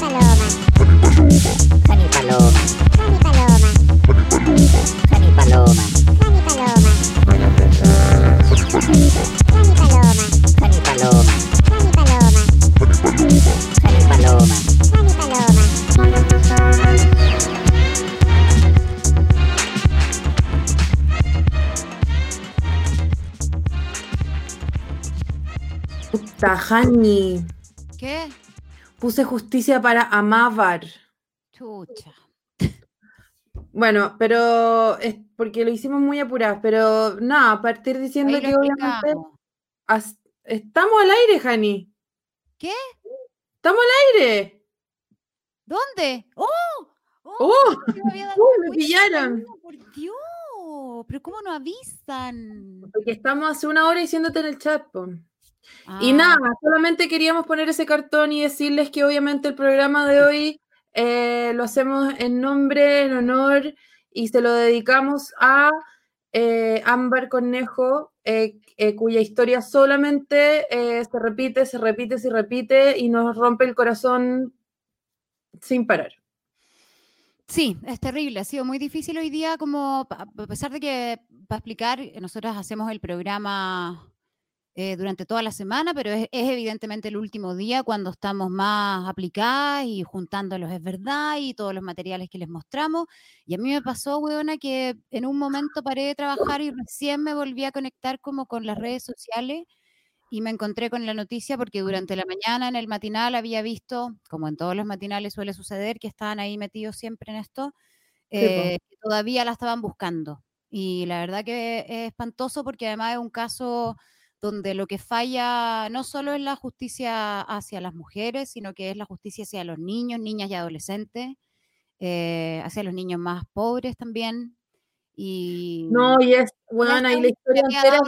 Paloma. Fanny Paloma. Puse justicia para Amávar. Chucha. Bueno, pero es porque lo hicimos muy apurado, pero nada, a partir diciendo que obviamente as- estamos al aire, Hani. ¿Qué? Estamos al aire. ¿Dónde? ¡Oh! ¡Oh! ¡Oh! me había dado ¡Uh, me cuenta, pillaron! por Dios. ¿Pero cómo no avisan? Porque estamos hace una hora diciéndote en el chat. po. Y Ah, nada, solamente queríamos poner ese cartón y decirles que obviamente el programa de hoy eh, lo hacemos en nombre, en honor y se lo dedicamos a eh, Ámbar Cornejo, eh, eh, cuya historia solamente se repite, se repite, se repite y nos rompe el corazón sin parar. Sí, es terrible. Ha sido muy difícil hoy día, como a pesar de que, para explicar, nosotros hacemos el programa eh, durante toda la semana, pero es, es evidentemente el último día cuando estamos más aplicadas y juntándolos, es verdad, y todos los materiales que les mostramos. Y a mí me pasó, weona, que en un momento paré de trabajar y recién me volví a conectar como con las redes sociales y me encontré con la noticia porque durante la mañana en el matinal había visto, como en todos los matinales suele suceder, que estaban ahí metidos siempre en esto, eh, que todavía la estaban buscando. Y la verdad que es espantoso porque además es un caso donde lo que falla no solo es la justicia hacia las mujeres, sino que es la justicia hacia los niños, niñas y adolescentes, eh, hacia los niños más pobres también. Y No, y es, bueno, está y la historia entera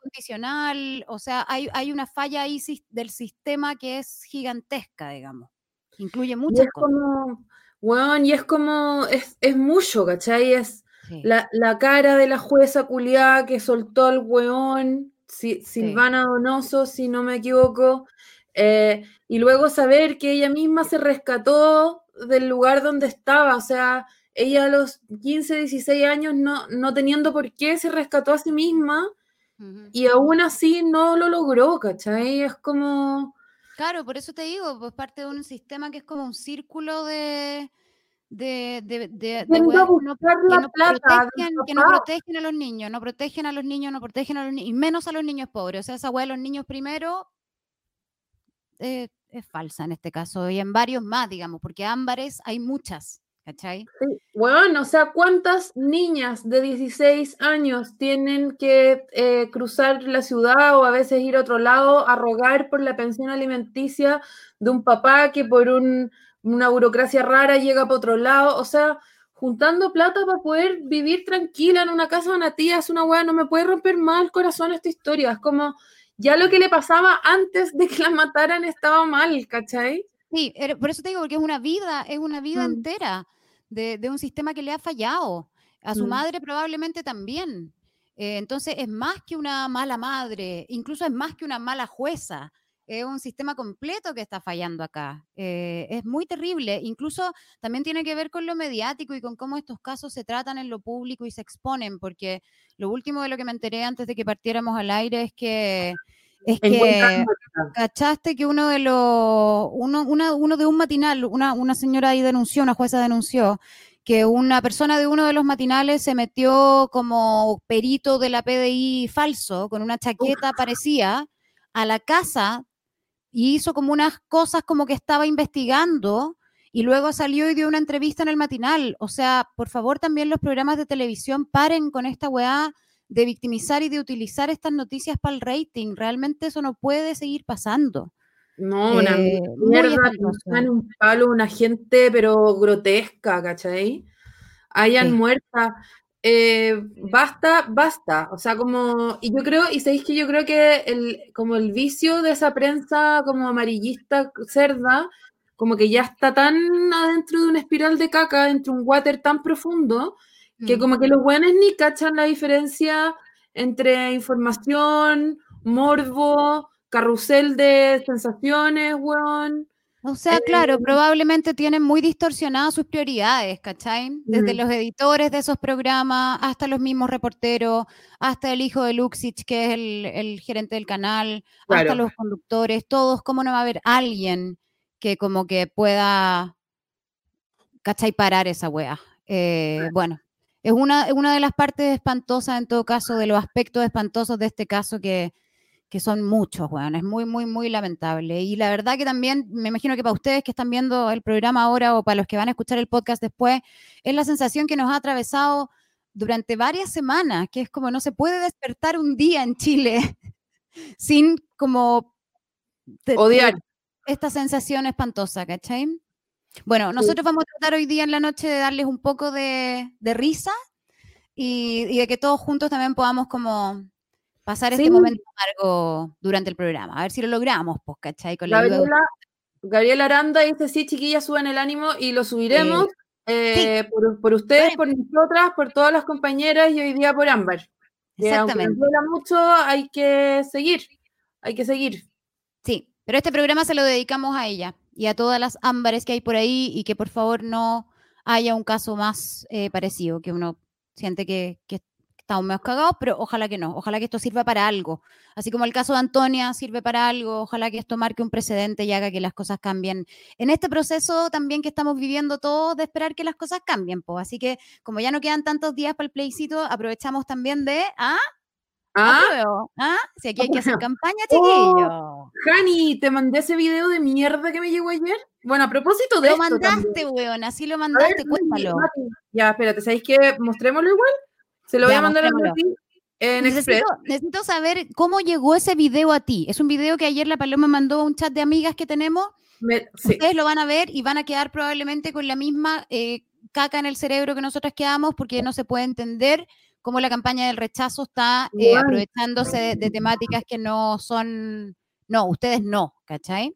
condicional, o sea, hay, hay una falla ahí del sistema que es gigantesca, digamos. Incluye Y muchas es cosas. como, weón, y es como, es, es mucho, ¿cachai? Es Sí, la, la cara de la jueza culiada que soltó al weón, Si- Silvana Donoso, si no me equivoco, eh, y luego saber que ella misma se rescató del lugar donde estaba, o sea, ella a los 15, 16 años, no, no teniendo por qué, se rescató a sí misma y aún así no lo logró, ¿cachai? Es como... Claro, por eso te digo, pues parte de un sistema que es como un círculo de, de, de, de, que no, que plata protegen, los que no papás. protegen a los niños, no protegen a los niños, no protegen a los niños, y menos a los niños pobres. O sea, esa wea de los niños primero eh, es falsa en este caso, y en varios más, digamos, porque ámbares hay muchas, ¿cachai? Sí, Bueno, o sea, ¿cuántas niñas de 16 años tienen que eh, cruzar la ciudad o a veces ir a otro lado a rogar por la pensión alimenticia de un papá que por un- una burocracia rara llega para otro lado? O sea, juntando plata para poder vivir tranquila en una casa de una tía es una weá, no me puede romper más el corazón esta historia. Es como, ya lo que le pasaba antes de que la mataran estaba mal, ¿cachai? Sí, era- por eso te digo, porque es una vida, es una vida Mm. entera de, de un sistema que le ha fallado. A su Mm. madre probablemente también. Eh, entonces es más que una mala madre, incluso es más que una mala jueza. Es un sistema completo que está fallando acá. Eh, es muy terrible. Incluso también tiene que ver con lo mediático y con cómo estos casos se tratan en lo público y se exponen, porque lo último de lo que me enteré antes de que partiéramos al aire es que es que. ¿Cachaste que uno de los, uno, una- uno de un matinal, una, una señora ahí denunció, una jueza denunció, que una persona de uno de los matinales se metió como perito de la PDI falso, con una chaqueta parecía, a la casa y hizo como unas cosas como que estaba investigando y luego salió y dio una entrevista en el matinal. O sea, por favor también los programas de televisión paren con esta weá de victimizar y de utilizar estas noticias para el rating. Realmente eso no puede seguir pasando. No, una Eh, mierda, un palo, una gente, pero grotesca, ¿cachai? Hayan Sí. muerta. Eh, basta, basta. O sea, como, y yo creo, y sabéis que yo creo que el, como el vicio de esa prensa como amarillista cerda, como que ya está tan adentro de una espiral de caca, dentro de un water tan profundo, que Mm. como que los buenos ni cachan la diferencia entre información, morbo, carrusel de sensaciones, weón. O sea, claro, Eh, probablemente tienen muy distorsionadas sus prioridades, ¿cachai? Desde los editores de esos programas hasta los mismos reporteros, hasta el hijo de Luxich, que es el, el gerente del canal, hasta los conductores, todos, ¿cómo no va a haber alguien que como que pueda, ¿cachai? Parar esa wea. Eh, bueno, es una, es una de las partes espantosas, en todo caso, de los aspectos espantosos de este caso que, que son muchos, weón. Es muy, muy, muy lamentable. Y la verdad que también, me imagino que para ustedes que están viendo el programa ahora o para los que van a escuchar el podcast después, es la sensación que nos ha atravesado durante varias semanas, que es como no se puede despertar un día en Chile sin como Odiar. esta sensación espantosa, ¿cachai? Bueno, nosotros vamos a tratar hoy día en la noche de darles un poco de, de risa y, y de que todos juntos también podamos como pasar este Sí. momento amargo durante el programa. A ver si lo logramos, pues, ¿cachai? Con la Gabriela, Gabriela Aranda dice, sí, chiquillas, suban el ánimo y lo subiremos eh, por, por ustedes, por nosotras, por todas las compañeras y hoy día por Ámbar. Que aunque Exactamente. mucho, hay que seguir, hay que seguir. Sí, pero este programa se lo dedicamos a ella y a todas las ámbares que hay por ahí y que por favor no haya un caso más eh, parecido, que uno siente que, que estamos medio cagados, pero ojalá que no, ojalá que esto sirva para algo. Así como el caso de Antonia sirve para algo, ojalá que esto marque un precedente y haga que las cosas cambien. En este proceso también que estamos viviendo todos de esperar que las cosas cambien, pues. Así que como ya no quedan tantos días para el plebiscito, aprovechamos también de, ah, Ah, apruebo, ah, si aquí hay que hacer campaña, Oh, chiquillos. Jani, te mandé ese video de mierda que me llegó ayer. Bueno, a propósito de Lo esto mandaste, también. weón, así lo ver, mandaste, Mati, cuéntalo. Ya, espérate, ¿sabéis qué? Mostrémoslo igual. Se lo voy Ya, a mandar a. Mati en. Necesito, necesito saber cómo llegó ese video a ti. Es un video que ayer la Paloma mandó a un chat de amigas que tenemos. Me- sí. Ustedes lo van a ver y van a quedar probablemente con la misma eh, caca en el cerebro que nosotras quedamos porque no se puede entender cómo la campaña del rechazo está eh, aprovechándose de, de temáticas que no son... No, ustedes no, ¿cachai?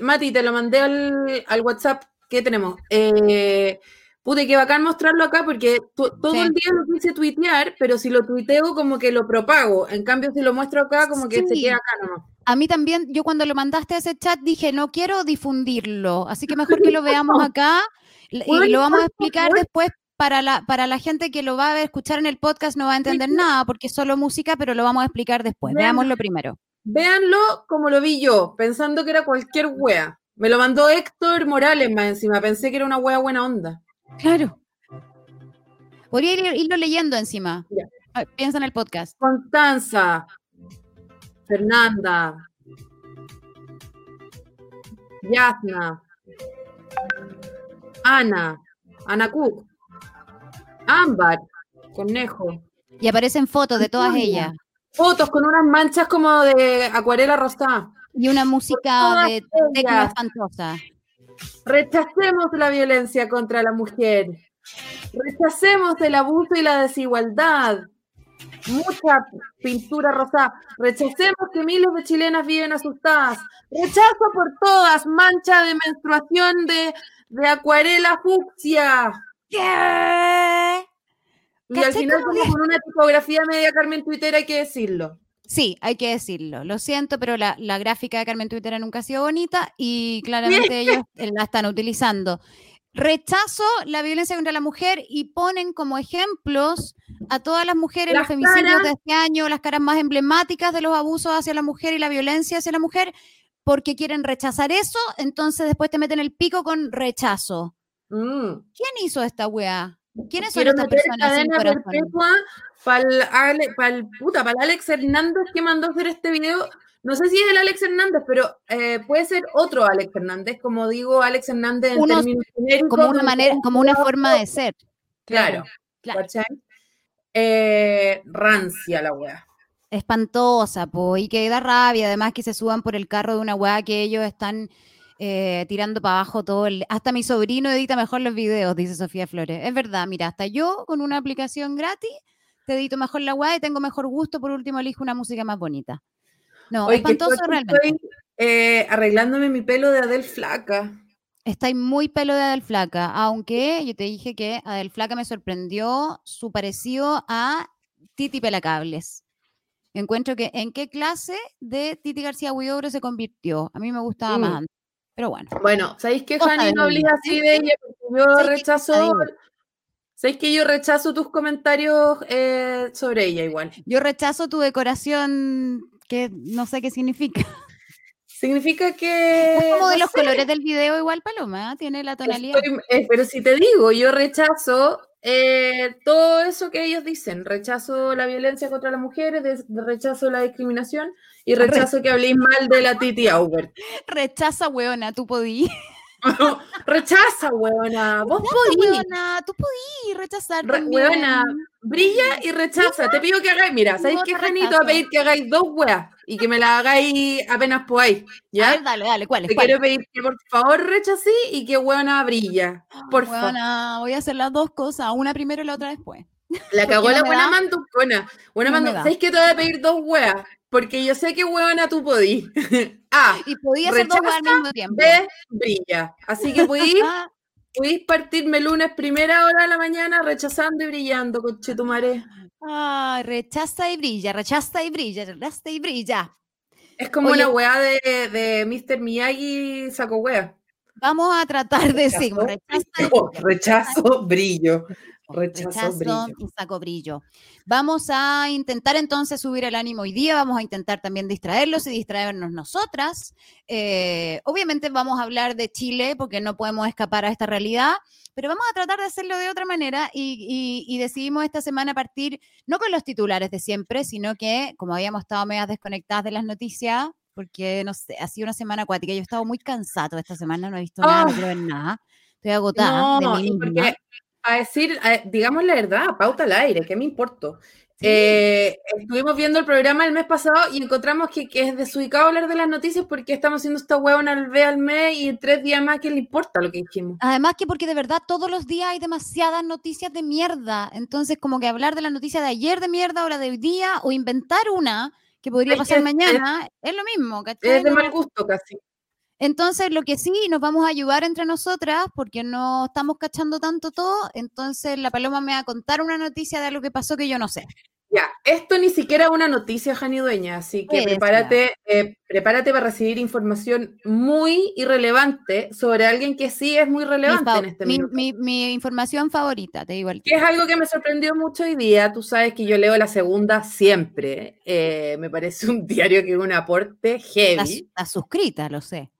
Mati, te lo mandé al, al WhatsApp que tenemos. Eh, pude que bacán mostrarlo acá porque todo Sí. el día lo quise tuitear, pero si lo tuiteo como que lo propago. En cambio, si lo muestro acá, como que se queda acá nomás. A mí también, yo cuando lo mandaste a ese chat dije, no quiero difundirlo, así que mejor que lo veamos acá y lo vamos a explicar después para la, para la gente que lo va a escuchar en el podcast, no va a entender nada porque es solo música, pero lo vamos a explicar después. Vean. Veámoslo primero. Véanlo como lo vi yo, pensando que era cualquier wea. Me lo mandó Héctor Morales más encima. Pensé que era una wea buena onda. Claro. Podría ir- irlo leyendo encima. Piensa en el podcast. Constanza, Fernanda, Yasna, Ana, Ana Cook, Ámbar, Conejo. Y aparecen fotos de todas ellas. Fotos con unas manchas como de acuarela rosada. Y una música de tecno espantosa. Rechacemos la violencia contra la mujer. Rechacemos el abuso y la desigualdad. Mucha pintura rosada. Rechacemos que miles de chilenas viven asustadas. Rechazo por todas. Mancha de menstruación de, de acuarela fucsia. ¿Qué? Y al ¿Cachai final como con una tipografía media Carmen Twitter hay que decirlo. Sí, hay que decirlo. Lo siento, pero la, la gráfica de Carmen Twitter nunca ha sido bonita y claramente ellos eh, la están utilizando. Rechazo la violencia contra la mujer y ponen como ejemplos a todas las mujeres, Las los femicidios caras. de este año, las caras más emblemáticas de los abusos hacia la mujer y la violencia hacia la mujer, porque quieren rechazar eso, entonces después te meten el pico con rechazo. Mm. ¿Quién hizo esta weá? ¿Quiénes son Quiero estas personas sin cadena corazón? Para el puta, para Alex Hernández que mandó hacer este video. No sé si es el Alex Hernández, pero eh, puede ser otro Alex Hernández, como digo, Alex Hernández en Unos- términos genéricos. Como una manera, como una forma de ser. Claro, claro. Eh, rancia la wea. espantosa, po, y que da rabia, además que se suban por el carro de una weá que ellos están eh, tirando para abajo todo el... Hasta mi sobrino edita mejor los videos, dice Sofía Flores. Es verdad, mira, hasta yo con una aplicación gratis te edito mejor la weá y tengo mejor gusto, por último elijo una música más bonita. No, Oye, espantoso realmente. Estoy eh, arreglándome mi pelo de Adel Flaca. Está ahí muy pelo de Adel Flaca, aunque yo te dije que Adel Flaca me sorprendió su parecido a Titi Pelacables. Encuentro que en qué clase de Titi García Huidobro se convirtió. A mí me gustaba más Mm. antes. Pero bueno. Bueno, ¿sabéis que Jani no niña. así de ella? Porque yo rechazo. ¿Sabéis que yo rechazo tus comentarios eh, sobre ella igual? Yo rechazo tu decoración que no sé qué significa. Significa que. Es como de no los sé, colores del video igual, Paloma, ¿eh? tiene la tonalidad. estoy- eh, pero si te digo, yo rechazo eh, todo eso que ellos dicen. Rechazo la violencia contra las mujeres, rechazo la discriminación y rechazo que habléis mal de la Titi Aubert. Rechaza, weona, tú podí. rechaza, weona. Vos podís. Weona, tú podí rechazar Re- weona, brilla y rechaza. Te pido que hagáis, mira, ¿sabéis qué, Janito? A pedir que hagáis dos weas y que me las hagáis apenas podáis. ¿Ya? ver, dale, dale, ¿cuál es? Te cuál? quiero pedir que por favor rechacé y que weona brilla. Por favor. Weona, voy a hacer las dos cosas, una primero y la otra después. La cagó no la buena manducona. Buena No me mandu- da. ¿Sabéis que te voy a pedir dos weas? Porque yo sé que weona tú podís. A. Y podía hacer dos weas al Rechaza, mismo tiempo. B. Brilla. Así que podís, Ah, podís partirme lunes primera hora de la mañana rechazando y brillando, conchetumare. Ay, rechaza y brilla, rechaza y brilla, rechaza y brilla. Es como Oye. una weá de, de Mr. Miyagi saco wea. Vamos a tratar de Rechazo, rechaza brilla. rechazo, brillo. Rechazo, Rechazo brillo. y saco brillo. Vamos a intentar entonces subir el ánimo hoy día, vamos a intentar también distraerlos y distraernos nosotras. Eh, obviamente vamos a hablar de Chile porque no podemos escapar a esta realidad, pero vamos a tratar de hacerlo de otra manera y, y- y decidimos esta semana partir no con los titulares de siempre, sino que como habíamos estado medias desconectadas de las noticias, porque no sé, ha sido una semana acuática, yo he estado muy cansado esta semana, no he visto nada, no Ah. quiero ver nada, estoy agotada de No, mí misma. porque a decir, a- digamos la verdad, pauta al aire, ¿qué me importa? Sí. Eh, estuvimos viendo el programa el mes pasado y encontramos que, que es desubicado hablar de las noticias porque estamos haciendo esta hueá una vez al mes y en tres días más que le importa lo que dijimos. Además que porque de verdad todos los días hay demasiadas noticias de mierda. Entonces, como que hablar de la noticia de ayer de mierda o la de hoy día o inventar una que podría pasar es- mañana es lo mismo, ¿cachai? Es de mal gusto casi. Entonces, lo que sí, nos vamos a ayudar entre nosotras porque no estamos cachando tanto todo. Entonces, la Paloma me va a contar una noticia de algo que pasó que yo no sé. Ya, esto ni siquiera es una noticia, Jani Dueña, así que prepárate, eh, prepárate para recibir información muy irrelevante sobre alguien que sí es muy relevante en este mi- mi- mi información favorita, te digo el Que es algo que me sorprendió mucho hoy día. Tú sabes que yo leo la segunda siempre. Eh, me parece un diario que es un aporte heavy. estás suscrita, lo sé.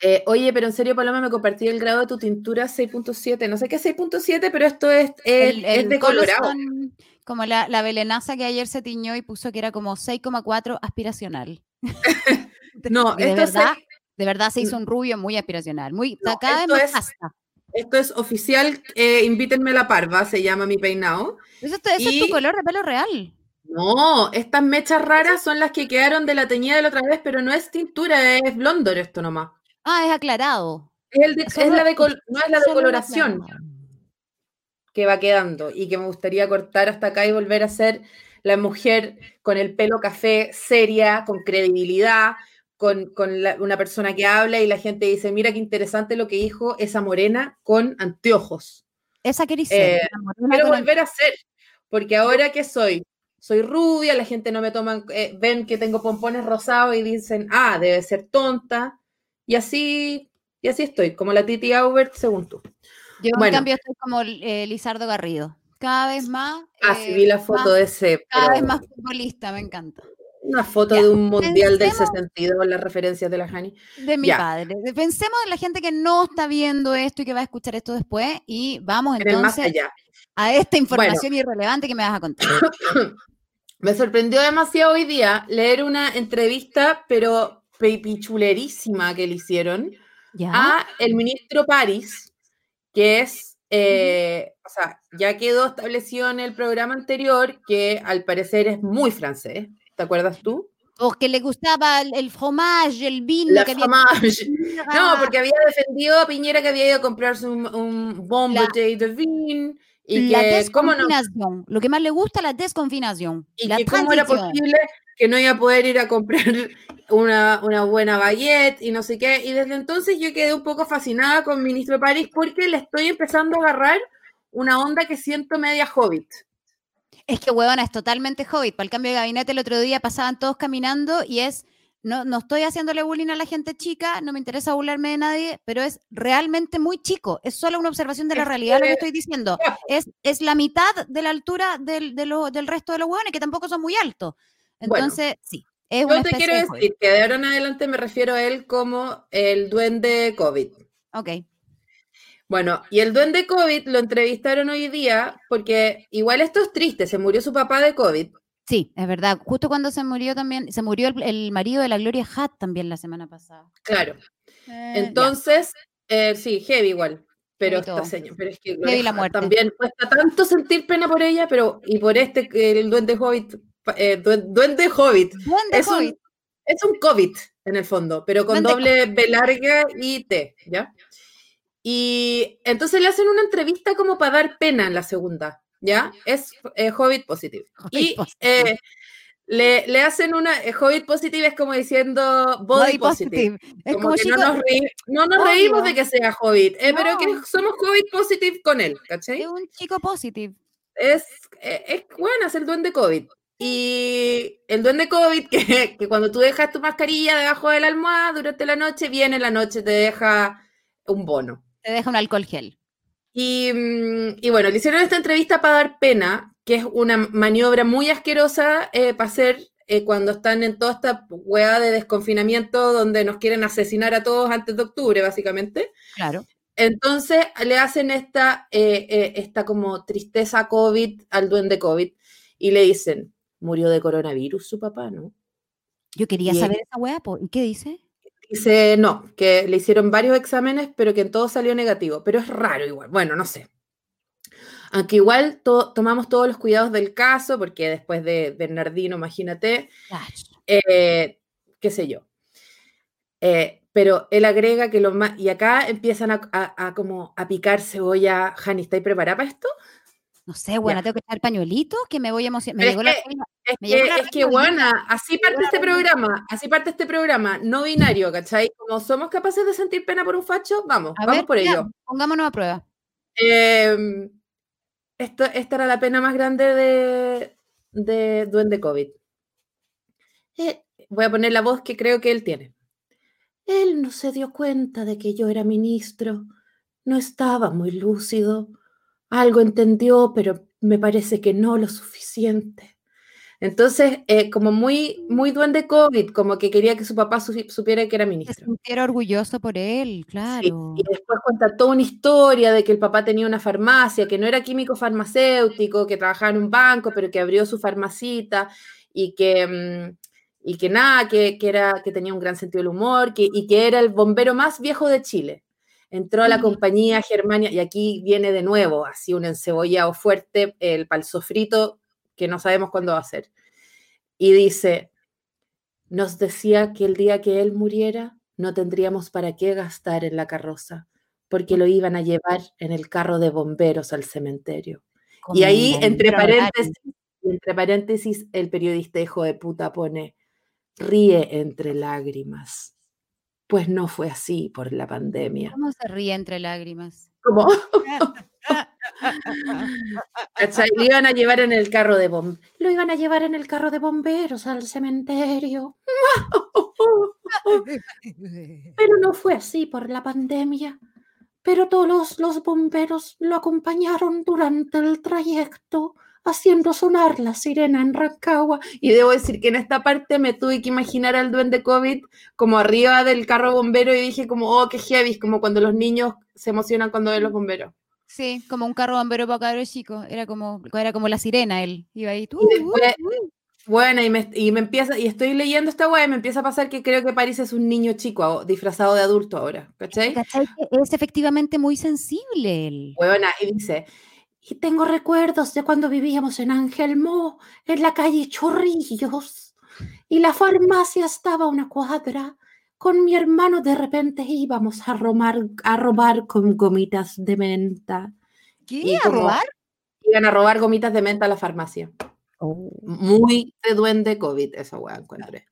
Eh, oye, pero en serio, Paloma, me compartí el grado de tu tintura 6.7. No sé qué es 6.7, pero esto es, es, El- es de Colorado. Como la, la belenaza que ayer se tiñó y puso que era como 6,4 aspiracional. No, Y de esto es, verdad, de verdad se hizo un rubio muy aspiracional, muy No, cada vez más es- pasta. esto es oficial. eh, invítenme a la parva, se llama mi peinado. Eso, ese es tu y- color de pelo real. No, estas mechas raras son las que quedaron de la teñida de la otra vez, pero no es tintura, es blondor esto nomás. Ah, es aclarado. Es, el de- es Solo- la de col- no es la de Solo coloración. aclarado. que va quedando y que me gustaría cortar hasta acá y volver a ser la mujer con el pelo café, seria, con credibilidad, con, con la- una persona que habla y la gente dice, mira qué interesante lo que dijo esa morena con anteojos. Esa querís ser, Eh, Quiero volver a ser, porque ahora que soy, soy rubia, la gente no me toma, eh, ven que tengo pompones rosados y dicen, ah, debe ser tonta, y así, y así estoy, como la Titi Aubert, según tú. Yo en cambio estoy como eh, Lizardo Garrido. Cada vez más. Ah, eh, sí, vi la foto más- de ese. Cada vez más futbolista, me encanta. Una foto Ya, de un mundial del pensemos- 62, las referencias de la Jani. De mi Ya. padre. Pensemos en la gente que no está viendo esto y que va a escuchar esto después y vamos En entonces allá. a esta información irrelevante que me vas a contar. Me sorprendió demasiado hoy día leer una entrevista, pero pichulerísima que le hicieron ¿Ya? a el ministro París, que es, eh, o sea, ya quedó establecido en el programa anterior que al parecer es muy francés. ¿Te acuerdas tú? O que le gustaba el, el fromage, el vino La que había fromage. No, Ah, porque había defendido a Piñera que había ido a comprarse un, un bon La- de vin y la que, ¿cómo no? desconfinación. Lo que más le gusta, la desconfinación. Y la que cómo era posible que no iba a poder ir a comprar una, una buena baguette y no sé qué. Y desde entonces yo quedé un poco fascinada con Ministro París porque le estoy empezando a agarrar una onda que siento media hobbit. Es que, huevona, es totalmente hobbit. Para el cambio de gabinete el otro día pasaban todos caminando y es no, no estoy haciéndole bullying a la gente chica, no me interesa burlarme de nadie, pero es realmente muy chico. Es solo una observación de la Es realidad lo que estoy diciendo. Es, es la mitad de la altura del, de lo- del resto de los hueones, que tampoco son muy altos. Bueno, Entonces, sí, es Yo te quiero de decir que de ahora en adelante me refiero a él como el duende COVID. Ok. Bueno, y el duende COVID lo entrevistaron hoy día porque igual esto es triste, se murió su papá de COVID. Sí, es verdad. Justo cuando se murió también, se murió el, el marido de la Gloria Hatt también la semana pasada. Claro. Eh. Entonces, eh, sí, heavy igual. Pero esta señora, pero es que Heavy la muerte. también cuesta tanto sentir pena por ella, pero y por este, el duende hobbit, eh, duen- duende hobbit, Duende es hobbit. un, es un COVID en el fondo, pero con Duende doble B larga y T, ¿ya? Y entonces le hacen una entrevista como para dar pena en la segunda, ¿ya? Es eh, Hobbit Positive. Hobbit Y positive. eh, le, le hacen una, eh, Hobbit Positive es como diciendo Body, Body Positive. positive. Es Como, como que chico, no nos, reí- no nos reímos de que sea Hobbit, eh, pero que No. somos Hobbit Positive con él, ¿cachai? es un chico positive. es, eh, es bueno, es el duende COVID. Y el duende COVID, que, que cuando tú dejas tu mascarilla debajo de la almohada durante la noche, viene en la noche, te deja un bono. Te deja un alcohol gel. Y, mm, y bueno, le hicieron esta entrevista para dar pena, que es una maniobra muy asquerosa para hacer eh, cuando están en toda esta hueá de desconfinamiento donde nos quieren asesinar a todos antes de octubre, básicamente. Claro. Entonces le hacen esta, eh, eh, esta como tristeza COVID al duende COVID y le dicen, murió de coronavirus su papá, ¿no? Yo quería Y- saber esa weá. ¿y qué dice? Dice, no, que le hicieron varios exámenes, pero que en todo salió negativo. Pero es raro igual. Bueno, no sé. Aunque igual to- tomamos todos los cuidados del caso, porque después de Bernardino, imagínate, eh, qué sé yo. Eh, pero él agrega que lo más... Y acá empiezan a, a- a como a picar cebolla. Jani, ¿estáis preparada para esto? No sé, bueno, tengo que echar pañuelito, que me voy a emocionar. Me llegó es la que- Es Me la es que, reina buena, así parte este programa, así parte este programa, no binario, ¿cachai? Como somos capaces de sentir pena por un facho, vamos, A vamos ver, por ya, ello. Pongámonos a prueba. Eh, esto, esta era la pena más grande de, de Duende COVID. Eh, voy a poner la voz que creo que él tiene. Él no se dio cuenta de que yo era ministro. No estaba muy lúcido. Algo entendió, pero me parece que no lo suficiente. Entonces, eh, como muy, muy duende COVID, como que quería que su papá su- supiera que era Se ministro. sintiera orgulloso por él, Sí, claro. y después cuenta toda una historia de que el papá tenía una farmacia, que no era químico farmacéutico, que trabajaba en un banco, pero que abrió su farmacita y que, mm, y que nada, que, que era, que tenía un gran sentido del humor que, y que era el bombero más viejo de Chile. Entró a la compañía Germania y aquí viene de nuevo, así un encebollado fuerte, el pal sofrito, que no sabemos cuándo va a ser. Y dice, nos decía que el día que él muriera no tendríamos para qué gastar en la carroza, porque lo iban a llevar en el carro de bomberos al cementerio. Como Y ahí, entre paréntesis, entre paréntesis, el periodista hijo de puta pone, ríe entre lágrimas. Pues no fue así por la pandemia. ¿Cómo se ríe entre lágrimas? ¿cachai? Lo iban a llevar en el carro de bomberos. Lo iban a llevar en el carro de bomberos al cementerio. Pero no fue así por la pandemia. Pero todos los bomberos lo acompañaron durante el trayecto, haciendo sonar la sirena en Rancagua. Y debo decir que en esta parte me tuve que imaginar al duende COVID como arriba del carro bombero y dije como, oh, qué heavy, como cuando los niños se emocionan cuando ven los bomberos. Sí, como un carro bombero para cabros chicos. Era como, era como la sirena él. Iba ahí. tú, Y después, bueno, y me, y me empieza, y estoy leyendo esta weá y me empieza a pasar que creo que París es un niño chico disfrazado de adulto ahora, ¿cachai? ¿Cachai? Es efectivamente muy sensible él. Huevona, y dice, y tengo recuerdos de cuando vivíamos en Angelmo, en la calle Chorrillos, y la farmacia estaba a una cuadra. Con mi hermano de repente íbamos a robar, a robar con gomitas de menta. ¿Qué? Y ¿A robar? Iban a robar gomitas de menta a la farmacia. Oh. Muy de duende COVID esa weá encontré.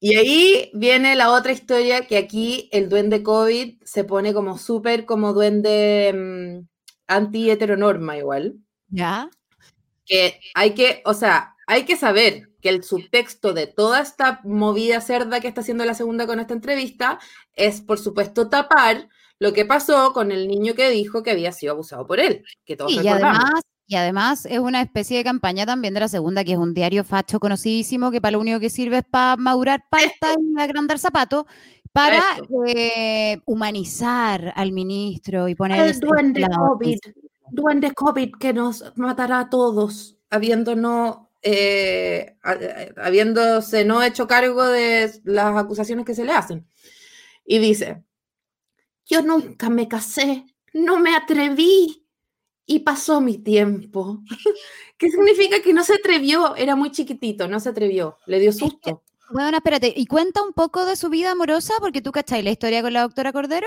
Y ahí viene la otra historia que aquí el duende COVID se pone como súper como duende mm, anti-heteronorma igual. ¿Ya? Que hay que, o sea, hay que saber que el subtexto de toda esta movida cerda que está haciendo la segunda con esta entrevista es, por supuesto, tapar lo que pasó con el niño que dijo que había sido abusado por él, que todos Sí, y además, y además es una especie de campaña también de la segunda, que es un diario facho conocidísimo, que para lo único que sirve es para madurar palta y agrandar zapatos, para eh, humanizar al ministro y poner El duende COVID, duende COVID que nos matará a todos, habiéndonos, eh, a- a- habiéndose no hecho cargo de las acusaciones que se le hacen. Y dice, yo nunca me casé, no me atreví y pasó mi tiempo. ¿Qué significa que no se atrevió? Era muy chiquitito, no se atrevió, le dio susto. Bueno, espérate, y cuenta un poco de su vida amorosa, porque tú cachai la historia con la doctora Cordero.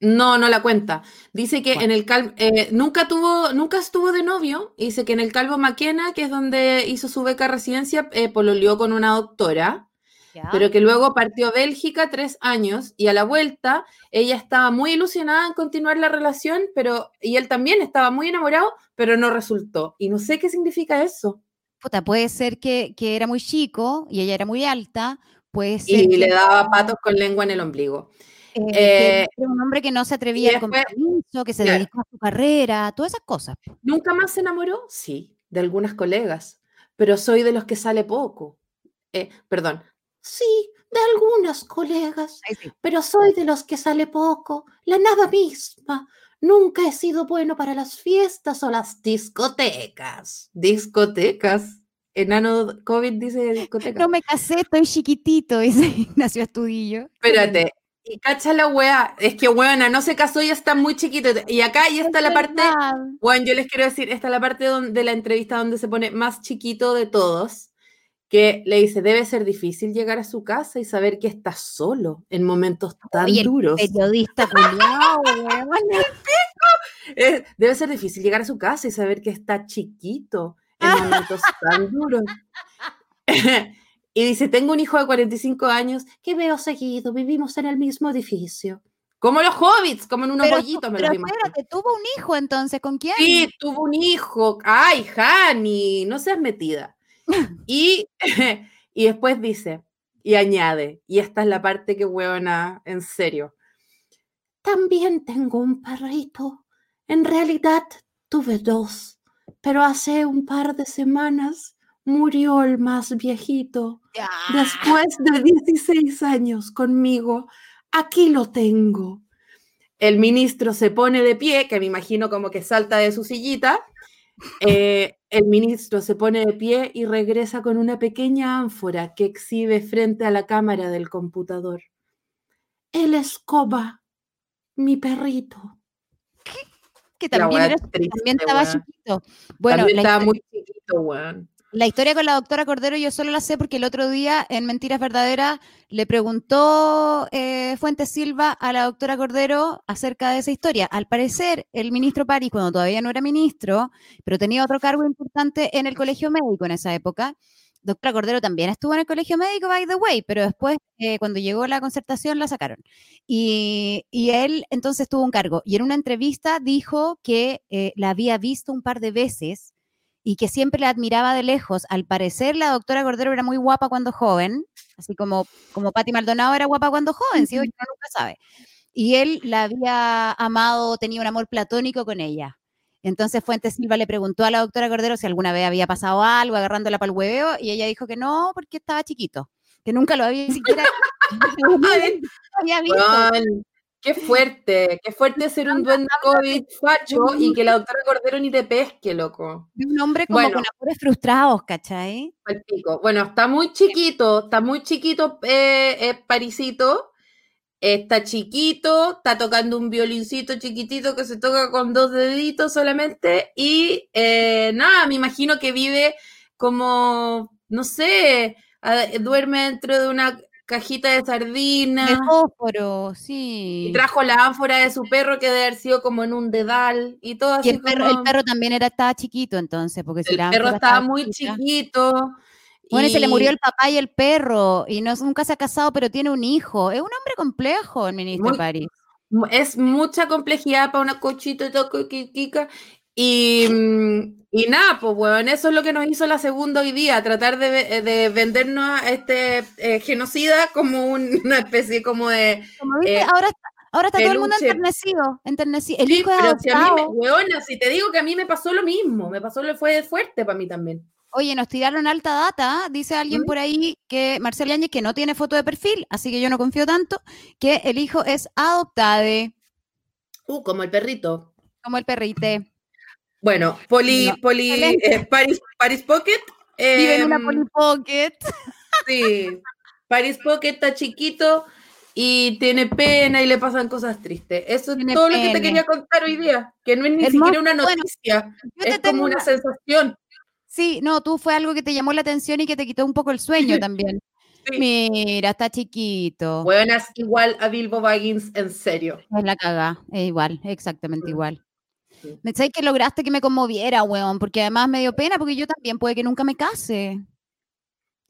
No, no la cuenta. Dice que Bueno. en el Cal- eh, nunca tuvo, nunca estuvo de novio. Dice que en el Calvo Maquena, que es donde hizo su beca residencia, eh, pololeó con una doctora, Ya. pero que luego partió a Bélgica tres años y a la vuelta ella estaba muy ilusionada en continuar la relación, pero y él también estaba muy enamorado, pero no resultó. Y no sé qué significa eso. Puta, puede ser que, que era muy chico y ella era muy alta, puede ser Y que, le daba patos con lengua en el ombligo. eh, que eh, era un hombre que no se atrevía después- compromiso, que se claro. dedicó a su carrera, todas esas cosas. ¿Nunca más se enamoró? Sí, de algunas colegas, pero soy de los que sale poco. Eh, perdón. Sí, de algunas colegas, sí. pero soy de los que sale poco. La nada misma. Nunca he sido bueno para las fiestas o las discotecas. Discotecas. Enano COVID dice discoteca. No me casé, estoy chiquitito, dice Ignacio Astudillo. Espérate. Y cacha la wea. Es que weona, no se casó y está muy chiquito. Y acá ahí está la parte. Bueno, yo les quiero decir, esta es la parte don- de la entrevista donde se pone más chiquito de todos, que le dice, debe ser difícil llegar a su casa y saber que está solo en momentos tan Oye, el duros. Periodista culiao. Eh, debe ser difícil llegar a su casa y saber que está chiquito en momentos tan duros. y dice, tengo un hijo de 45 años que veo seguido, vivimos en el mismo edificio. Como los hobbits, como en unos Pero, bollitos, me pero los imagino. espérate, tuvo un hijo entonces, ¿con quién? Sí, tuvo un hijo. Ay, Hani, no seas metida. Y, y después dice, y añade, y esta es la parte que huevona, en serio. También tengo un perrito. En realidad tuve dos, pero hace un par de semanas murió el más viejito. Después de 16 años conmigo, aquí lo tengo. El ministro se pone de pie, que me imagino como que salta de su sillita. Eh, el ministro se pone de pie y regresa con una pequeña ánfora que exhibe frente a la cámara del computador. El escoba, mi perrito. que también, era- triste, también estaba chiquito. Bueno, También la, estaba muy chiquito, weón. La historia con la doctora Cordero yo solo la sé porque el otro día en Mentiras Verdaderas le preguntó eh, Fuentes Silva a la doctora Cordero acerca de esa historia. Al parecer, el ministro París, cuando todavía no era ministro, pero tenía otro cargo importante en el colegio médico en esa época, doctora Cordero también estuvo en el colegio médico, by the way, pero después, eh, cuando llegó la concertación, la sacaron. Y, él entonces tuvo un cargo. Y en una entrevista dijo que eh, la había visto un par de veces y que siempre la admiraba de lejos. Al parecer, la doctora Cordero era muy guapa cuando joven, así como, como Patti Maldonado era guapa cuando joven, ¿sí? Uno nunca sabe. Y él la había amado, tenía un amor platónico con ella. Entonces Fuentes Silva le preguntó a la doctora Cordero si alguna vez había pasado algo agarrándola para el hueveo y ella dijo que no, porque estaba chiquito, que nunca lo había siquiera había visto. Qué fuerte, qué fuerte ser un duende COVID facho y que la doctora Cordero ni te pesque, loco. de un hombre como Bueno. con amores frustrados, ¿cachai? Al pico. Bueno, está muy chiquito, está muy chiquito eh, eh, Parisito. Está chiquito, está tocando un violincito chiquitito que se toca con dos deditos solamente. Y eh, nada, me imagino que vive como, no sé, duerme dentro de una cajita de De sardinas. fósforo, Y sí. trajo la ánfora de su perro que debe haber sido como en un dedal y todo Y así el perro, el perro también era, estaba chiquito entonces, porque si el la perro ánfora estaba muy chiquita- chiquito. Bueno, y se le murió y- el papá y el perro, y no, nunca se ha casado, pero tiene un hijo. Es un hombre complejo, el ministro Muy- París. Es mucha complejidad para una cochita toco kika. Y, y nada, pues, weón, eso es lo que nos hizo la segunda hoy día, tratar de, de vendernos a este eh, genocida como una especie como de... Como viste, Eh, ahora, está- ahora está todo el mundo enternecido, enternecido. El Sí, hijo pero si a mí, me, adoptado. weona, si te digo que a mí me pasó lo mismo, me pasó, lo fue fuerte para mí también. Oye, nos tiraron alta data, dice alguien ¿Mm? por ahí que Marcelo Áñez que no tiene foto de perfil, así que yo no confío tanto, que el hijo es adoptado, Uh, como el perrito. como el perrite. Bueno, Poli, No, Poli, eh, Paris, Paris Pocket. Vive en una em, Polly Pocket. Sí, Paris Pocket está chiquito y tiene pena y le pasan cosas tristes. Eso es todo lo que te quería contar hoy día, que no es ni Hermoso. siquiera una noticia, es como una una- sensación. Sí, no, tú fue algo que te llamó la atención y que te quitó un poco el sueño también. Sí. Mira, está chiquito. Buenas, igual a Bilbo Baggins, en serio. Es la caga, es igual, exactamente Mm. igual. Me sabes que lograste que me conmoviera, weón, porque además me dio pena porque yo también puede que nunca me case.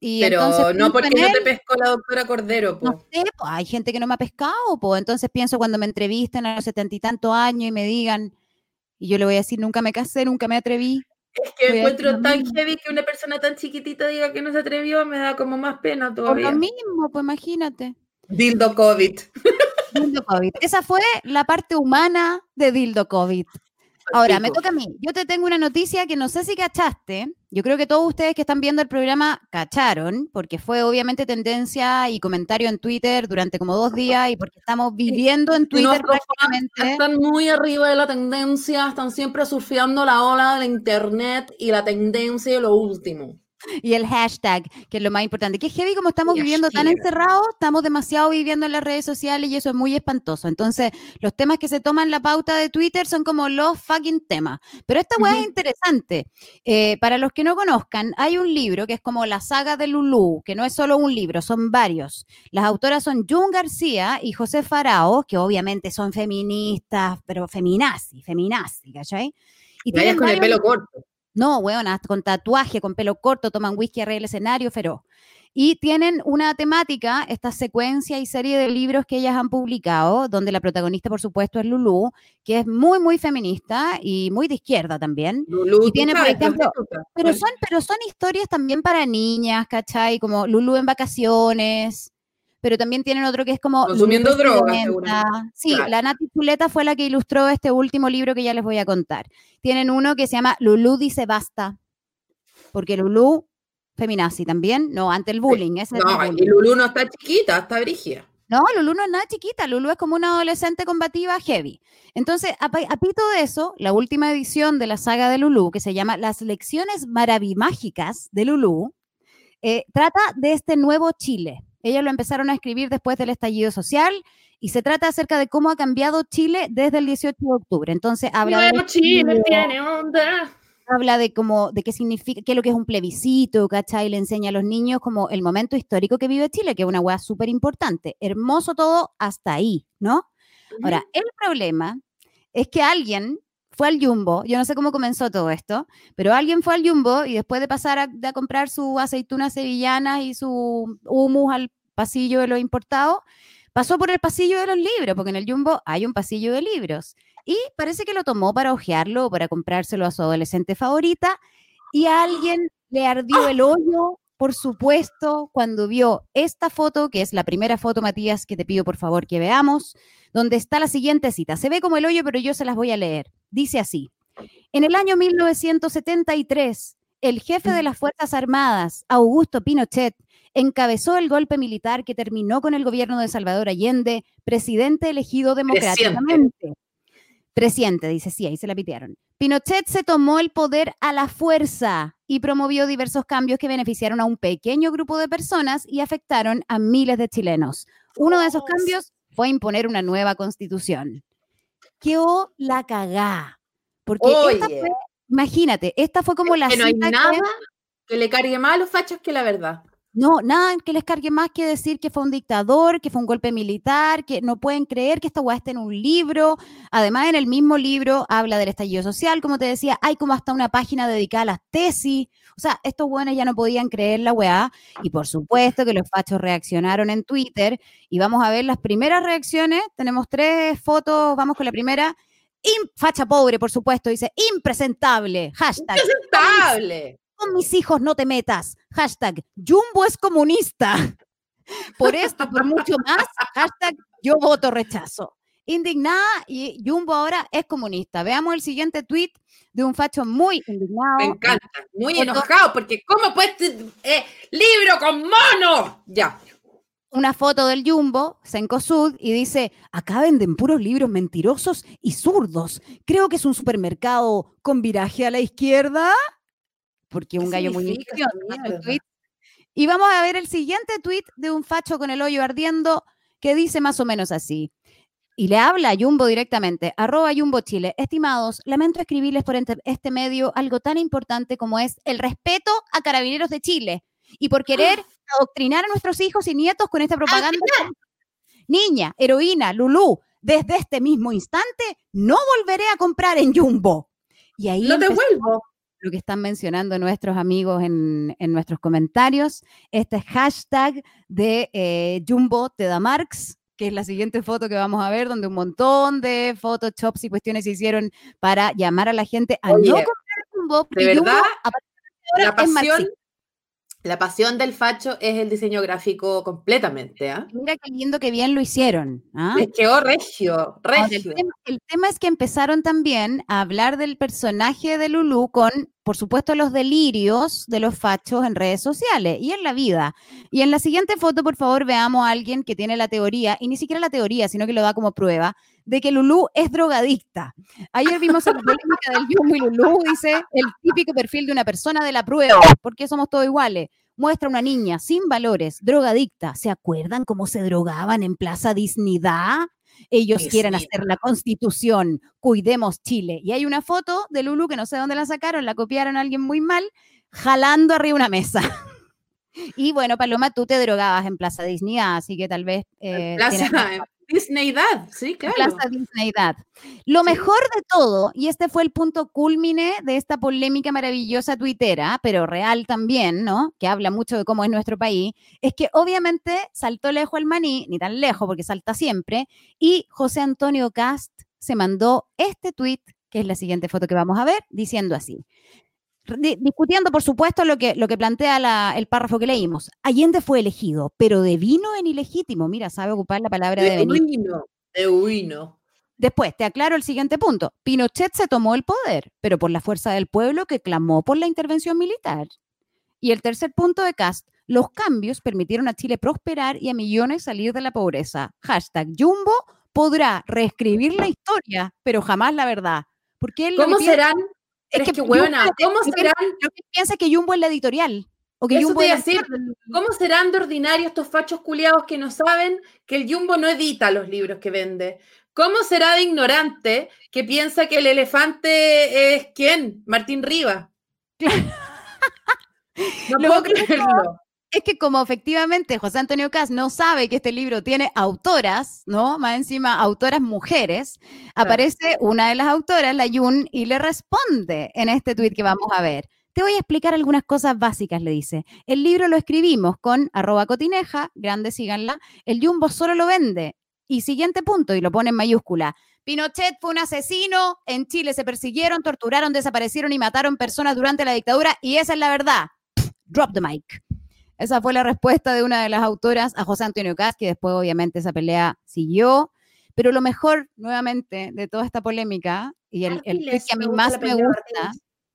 Y Pero entonces no porque no te pescó la doctora Cordero, no po. sé, pues, hay gente que no me ha pescado, pues entonces pienso cuando me entrevisten a los setenta y tantos años y me digan, y yo le voy a decir, nunca me casé, nunca me atreví. Es que voy encuentro tan mismo. heavy que una persona tan chiquitita diga que no se atrevió, me da como más pena Por todavía. lo mismo, pues imagínate. Dildo COVID. Dildo COVID. Esa fue la parte humana de Dildo COVID. Ahora, me toca a mí. Yo te tengo una noticia que no sé si cachaste. Yo creo que todos ustedes que están viendo el programa cacharon, porque fue obviamente tendencia y comentario en Twitter durante como dos días y porque estamos viviendo en Y Twitter prácticamente. Están muy arriba de la tendencia, están siempre surfeando la ola de internet y la tendencia de lo último. Y el hashtag, que es lo más importante. Que es heavy como estamos viviendo tan encerrados, estamos demasiado viviendo en las redes sociales y eso es muy espantoso. Entonces, los temas que se toman la pauta de Twitter son como los fucking temas. Pero esta weá es Ujú. interesante. Eh, para los que no conozcan, hay un libro que es como la saga de Lulú, que no es solo un libro, son varios. Las autoras son Jun García y José Farao, que obviamente son feministas, pero feminazi, feminazi, ¿cachai? Y tienen con el pelo corto. No, hasta con tatuaje, con pelo corto, toman whisky arriba del escenario, feroz. Y tienen una temática, esta secuencia y serie de libros que ellas han publicado, donde la protagonista, por supuesto, es Lulú, que es muy, muy feminista y muy de izquierda también. Lulú, Y tiene, por ejemplo. Pero son, pero son historias también para niñas, ¿cachai? Como Lulú en vacaciones. Pero también tienen otro que es como. Consumiendo drogas. Sí, Claro. la Nati Zuleta fue la que ilustró este último libro que ya les voy a contar. Tienen uno que se llama Lulú dice basta. Porque Lulú, feminazi también, no, ante el bullying. ese es el No, bullying. y Lulú no está chiquita, está brígida. No, Lulú no es nada chiquita, Lulú es como una adolescente combativa heavy. Entonces, a, a pito de eso, la última edición de la saga de Lulú, que se llama Las lecciones maravimágicas de Lulú, eh, trata de este nuevo Chile. Ellos lo empezaron a escribir después del estallido social y se trata acerca de cómo ha cambiado Chile desde el 18 de octubre. Entonces, habla de Nuevo Chile tiene onda. habla de cómo, de qué significa, qué es lo que es un plebiscito, ¿cachai? Le enseña a los niños como el momento histórico que vive Chile, que es una weá súper importante. Hermoso todo hasta ahí, ¿no? Ahora, el problema es que alguien fue al Jumbo, yo no sé cómo comenzó todo esto, pero alguien fue al Jumbo y después de pasar a, de comprar su aceituna sevillana y su humus al pasillo de los importados, pasó por el pasillo de los libros, porque en el Jumbo hay un pasillo de libros. Y parece que lo tomó para hojearlo o para comprárselo a su adolescente favorita. Y a alguien le ardió el hoyo, por supuesto, cuando vio esta foto, que es la primera foto, Matías, que te pido por favor que veamos, donde está la siguiente cita. Se ve como el hoyo, pero yo se las voy a leer. Dice así. En el año 1973, el jefe de las Fuerzas Armadas, Augusto Pinochet, encabezó el golpe militar que terminó con el gobierno de Salvador Allende, presidente elegido democráticamente. Presidente, dice, sí, ahí se la pitearon. Pinochet se tomó el poder a la fuerza y promovió diversos cambios que beneficiaron a un pequeño grupo de personas y afectaron a miles de chilenos. Uno de esos cambios fue imponer una nueva constitución. Quedó la cagá. Porque esta fue, imagínate, esta fue como la que no hay cita que- nada que le cargue más a los fachos que la verdad. No, nada que les cargue más que decir que fue un dictador, que fue un golpe militar, que no pueden creer que esta weá esté en un libro. Además, en el mismo libro habla del estallido social, como te decía, hay como hasta una página dedicada a las tesis. O sea, estos buenos ya no podían creer la weá. Y por supuesto que los fachos reaccionaron en Twitter. Y vamos a ver las primeras reacciones. Tenemos tres fotos, vamos con la primera. im- facha pobre, por supuesto, dice impresentable. Hashtag. Presentable. Con mis hijos no te metas. Hashtag. Jumbo es comunista. Por esto por mucho más. Hashtag. Yo voto rechazo. Indignada y Jumbo ahora es comunista. Veamos el siguiente tweet de un facho muy indignado. Me encanta. Muy enojado porque ¿cómo puedes eh, libro con mono? Ya. una foto del Jumbo, Sencosud, y dice, acá venden puros libros mentirosos y zurdos. Creo que es un supermercado con viraje a la izquierda. Porque un ¿Qué gallo muy tweet. Y vamos a ver el siguiente tweet de un facho con el hoyo ardiendo que dice más o menos así. Y le habla a Jumbo directamente, arroba Jumbo Chile. Estimados, lamento escribirles por este medio algo tan importante como es el respeto a carabineros de Chile y por querer adoctrinar a nuestros hijos y nietos con esta propaganda. Niña, heroína, Lulú, desde este mismo instante no volveré a comprar en Jumbo. Y ahí No te empezó vuelvo. Lo que están mencionando nuestros amigos en, en nuestros comentarios. Este hashtag de eh, Jumbo te da Marx, que es la siguiente foto que vamos a ver, donde un montón de photoshops y cuestiones se hicieron para llamar a la gente a Oye, no comprar Jumbo. de Jumbo, verdad, a partir de La pasión. La pasión del facho es el diseño gráfico completamente. ¿ah? Mira qué lindo que bien lo hicieron. ¿ah? Les quedó regio, Ahora, el, regio. tema, el tema es que empezaron también a hablar del personaje de Lulú con, por supuesto, los delirios de los fachos en redes sociales y en la vida. Y en la siguiente foto, por favor, veamos a alguien que tiene la teoría, y ni siquiera la teoría, sino que lo da como prueba, de que Lulú es drogadicta. Ayer vimos la polémica del Jumbo y Lulú, dice el típico perfil de una persona de la prueba, porque somos todos iguales. Muestra una niña sin valores, drogadicta. ¿Se acuerdan cómo se drogaban en Plaza Dignidad? Ellos quieren hacer la constitución, cuidemos Chile. Y hay una foto de Lulu que no sé dónde la sacaron, la copiaron a alguien muy mal, jalando arriba una mesa. y bueno, Paloma, tú te drogabas en Plaza Dignidad, así que tal vez... eh, Disneydad, sí, claro. Plaza Disneydad. Lo mejor de todo, y este fue el punto culmine de esta polémica maravillosa tuitera, pero real también, ¿no? Que habla mucho de cómo es nuestro país, es que obviamente saltó lejos el maní, ni tan lejos porque salta siempre, y José Antonio Cast se mandó este tuit, que es la siguiente foto que vamos a ver, diciendo así. Di- discutiendo, por supuesto, lo que, lo que plantea la- el párrafo que leímos. Allende fue elegido, pero de vino en ilegítimo. Mira, sabe ocupar la palabra de De venir. huino, de huino. Después, te aclaro el siguiente punto. Pinochet se tomó el poder, pero por la fuerza del pueblo que clamó por la intervención militar. Y el tercer punto de Cast, los cambios permitieron a Chile prosperar y a millones salir de la pobreza. Hashtag Jumbo podrá reescribir la historia, pero jamás la verdad. Porque él ¿Cómo serán? Es que que, huevona, ¿cómo serán, lo que piensa que Jumbo es la editorial. O que Eso Jumbo te decir. cómo serán de ordinario estos fachos culiados que no saben que el Jumbo no edita los libros que vende? ¿Cómo será de ignorante que piensa que el elefante es quién? Martín Rivas. No puedo creerlo. Es que como efectivamente José Antonio Cas no sabe que este libro tiene autoras, ¿no? Más encima, autoras mujeres, aparece una de las autoras, la Yun, y le responde en este tuit que vamos a ver. Te voy a explicar algunas cosas básicas, le dice. El libro lo escribimos con arroba cotineja, grande síganla, el Jumbo solo lo vende. Y siguiente punto, y lo pone en mayúscula. Pinochet fue un asesino, en Chile se persiguieron, torturaron, desaparecieron y mataron personas durante la dictadura, y esa es la verdad. Drop the mic. Esa fue la respuesta de una de las autoras a José Antonio Cas, que después obviamente esa pelea siguió. Pero lo mejor, nuevamente, de toda esta polémica, y el, el tweet que a mí más me gusta,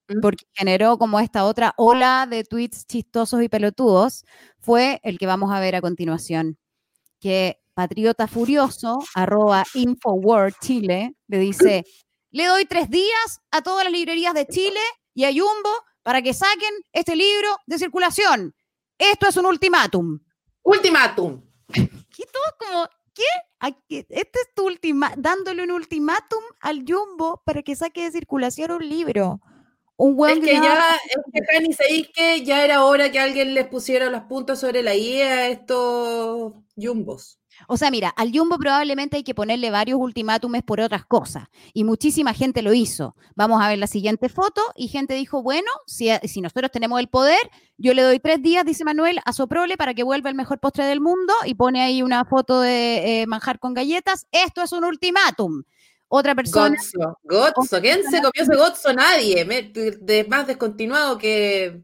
¿Mm? porque generó como esta otra ola de tweets chistosos y pelotudos, fue el que vamos a ver a continuación, que Patriota Furioso, arroba Infoword Chile, le dice, le doy tres días a todas las librerías de Chile y a Jumbo para que saquen este libro de circulación. Esto es un ultimátum. Ultimátum. Y todos como, ¿qué? Este es tu ultima, dándole un ultimátum al Jumbo para que saque de circulación un libro. Un Es hueón que ya, es que que ya era hora que alguien les pusiera los puntos sobre la I a estos jumbos. O sea, mira, al Jumbo probablemente hay que ponerle varios ultimátumes por otras cosas. Y muchísima gente lo hizo. Vamos a ver la siguiente foto. Y gente dijo, bueno, si, si nosotros tenemos el poder, yo le doy tres días, dice Manuel, a Soprole para que vuelva el mejor postre del mundo. Y pone ahí una foto de eh, manjar con galletas. Esto es un ultimátum. Otra persona. Gotzo. Gotzo. ¿Quién se comió ese gotzo? Nadie. Me- de más descontinuado que.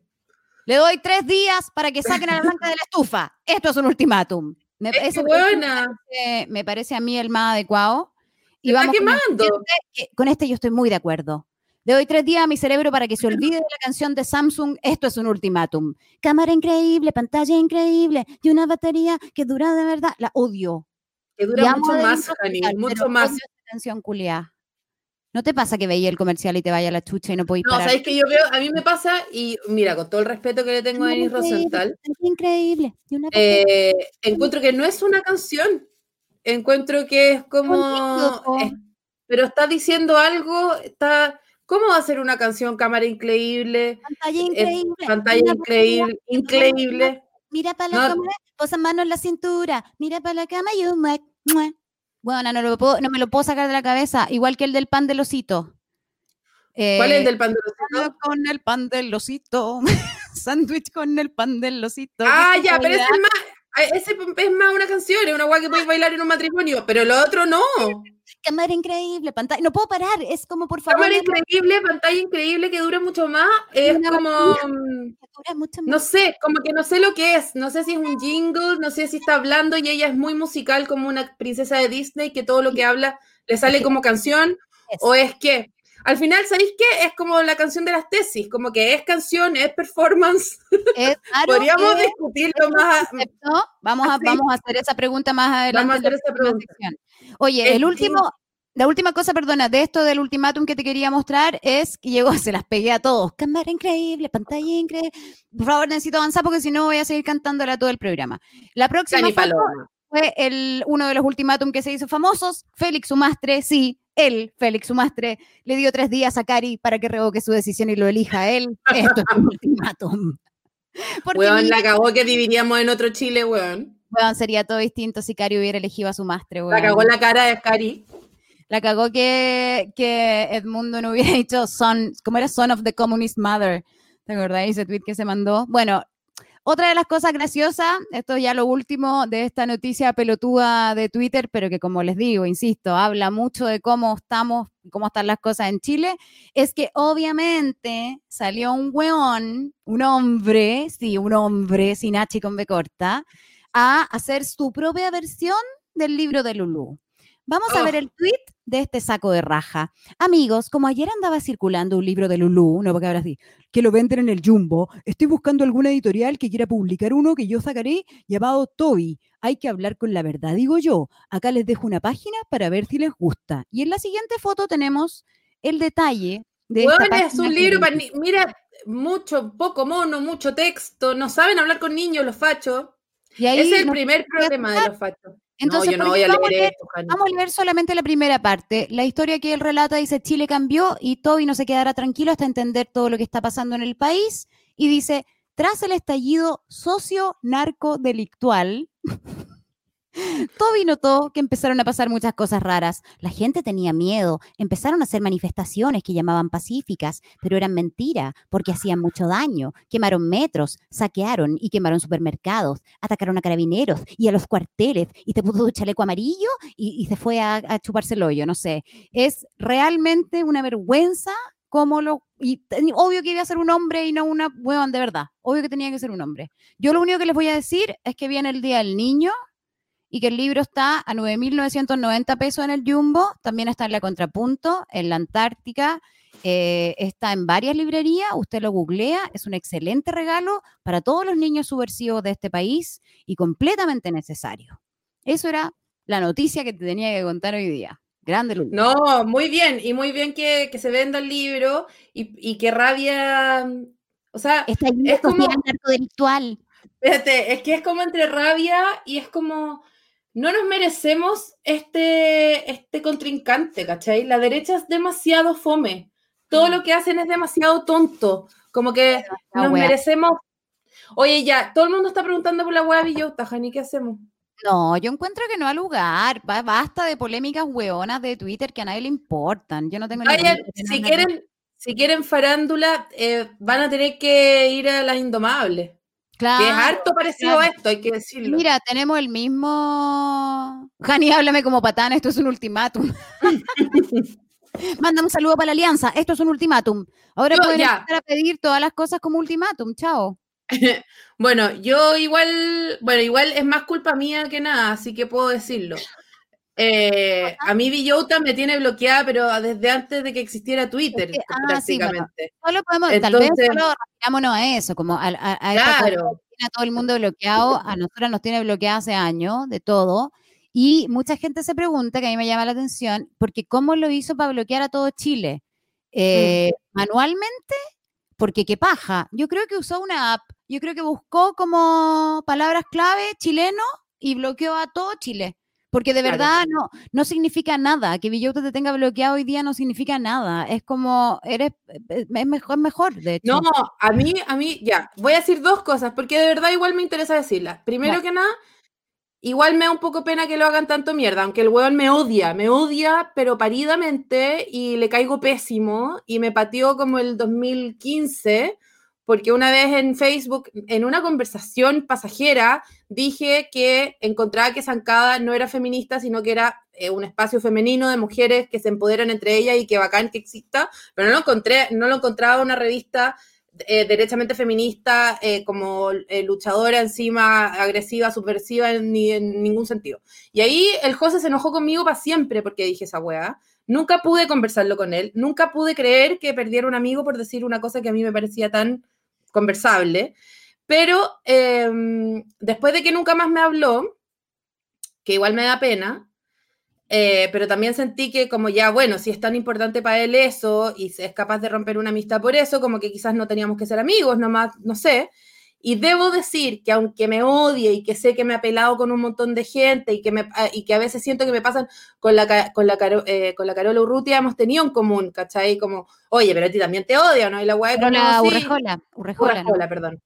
Le doy tres días para que saquen a la blanca de la estufa. Esto es un ultimátum. Me, ese buena. parece- me parece a mí el más adecuado. Y vamos con quemando. siguiente, que- con este yo estoy muy de acuerdo. Le doy tres días a mi cerebro para que se olvide de la canción de Samsung. Esto es un ultimátum. Cámara increíble, pantalla increíble y una batería que dura de verdad. La odio. Que dura mucho más, Jani. Mucho más. canción culiá. ¿No te pasa que veía el comercial y te vaya a la chucha y no podéis No, parar? sabéis que yo veo, a mí me pasa, y mira, con todo el respeto que le tengo a Denis Rosenthal, increíble y una eh, encuentro que no es una canción. Encuentro que es como. es- pero está diciendo algo, está. ¿Cómo va a ser una canción cámara increíble? pantalla eh, increíble. pantalla increíble, increíble. Mira para la No. cámara, posa mano en la cintura, mira para la cama y un muec. Bueno, no, lo puedo- no me lo puedo sacar de la cabeza, igual que el del pan del osito. ¿Cuál es el Eh, del pantalón? Con el pan del osito. Sándwich con el pan del osito. Ah, ya, pero ese es más. eh, Ese es más una canción, es una guay que puedes bailar en un matrimonio, pero lo otro no. Cámara increíble, pantalla. No puedo parar, es como por favor. Cámara increíble, pantalla increíble que dura mucho más. Es Una como. batería. dura mucho No sé, como que no sé lo que es. No sé si es un jingle, no sé si está hablando y ella es muy musical como una princesa de Disney que todo lo que habla le sale como canción. Es. O es que, al final, ¿sabéis qué? Es como la canción de las tesis, como que es canción, es performance. Es raro Podríamos que discutirlo este más. concepto, vamos, a, vamos a hacer esa pregunta más adelante. Vamos a hacer esa pregunta. Oye, El último, la última cosa, perdona, de esto del ultimátum que te quería mostrar es que llegó, se las pegué a todos. Cámara increíble, pantalla increíble. Por favor, necesito avanzar porque si no voy a seguir cantándola todo el programa. La próxima foto fue el, uno de los ultimátum que se hizo famosos. Félix Sumastre, sí, él, Félix Sumastre, le dio tres días a Cari para que revoque su decisión y lo elija él. Esto es un ultimátum. Porque Weón, mi- la cagó que dividiríamos en otro Chile, weón. weón, sería todo distinto si Cari hubiera elegido a Sumastre, weón. La cagó la cara de Cari. La cagó que, que Edmundo no hubiera dicho son, ¿cómo era? Son of the Communist Mother. ¿Te acordáis ese tweet que se mandó? Bueno, otra de las cosas graciosas, esto es ya lo último de esta noticia pelotuda de Twitter, pero que como les digo, insisto, habla mucho de cómo estamos, cómo están las cosas en Chile, es que obviamente salió un weón, un hombre, sí, un hombre sin H y con B corta, a hacer su propia versión del libro de Lulú. Vamos a ver Oh. el tweet de este saco de raja. Amigos, como ayer andaba circulando un libro de Lulú, no porque ahora sí, que lo venden en el Jumbo, estoy buscando alguna editorial que quiera publicar uno que yo sacaré llamado Toby. Hay que hablar con la verdad, digo yo. Acá les dejo una página para ver si les gusta. Y en la siguiente foto tenemos el detalle de esta Weón, es un libro para ni- Mira, mucho, poco mono, mucho texto. No saben hablar con niños los fachos. Y ahí es el primer problema de los fachos. Entonces, no, yo no ¿por voy qué a vamos a leer esto, Jani. Vamos a leer solamente la primera parte. La historia que él relata dice, Chile cambió y Toby no se quedará tranquilo hasta entender todo lo que está pasando en el país. Y dice, tras el estallido socio-narco-delictual, Toby notó que empezaron a pasar muchas cosas raras. La gente tenía miedo, empezaron a hacer manifestaciones que llamaban pacíficas, pero eran mentira porque hacían mucho daño. Quemaron metros, saquearon y quemaron supermercados, atacaron a carabineros y a los cuarteles y te puso un chaleco amarillo y, se fue a, a chuparse el hoyo, no sé. Es realmente una vergüenza como lo... Y obvio que iba a ser un hombre y no una huevón de verdad. Obvio que tenía que ser un hombre. Yo lo único que les voy a decir es que viene el Día del Niño y que el libro está a 9.990 pesos en el Jumbo, también está en la Contrapunto, en la Antártica, eh, está en varias librerías, usted lo googlea, es un excelente regalo para todos los niños subversivos de este país y completamente necesario. Eso era la noticia que te tenía que contar hoy día. Grande Lulu. No, muy bien. Y muy bien que, que se venda el libro y, y que rabia. O sea, Esta es como- narcodelictual. Fíjate, es que es como entre rabia y es como, no nos merecemos este, este contrincante, ¿cachai? La derecha es demasiado fome. Todo Mm. lo que hacen es demasiado tonto. Como que La nos wea. merecemos. Oye, ya, todo el mundo está preguntando por la wea Villota, Jani, ¿qué hacemos? No, yo encuentro que no ha lugar. Ba- Basta de polémicas hueonas de Twitter que a nadie le importan. Yo no tengo interés si en quieren, si quieren farándula, eh, van a tener que ir a las indomables. Claro. Que es harto parecido claro. a esto, hay que decirlo. Mira, tenemos el mismo. Jani, háblame como patán, esto es un ultimátum. Manda un saludo para la alianza, esto es un ultimátum. Ahora Yo, pueden ya. empezar a pedir todas las cosas como ultimátum, chao. Bueno, yo igual, bueno, igual es más culpa mía que nada, así que puedo decirlo. Eh, a mí Villota me tiene bloqueada, pero desde antes de que existiera Twitter, Es que- ah, sí, bueno, prácticamente. Solo podemos, tal vez Entonces- solo refirámonos a eso, como a, a- a Claro. tiene a todo el mundo bloqueado, a nosotras nos tiene bloqueada hace años, de todo. Y mucha gente se pregunta, que a mí me llama la atención, porque ¿cómo lo hizo para bloquear a todo Chile? Eh, ¿Manualmente? Porque qué paja. Yo creo que usó una app, yo creo que buscó como palabras clave chileno y bloqueó a todo Chile. Porque de Claro. verdad no, no significa nada. Que Villota te tenga bloqueado hoy día no significa nada. Es como, eres, es mejor, es mejor, de hecho. No, a mí, a mí, ya, voy a decir dos cosas, porque de verdad igual me interesa decirlas. Primero Ya. que nada, igual me da un poco pena que lo hagan tanto mierda, aunque el weón me odia, me odia, pero paridamente, y le caigo pésimo, y me pateó como el 2015, porque una vez en Facebook, en una conversación pasajera, dije que encontraba que Zancada no era feminista, sino que era eh, un espacio femenino de mujeres que se empoderan entre ellas y que bacán que exista, pero no lo encontré, no lo encontraba una revista eh, derechamente feminista, eh, como eh, luchadora encima, agresiva, subversiva, ni en ningún sentido. Y ahí el José se enojó conmigo para siempre porque dije esa weá. Nunca pude conversarlo con él, nunca pude creer que perdiera un amigo por decir una cosa que a mí me parecía tan conversable. Pero eh, después de que nunca más me habló, que igual me da pena, eh, pero también sentí que como ya, bueno, si es tan importante para él eso y es capaz de romper una amistad por eso, como que quizás no teníamos que ser amigos, nomás, no sé. Y debo decir que aunque me odie y que sé que me ha pelado con un montón de gente y que, me, ah, y que a veces siento que me pasan con la, con la, eh, con la Carola Urrutia, hemos tenido en común, ¿cachai? Como, oye, pero a ti también te odio, ¿no? Y la weá Pero como, la sí. Urrejola, Urrejola, ¿no? Urrejola, perdón.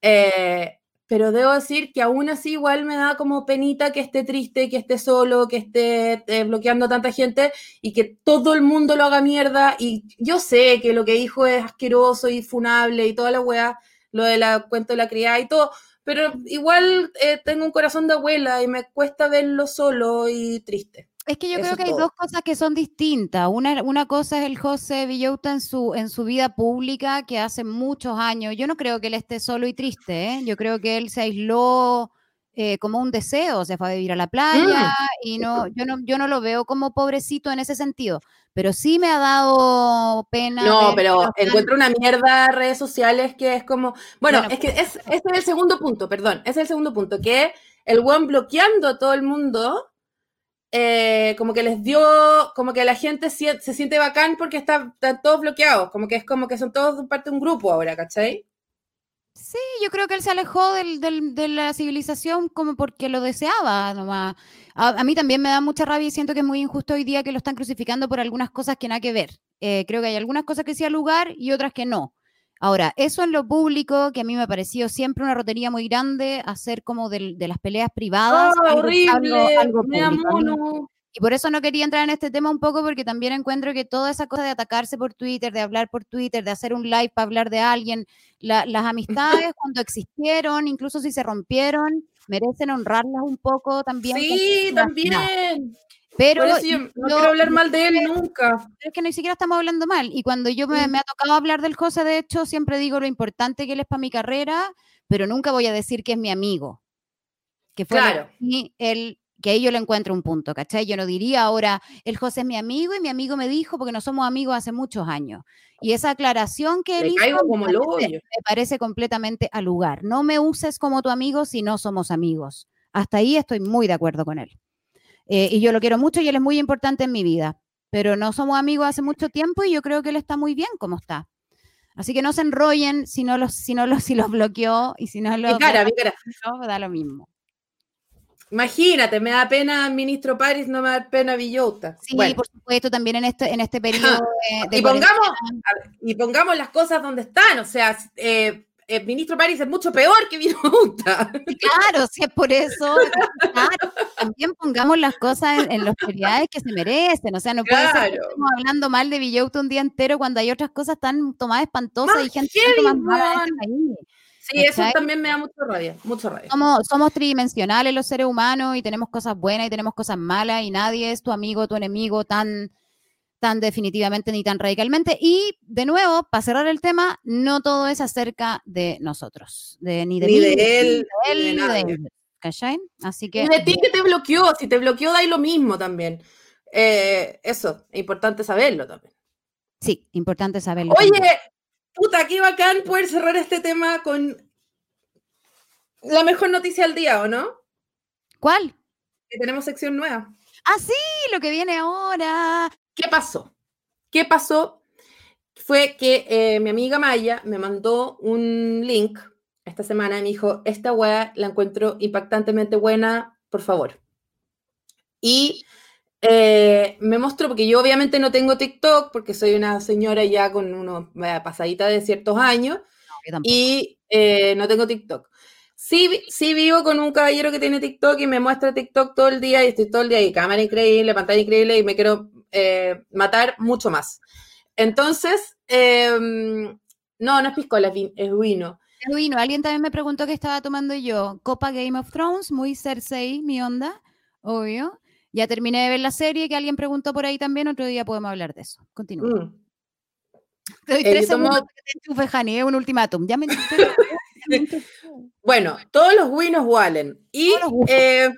Eh, pero debo decir que aún así igual me da como penita que esté triste, que esté solo, que esté eh, bloqueando a tanta gente y que todo el mundo lo haga mierda. Y yo sé que lo que dijo es asqueroso y funable y toda la weá, lo de la cuento de la criada y todo, pero igual eh, tengo un corazón de abuela y me cuesta verlo solo y triste. Es que yo Eso creo que hay todo. dos cosas que son distintas. Una, una cosa es el José Villota en su, en su vida pública, que hace muchos años. Yo no creo que él esté solo y triste, ¿eh? Yo creo que él se aisló eh, como un deseo, se fue a vivir a la playa y no, yo no, yo no lo veo como pobrecito en ese sentido. Pero sí me ha dado pena. No, pero encuentro una mierda redes sociales que es como. Bueno, Bueno, es que es, ese es el segundo punto, perdón. Ese es el segundo punto, que el one bloqueando a todo el mundo, eh, como que les dio, como que la gente sie- se siente bacán porque está- están todos bloqueados, como que es como que son todos parte de un grupo ahora, ¿cachai? Sí, yo creo que él se alejó del- del- de la civilización como porque lo deseaba nomás. A, a mí también me da mucha rabia y siento que es muy injusto hoy día que lo están crucificando por algunas cosas que nada que ver. Eh, creo que hay algunas cosas que sí al lugar y otras que no. Ahora, eso en lo público, que a mí me ha parecido siempre una rotería muy grande, hacer como del- de, las peleas privadas. ¡Ah, algo- horrible! algo- algo me da mono. Y por eso no quería entrar en este tema un poco, porque también encuentro que toda esa cosa de atacarse por Twitter, de hablar por Twitter, de hacer un live para hablar de alguien, la- las amistades cuando existieron, incluso si se rompieron, merecen honrarlas un poco también. Sí, también. nada. Pero Por eso yo no quiero hablar mal de él nunca. es que ni siquiera estamos hablando mal. Y cuando yo me, me ha tocado hablar del José, de hecho, siempre digo lo importante que él es para mi carrera, pero nunca voy a decir que es mi amigo. Que fue Claro. él, que ahí yo le encuentro un punto, ¿cachai? Yo no diría ahora, el José es mi amigo y mi amigo me dijo porque no somos amigos hace muchos años. Y esa aclaración que él hizo caigo me como el parece- me parece completamente al lugar. No me uses como tu amigo si no somos amigos. Hasta ahí estoy muy de acuerdo con él. Eh, y yo lo quiero mucho y él es muy importante en mi vida. Pero no somos amigos hace mucho tiempo y yo creo que él está muy bien como está. Así que no se enrollen si no los, si no los, si los bloqueó y si no los Mi cara, mi cara. bloqueó, da lo mismo. Imagínate, me da pena ministro París, no me da pena Villota. Sí, Bueno. por supuesto, también en este, en este periodo de, de y pongamos, ver, y pongamos las cosas donde están. O sea, eh, el ministro París es mucho peor que Villota. Claro, si es por eso. claro, también pongamos las cosas en, en los prioridades que se merecen. O sea, no puede ser que Claro. estemos hablando mal de Villauta un día entero cuando hay otras cosas tan tomadas espantosas Más y gente este weón. país. Sí, eso también me da mucha rabia, mucha rabia. Somos, somos tridimensionales los seres humanos y tenemos cosas buenas y tenemos cosas malas y nadie es tu amigo, tu enemigo tan, tan definitivamente ni tan radicalmente. Y de nuevo, para cerrar el tema, no todo es acerca de nosotros, de, ni de Ni mí, de ni él, ni de él, ni de ¿cachai? Así que Y de ti que te bloqueó, si te bloqueó, da ahí lo mismo también. Eh, eso, es importante saberlo también. sí, importante saberlo. Oye, también. Puta, qué bacán poder cerrar este tema con la mejor noticia del día, ¿o no? ¿cuál? Que tenemos sección nueva. Ah, sí, lo que viene ahora. ¿Qué pasó? ¿Qué pasó? Fue que eh, mi amiga Maya me mandó un link esta semana y me dijo, esta weá la encuentro impactantemente buena, por favor. Y eh, me mostró, porque yo obviamente no tengo TikTok, porque soy una señora ya con una pasadita de ciertos años, No, y eh, no tengo TikTok. Sí, sí vivo con un caballero que tiene TikTok y me muestra TikTok todo el día y estoy todo el día y cámara increíble, pantalla increíble y me quiero eh, matar mucho más. Entonces, em, no, no es piscola, es vin- es vino. Vino, alguien también me preguntó qué estaba tomando yo. Copa Game of Thrones, muy Cersei, mi onda, obvio. Ya terminé de ver la serie que alguien preguntó por ahí también. Otro día podemos hablar de eso. Continúa. Mm. Te doy eh, tres tomo- segundos que te es un ultimátum. Ya me Bueno, todos los winos valen. Y eh,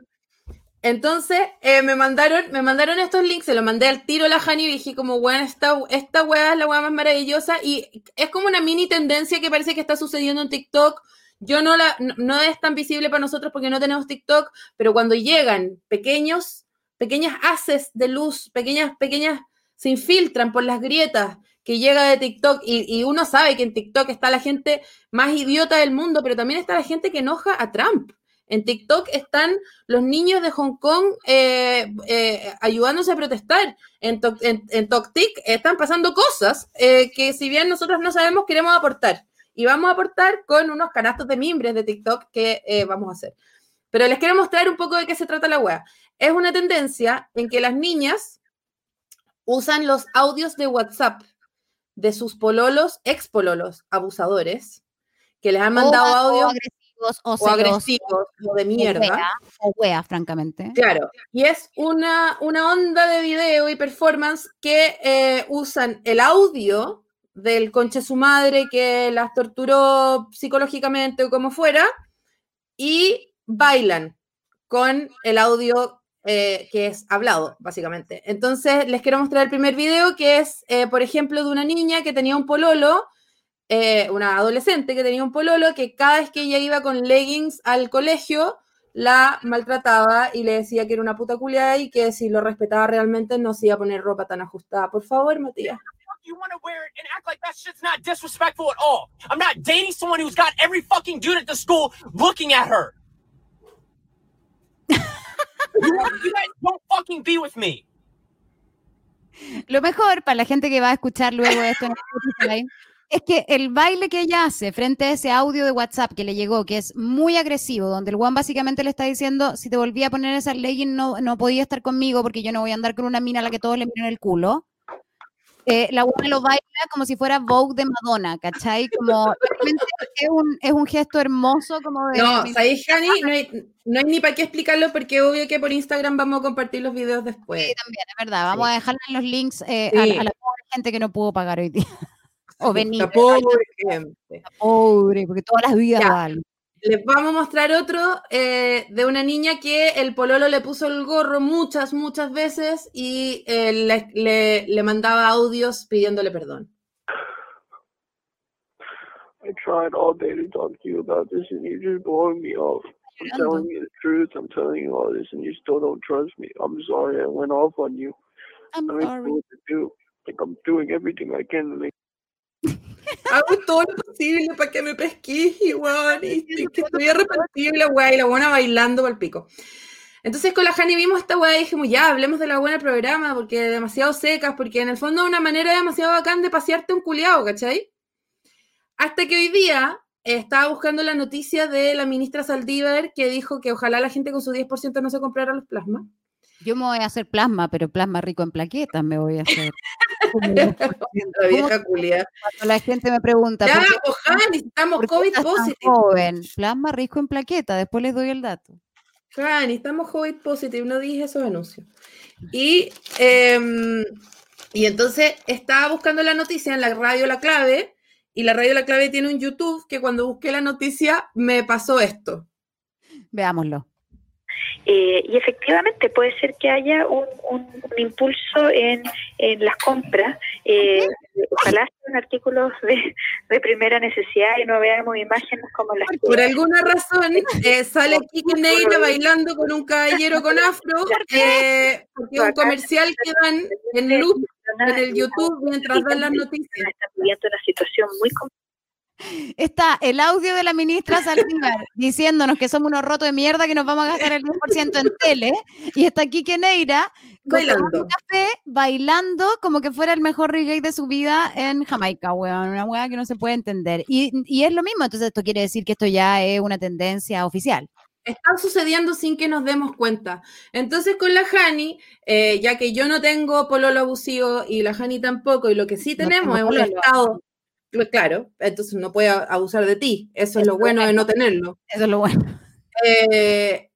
entonces eh, me mandaron, me mandaron estos links, se los mandé al tiro a la Hani y dije como, bueno, esta, esta weá es la weá más maravillosa y es como una mini tendencia que parece que está sucediendo en TikTok. Yo no la, no es tan visible para nosotros porque no tenemos TikTok, pero cuando llegan pequeños, pequeñas haces de luz, pequeñas, pequeñas, se infiltran por las grietas que llega de TikTok y, uno sabe que en TikTok está la gente más idiota del mundo, pero también está la gente que enoja a Trump. En TikTok están los niños de Hong Kong eh, eh, ayudándose a protestar. En, Tok- en, TokTik están pasando cosas eh, que si bien nosotros no sabemos, queremos aportar. Y vamos a aportar con unos canastos de mimbres de TikTok que vamos a hacer. Pero les quiero mostrar un poco de qué se trata la web. Es una tendencia en que las niñas usan los audios de WhatsApp de sus pololos, ex pololos, abusadores, que les han mandado o, audios agresivos o, o agresivos o de mierda. wea, o wea, francamente. Claro, y es una, una onda de video y performance que eh, usan el audio del conche su madre que las torturó psicológicamente o como fuera y bailan con el audio eh, que es hablado, básicamente. Entonces, les quiero mostrar el primer video que es, eh, por ejemplo, de una niña que tenía un pololo, eh, una adolescente que tenía un pololo que cada vez que ella iba con leggings al colegio, la maltrataba y le decía que era una puta culiada y que si lo respetaba realmente no se iba a poner ropa tan ajustada. Por favor, Matías. you want to wear it and act like that shit's not disrespectful at all. I'm not dating someone who's got every fucking dude at the school looking at her. Lo mejor para la gente que va a escuchar luego esto en Spotify es que el baile que ella hace frente a ese audio de WhatsApp que le llegó, que es muy agresivo, donde el one básicamente le está diciendo, si te volví a poner esa legging no, no podía estar conmigo porque yo no voy a andar con una mina a la que todos le miren el culo. Eh, la buena lo baila como si fuera Vogue de Madonna, ¿cachai? Como realmente es un, es un gesto hermoso como de... No, ¿sabéis, Jani? No hay, no hay ni para qué explicarlo porque obvio que por Instagram vamos a compartir los videos después. Sí, también, es verdad. Vamos Sí. a dejarle los links eh, Sí. a, a la pobre gente que no pudo pagar hoy día. o venir. La pobre gente. Pobre, porque todas las vidas Ya. valen. Les vamos a mostrar otro eh, de una niña que el pololo le puso el gorro muchas, muchas veces y eh, le, le- le mandaba audios pidiéndole perdón. I tried all day to talk to you about this and you're just blowing me off. I'm telling you the truth. I'm telling you all this and you still don't trust me. I'm sorry I went off on you. I'm I know sorry. what to do. Like I'm doing everything I can to make Hago todo lo posible para que me pesquís, weón, y que estoy la weá, y la buena bailando para el pico. Entonces con la Jani vimos esta weá y dijimos, ya, hablemos de la buena programa, porque demasiado secas, porque en el fondo es una manera demasiado bacán de pasearte un culiao, ¿cachai? Hasta que hoy día eh, estaba buscando la noticia de la ministra Saldívar que dijo que ojalá la gente con su 10% no se comprara los plasmas. Yo me voy a hacer plasma, pero plasma rico en plaquetas me voy a hacer. La vieja culia. Cuando la gente me pregunta, Ya, ¿por qué, Ojani, estamos por qué COVID positive. joven? Plasma rico en plaquetas, después les doy el dato. Jani, estamos COVID positive, no dije esos anuncios. Y, em, y entonces estaba buscando la noticia en la radio La Clave, y la radio La Clave tiene un YouTube que cuando busqué la noticia me pasó esto. Veámoslo. Eh, y efectivamente puede ser que haya un, un- un impulso en, en las compras. Eh, ojalá sean artículos de, de primera necesidad y no veamos imágenes como las que Por alguna razón eh, sale Kike Neira bailando con un caballero con afro, eh, porque un comercial que dan en loop en el YouTube mientras dan las noticias. están viviendo una situación muy compleja. Está el audio de la ministra Saldívar diciéndonos que somos unos rotos de mierda que nos vamos a gastar el 10% en tele. Y está Kike Neira Bailando. un café, bailando como que fuera el mejor reggae de su vida en Jamaica, weón. Una weá que no se puede entender. Y, y es lo mismo, entonces esto quiere decir que esto ya es una tendencia oficial. Están sucediendo sin que nos demos cuenta. Entonces con la Hani, eh, ya que yo no tengo pololo abusivo y la Hani tampoco, y lo que sí tenemos es un pololo. estado, claro, entonces no puede abusar de ti. Eso es lo bueno de no tenerlo. Eso es lo bueno. Eh,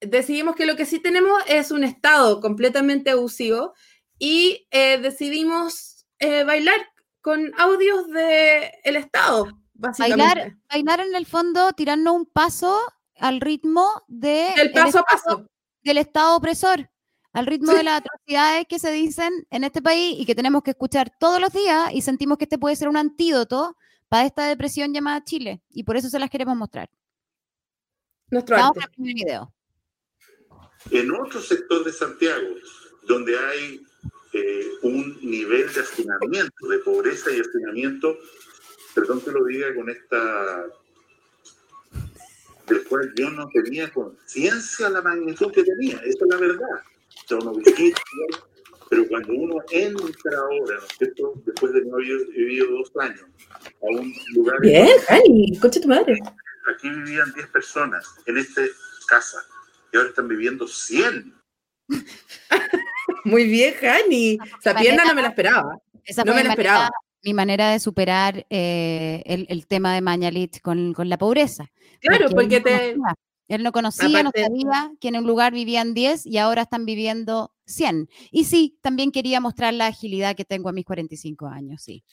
decidimos que lo que sí tenemos es un estado completamente abusivo y eh, decidimos eh, bailar con audios del el estado, básicamente. Bailar, bailar en el fondo, tirarnos un paso al ritmo de El paso a estado- paso. del Estado opresor, al ritmo Sí. de las atrocidades que se dicen en este país y que tenemos que escuchar todos los días y sentimos que este puede ser un antídoto para esta depresión llamada Chile y por eso se las queremos mostrar. Nuestro Vamos arte. al primer video. En otro sector de Santiago, donde hay eh, un nivel de hacinamiento, de pobreza y hacinamiento, perdón que lo diga con esta, del cual yo no tenía conciencia la magnitud que tenía, esa es la verdad. Pero cuando uno entra ahora, ¿no es cierto? Después de no haber vivido dos años, a un lugar Bien, Hani, concha tu madre. aquí vivían 10 personas en esta casa y ahora están viviendo 100. Muy bien, Hani. Esa pierna no me la esperaba. Esa No me mi la manera- esperaba. Mi manera de superar eh, el, el tema de Mañalich con, con la pobreza. Claro, porque te. Él no conocía, Aparte- no sabía que en un lugar vivían 10 y ahora están viviendo 100. Y sí, también quería mostrar la agilidad que tengo a mis 45 años, sí.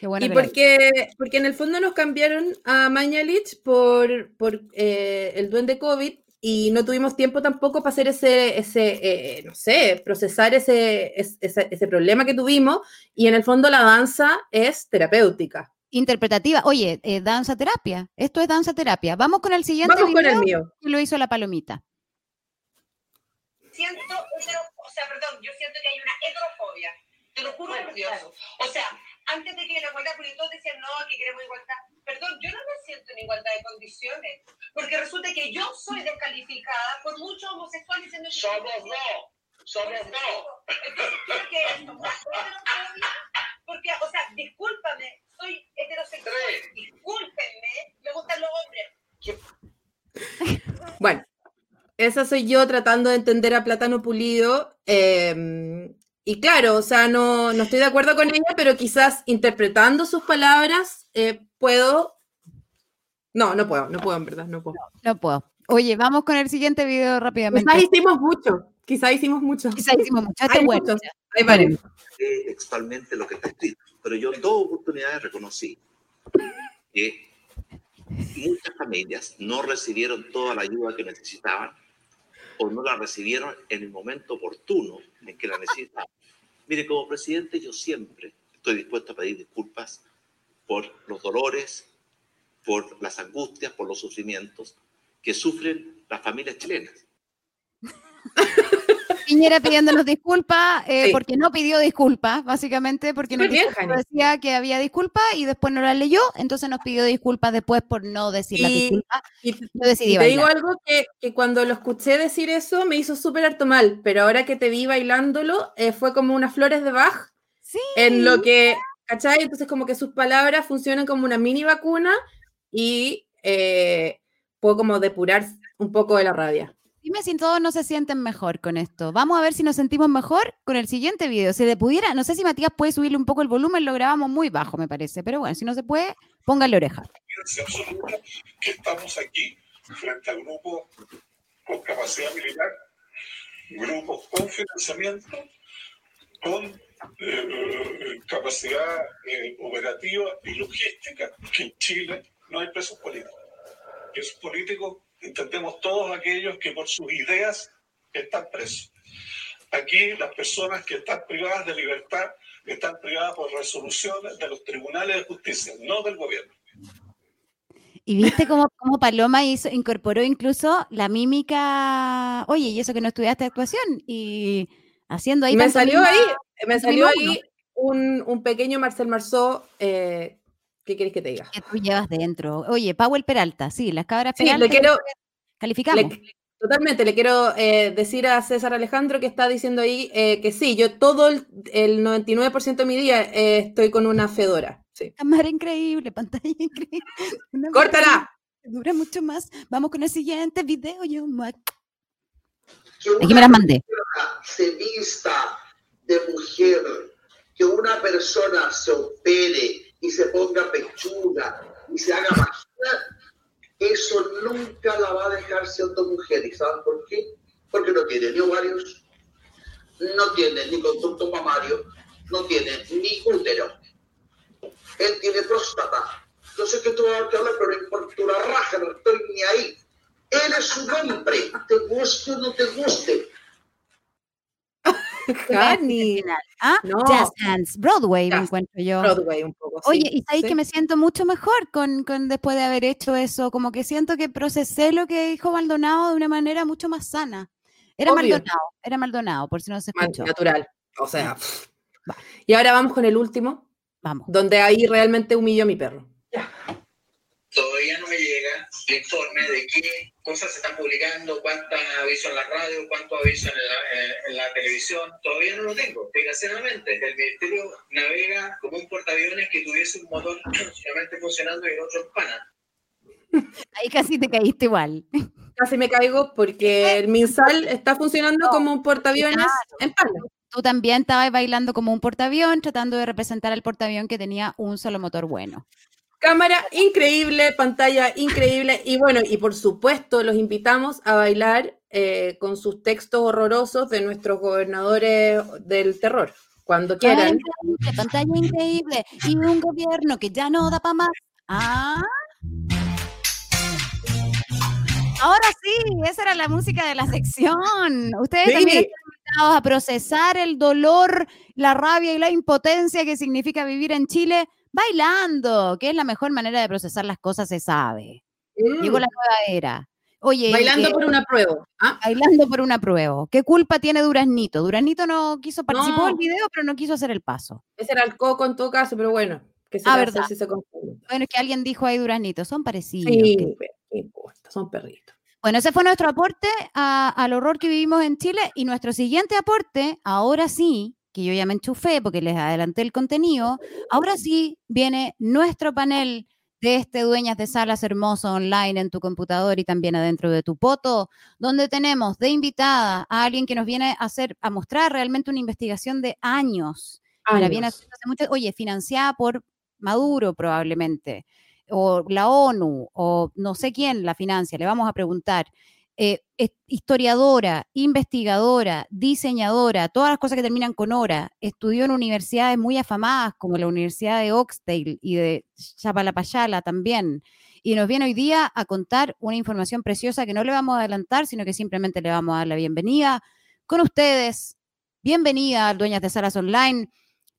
Qué bueno Y porque, porque en el fondo nos cambiaron a Mañalich por, por eh, el duende COVID y no tuvimos tiempo tampoco para hacer ese, ese eh, no sé, procesar ese, es- ese, ese problema que tuvimos. Y en el fondo la danza es terapéutica. Interpretativa. Oye, eh, danza terapia. Esto es danza terapia. Vamos con el siguiente Vamos con el mío. que lo hizo la palomita. siento, hetero- o sea, perdón, yo siento que hay una heterofobia. Te lo juro por Dios. O sea, antes de que la igualdad, porque todos decían, no, que queremos igualdad. Perdón, yo no me siento en igualdad de condiciones. Porque resulta que yo soy descalificada por muchos homosexuales diciendo que... Somos no, somos no. Entonces, creo que. Porque, o sea, discúlpame, soy heterosexual. Tres. Discúlpenme, me gustan los hombres. Bueno, esa soy yo tratando de entender a Plátano Pulido. eh, y claro, o sea, no, no estoy de acuerdo con ella, pero quizás interpretando sus palabras eh, puedo. No, no puedo, no puedo, en verdad, no puedo. No puedo. Oye, vamos con el siguiente video rápidamente. Quizás hicimos mucho, quizás hicimos mucho. Quizás hicimos mucho. Este Hay bueno. muchos, hay varios. eh, textualmente lo que está escrito, pero yo en dos oportunidades reconocí que muchas familias no recibieron toda la ayuda que necesitaban o no la recibieron en el momento oportuno en que la necesitaban. Mire, como presidente yo siempre estoy dispuesto a pedir disculpas por los dolores, por las angustias, por los sufrimientos que sufren las familias chilenas. Piñera pidiéndonos disculpas eh, Sí. porque no pidió disculpas, básicamente porque Jani. decía que había disculpas y después no las leyó, entonces nos pidió disculpas después por no decir las disculpas. Y, Yo decidí y te digo algo que, que cuando lo escuché decir eso me hizo súper harto mal, pero ahora que te vi bailándolo eh, fue como unas flores de Bach Sí. en lo que, ¿cachai? Entonces como que sus palabras funcionan como una mini vacuna y eh, puedo como depurar un poco de la rabia. Dime si todos no se sienten mejor con esto. Vamos a ver si nos sentimos mejor con el siguiente video. Si le pudiera, no sé si Matías puede subirle un poco el volumen, lo grabamos muy bajo, me parece. Pero bueno, si no se puede, póngale oreja. absoluta que estamos aquí frente a grupos con capacidad militar, grupos con financiamiento, con eh, capacidad eh, operativa y logística, que en Chile no hay presos políticos. Presos políticos entendemos todos aquellos que por sus ideas están presos. Aquí las personas que están privadas de libertad están privadas por resoluciones de los tribunales de justicia, no del gobierno. Y viste cómo, cómo Paloma hizo, incorporó incluso la mímica, oye, y eso que no estudiaste actuación, y haciendo ahí... Me salió ahí, me salió ahí un, un pequeño Marcel Marceau. eh, ¿Qué quieres que te diga? que tú llevas dentro. Oye, Powell Peralta, sí, las cabras Sí, Peralta. le quiero, Calificamos. le- totalmente, le quiero eh, decir a César Alejandro que está diciendo ahí eh, que sí, yo todo el, el 99% de mi día eh, estoy con una fedora. Sí. Cámara increíble, pantalla increíble. Una ¡Córtala! Dura mucho más. Vamos con el siguiente video. Yo, ma- que Aquí me las mandé. se vista de mujer, que una persona se opere y se ponga pechuga y se haga magia, eso nunca la va a dejar siendo mujer. ¿Y saben por qué? Porque no tiene ni ovarios, no tiene ni conducto mamario, no tiene ni útero. Él tiene próstata. Yo sé que tú vas a hablar, pero no importa raja, no estoy ni ahí. Él es un hombre, te guste o no te guste. ¿Ah? No. Jazz Hands, Broadway, me Jazz, encuentro yo. Broadway un poco. sí, Oye, y sabéis sí. que me siento mucho mejor con, con después de haber hecho eso, como que siento que procesé lo que dijo Maldonado de una manera mucho más sana. Era Obvio. Maldonado, era Maldonado, por si no se escuchó. natural. O sea. Y ahora vamos con el último, Vamos. donde ahí realmente humilló a mi perro. Todavía no me llega el informe de qué cosas se están publicando, cuántas aviso en la radio, cuántos aviso en la, eh, en la televisión. Todavía no lo tengo. Desgraciadamente, el ministerio navega como un portaaviones que tuviese un motor solamente funcionando y el otro en pana. Ahí casi te caíste igual. Casi me caigo porque el Minsal está funcionando como un portaaviones en pala. Tú también estabas bailando como un portaavión, tratando de representar al portaavión que tenía un solo motor bueno. Cámara increíble, pantalla increíble. Y bueno, y por supuesto los invitamos a bailar eh, con sus textos horrorosos de nuestros gobernadores del terror. Cuando Ah, quieran. increíble, pantalla increíble. Y un gobierno que ya no da para más. Ah. Ahora sí, esa era la música de la sección. Ustedes Sí. también están invitados a procesar el dolor, la rabia y la impotencia que significa vivir en Chile bailando, que es la mejor manera de procesar las cosas, se sabe. Llegó Mm. la nueva era. Oye, Bailando eh, por una prueba. ¿ah? bailando por una prueba. ¿Qué culpa tiene Duraznito? Duraznito no quiso participó del No. video, pero no quiso hacer el paso. Ese era el coco en todo caso, pero bueno, que se Ah, verdad. si se. Bueno, es que alguien dijo ahí Duraznito, son parecidos. Sí, que- ¿qué importa? Son perritos. Bueno, ese fue nuestro aporte a- al horror que vivimos en Chile y nuestro siguiente aporte, ahora sí, que yo ya me enchufé porque les adelanté el contenido, ahora sí viene nuestro panel de este Dueñas de Salas Hermoso online en tu computador y también adentro de tu poto, donde tenemos de invitada a alguien que nos viene a hacer, a mostrar realmente una investigación de años. viene hace mucho- oye, financiada por Maduro probablemente, o la ONU, o no sé quién la financia, le vamos a preguntar. Eh, historiadora, investigadora, diseñadora, todas las cosas que terminan con hora, estudió en universidades muy afamadas como la Universidad de Oxdale y de Chapalapayala también. Y nos viene hoy día a contar una información preciosa que no le vamos a adelantar, sino que simplemente le vamos a dar la bienvenida. Con ustedes, bienvenida Dueñas de Salas Online,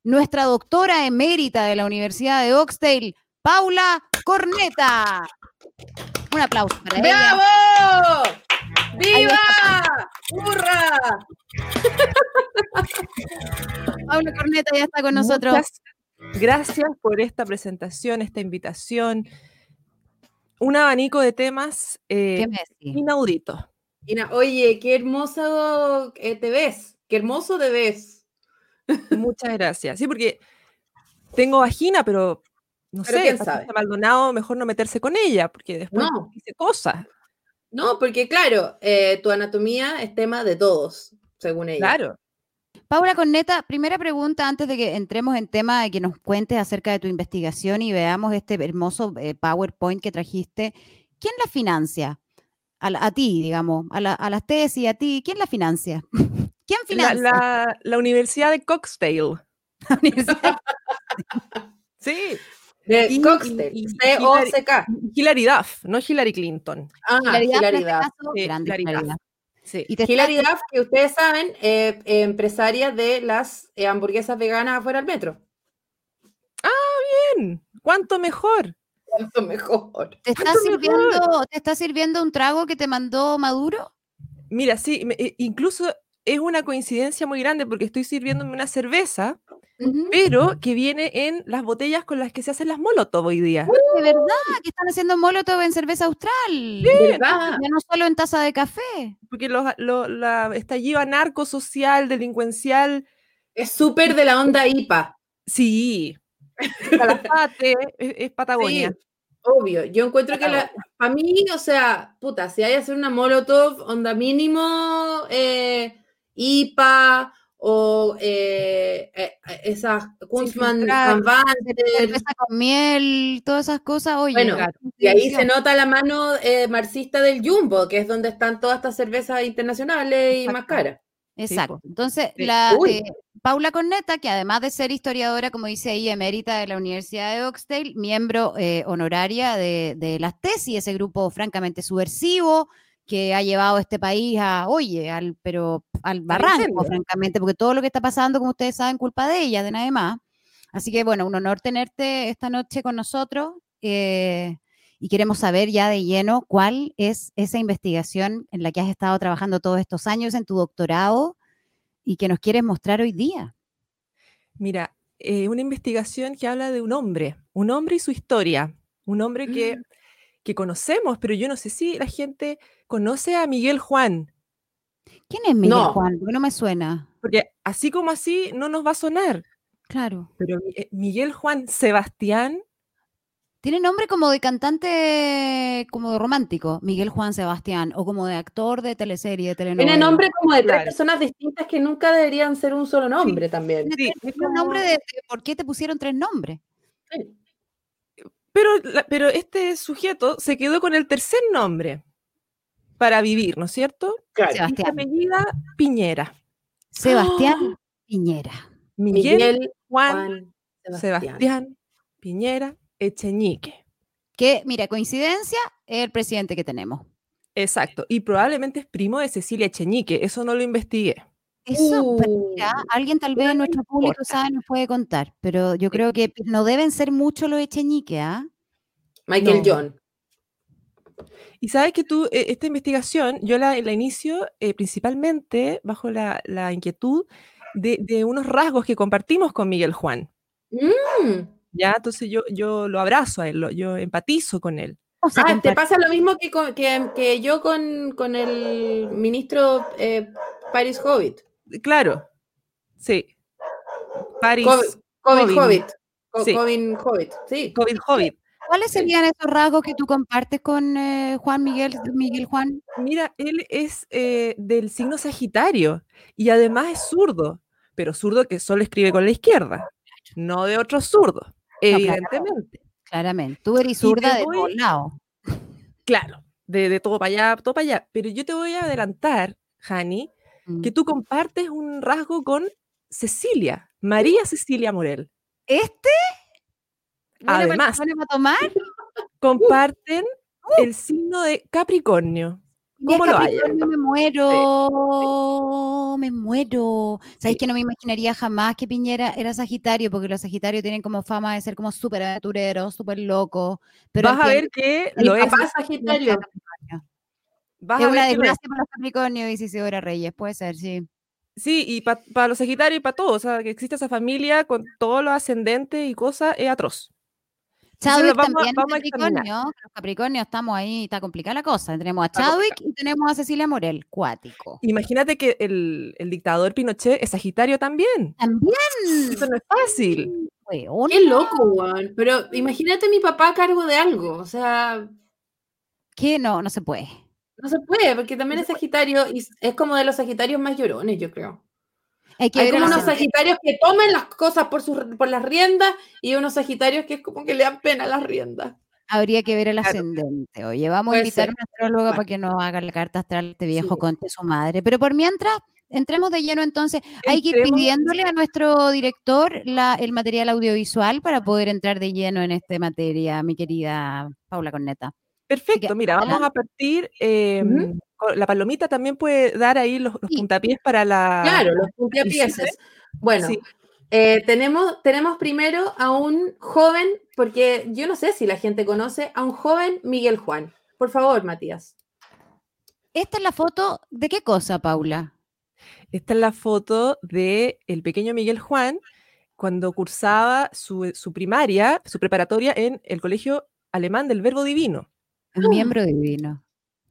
nuestra doctora emérita de la Universidad de Oxdale, Paula Corneta. Un aplauso para ella. ¡Bravo! ¡Viva! ¡Hurra! Paula Corneta ya está con nosotros. Muchas gracias por esta presentación, esta invitación. Un abanico de temas eh, ¿Qué me decís? inaudito. Ina, oye, qué hermoso eh, te ves. Qué hermoso te ves. Muchas gracias. Sí, porque tengo vagina, pero no Pero sé, quién sabe. Maldonado, mejor no meterse con ella, porque después No. dice cosas. No, porque claro, eh, tu anatomía es tema de todos, según ella. Claro. Paula Corneta, primera pregunta antes de que entremos en tema de que nos cuentes acerca de tu investigación y veamos este hermoso eh, PowerPoint que trajiste. ¿Quién la financia? A, la- a ti, digamos, a, la- a las tesis, a ti, ¿quién la financia? ¿Quién financia? la- la Universidad de Coxdale. Sí. De Y- Coxtel, y- y C-O-C-K. Hilary Duff, no Hillary Clinton. Ah, Hilary este Duff. grande Hilary. Duff. Sí. Y que ustedes saben, eh, eh, empresaria de las eh, hamburguesas veganas afuera del metro. Bien, ¿Cuánto mejor? Cuanto mejor. ¿Te está, ¿Cuánto mejor? sirviendo, ¿Te está sirviendo un trago que te mandó Maduro? Mira, sí, me- e- incluso es una coincidencia muy grande porque estoy sirviéndome una cerveza, pero que viene en las botellas con las que se hacen las molotov hoy día. De verdad, que están haciendo molotov en cerveza austral. ¿Verdad? Ya no solo en taza de café. Porque los, lo- la estallido anarcosocial, delincuencial, Es súper de la onda IPA. sí. Calafate es, es Patagonia. Sí, obvio. Yo encuentro que la, para mí, o sea, puta, si hay que hacer una Molotov, onda mínimo, eh, IPA o eh, eh, esas Kunzman. Cerveza con miel, todas esas cosas. Oye, Bueno, claro, Y ahí se nota la mano eh, marxista del Jumbo, que es donde están todas estas cervezas internacionales y más caras. Exacto. Entonces, Sí. la, eh, Paula Corneta, que además de ser historiadora, como dice ahí, emérita de la Universidad de Oxdale, miembro eh, honoraria de, de las tesis, ese grupo francamente subversivo que ha llevado este país a, oye, al, pero al barranco, francamente, porque todo lo que está pasando, como ustedes saben, culpa de ella, de nadie más. Así que, bueno, un honor tenerte esta noche con nosotros. eh, y queremos saber ya de lleno cuál es esa investigación en la que has estado trabajando todos estos años en tu doctorado y que nos quieres mostrar hoy día. Mira, eh, una investigación que habla de un hombre, un hombre y su historia, un hombre que, Mm. Que conocemos, pero yo no sé si la gente conoce a Miguel Juan, ¿Quién es Miguel No. Juan? Porque no me suena. porque así como así no nos va a sonar, Claro. pero eh, Miguel Juan Sebastián, Tiene nombre como de cantante, como de romántico, Miguel Juan Sebastián, o como de actor de teleserie, de telenovela. Tiene nombre como de tres Claro. personas distintas que nunca deberían ser un solo nombre también. Tiene sí, es nombre de, de por qué te pusieron tres nombres. Pero, la- pero este sujeto se quedó con el tercer nombre para vivir, ¿no es cierto? Claro. Sebastián. apellida Piñera. Sebastián Piñera. Miguel, Miguel Juan Juan Sebastián. Piñera Echeñique. Que, mira, coincidencia, es el presidente que tenemos. Exacto. Y probablemente es primo de Cecilia Echeñique. Eso no lo investigué. Eso, pero Uh, mira, alguien tal vez en nuestro público importa. sabe, nos puede contar, pero yo creo que no deben ser mucho los echeñiques, ¿ah? Michael No. John. Y sabes que tú, eh, esta investigación, yo la, la inicio eh, principalmente bajo la, la inquietud de, de unos rasgos que compartimos con Miguel Juan. Mm. Ya, entonces yo, yo lo abrazo a él, lo- yo empatizo con él. O sea, Ah, te pasa lo mismo que, con- que, que yo con, con el ministro eh, Paris Hobbit. Claro, sí. Paris, COVID, COVID. Hobbit. Co- Sí. Cobin Hobbit, sí. COVID Hobbit. ¿Cuáles serían esos rasgos que tú compartes con eh, Juan Miguel, Miguel Juan? Mira, él es eh, del signo Sagitario y además es zurdo, pero zurdo que solo escribe con la izquierda, no de otro zurdo, evidentemente. Claramente, tú eres zurda de todos lados. Claro, de, de todo para allá, todo para allá. Pero yo te voy a adelantar, Hani. Que tú compartes un rasgo con Cecilia, María Cecilia Morel. ¿Este? ¿Buena para- Además, buena para tomar? comparten el signo de Capricornio. ¿Cómo lo hay? Capricornio, Me muero, me muero. ¿Sabéis que no me imaginaría jamás que Piñera era Sagitario? Porque los Sagitarios tienen como fama de ser como súper aventureros, súper locos. Pero Vas a ver que el lo es. Sagitario. Vas Es a una desgracia para los Capricornios, dice Isidora Reyes, puede ser, sí. Sí, y para los Sagitarios y para todos, o sea, que existe esa familia con todos los ascendentes y cosas, es atroz. Chadwick vamos a- también vamos. Capricornio. Los Capricornios estamos ahí, está complicada la cosa. Tenemos a Chadwick y tenemos a Cecilia Morel, cuático. Imagínate que el, el dictador Pinochet es Sagitario también. También. Eso no es fácil. Weona. Qué loco, weón. Pero imagínate mi papá a cargo de algo. O sea, Que no, no se puede. No se puede, porque también es Sagitario y es como de los Sagitarios más llorones, yo creo. Hay que Hay ver como unos. Sagitarios que toman las cosas por, sus, por las riendas y unos Sagitarios que es como que le dan pena las riendas. Habría que ver el Claro. ascendente. Oye, vamos a invitar ser. a una astróloga Bueno. para que nos haga la carta astral de este viejo Sí. conche su madre. Pero por mientras, entremos de lleno entonces. Hay que ir pidiéndole a nuestro director la, el material audiovisual para poder entrar de lleno en esta materia, mi querida Paula Corneta. Perfecto, mira, vamos a partir. eh, con- La palomita también puede dar ahí los, los Sí. puntapiés para la. Claro, los el puntiapieses. Bueno, Sí. eh, tenemos, tenemos primero a un joven, porque yo no sé si la gente conoce, a un joven Miguel Juan. Por favor, Matías. Esta es la foto de qué cosa, Paula? Esta es la foto de el pequeño Miguel Juan cuando cursaba su, su primaria, su preparatoria en el Colegio Alemán del Verbo Divino. Un miembro divino.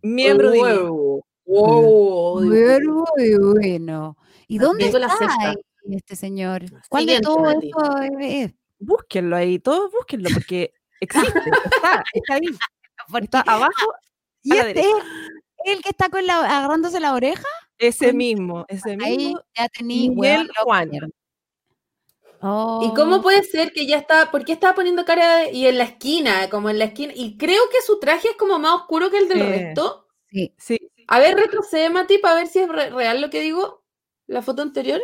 Miembro divino. Wow, Verbo divino. ¿Y dónde la está sexta. ahí este señor? ¿Cuál de todo esto es? es? Búsquenlo ahí, todos búsquenlo, porque existe, está, está ahí. Está abajo, ¿Y este es el que está con la, agarrándose la oreja? Ese mismo, ese Ahí mismo. ya tení Miguel Juan. ¿Y Oh, cómo puede ser que ya está, por qué estaba poniendo cara de- y en la esquina, como en la esquina? Y creo que su traje es como más oscuro que el del Eh, resto. sí. Sí, A ver, retrocede, Mati, para ver si es re- real lo que digo. La foto anterior.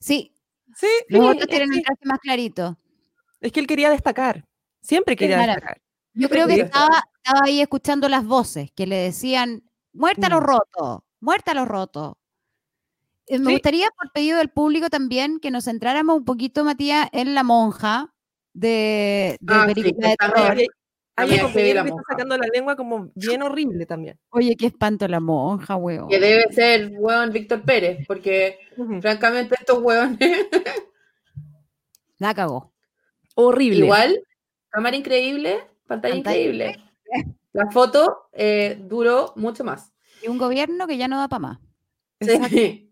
Sí, sí, los sí, otros tienen sí. un traje más clarito. Es que él quería destacar. Siempre quería Claro. destacar. Yo creo que Sí. estaba, estaba ahí escuchando las voces que le decían, muerta a los Mm. rotos, muerta a los rotos. Eh, Me Sí. gustaría, por pedido del público también, que nos centráramos un poquito, Matías, en la monja de, de Ah, sí, de está terror. Hay un compañero que está monja. sacando la lengua como bien horrible también. Oye, qué espanto la monja, weón. Que debe ser, weón, Víctor Pérez, porque francamente estos weones, La cagó. Horrible. igual, cámara increíble, pantalla Pantalla increíble. La foto eh, duró mucho más. Y un gobierno que ya no da para más. Sí.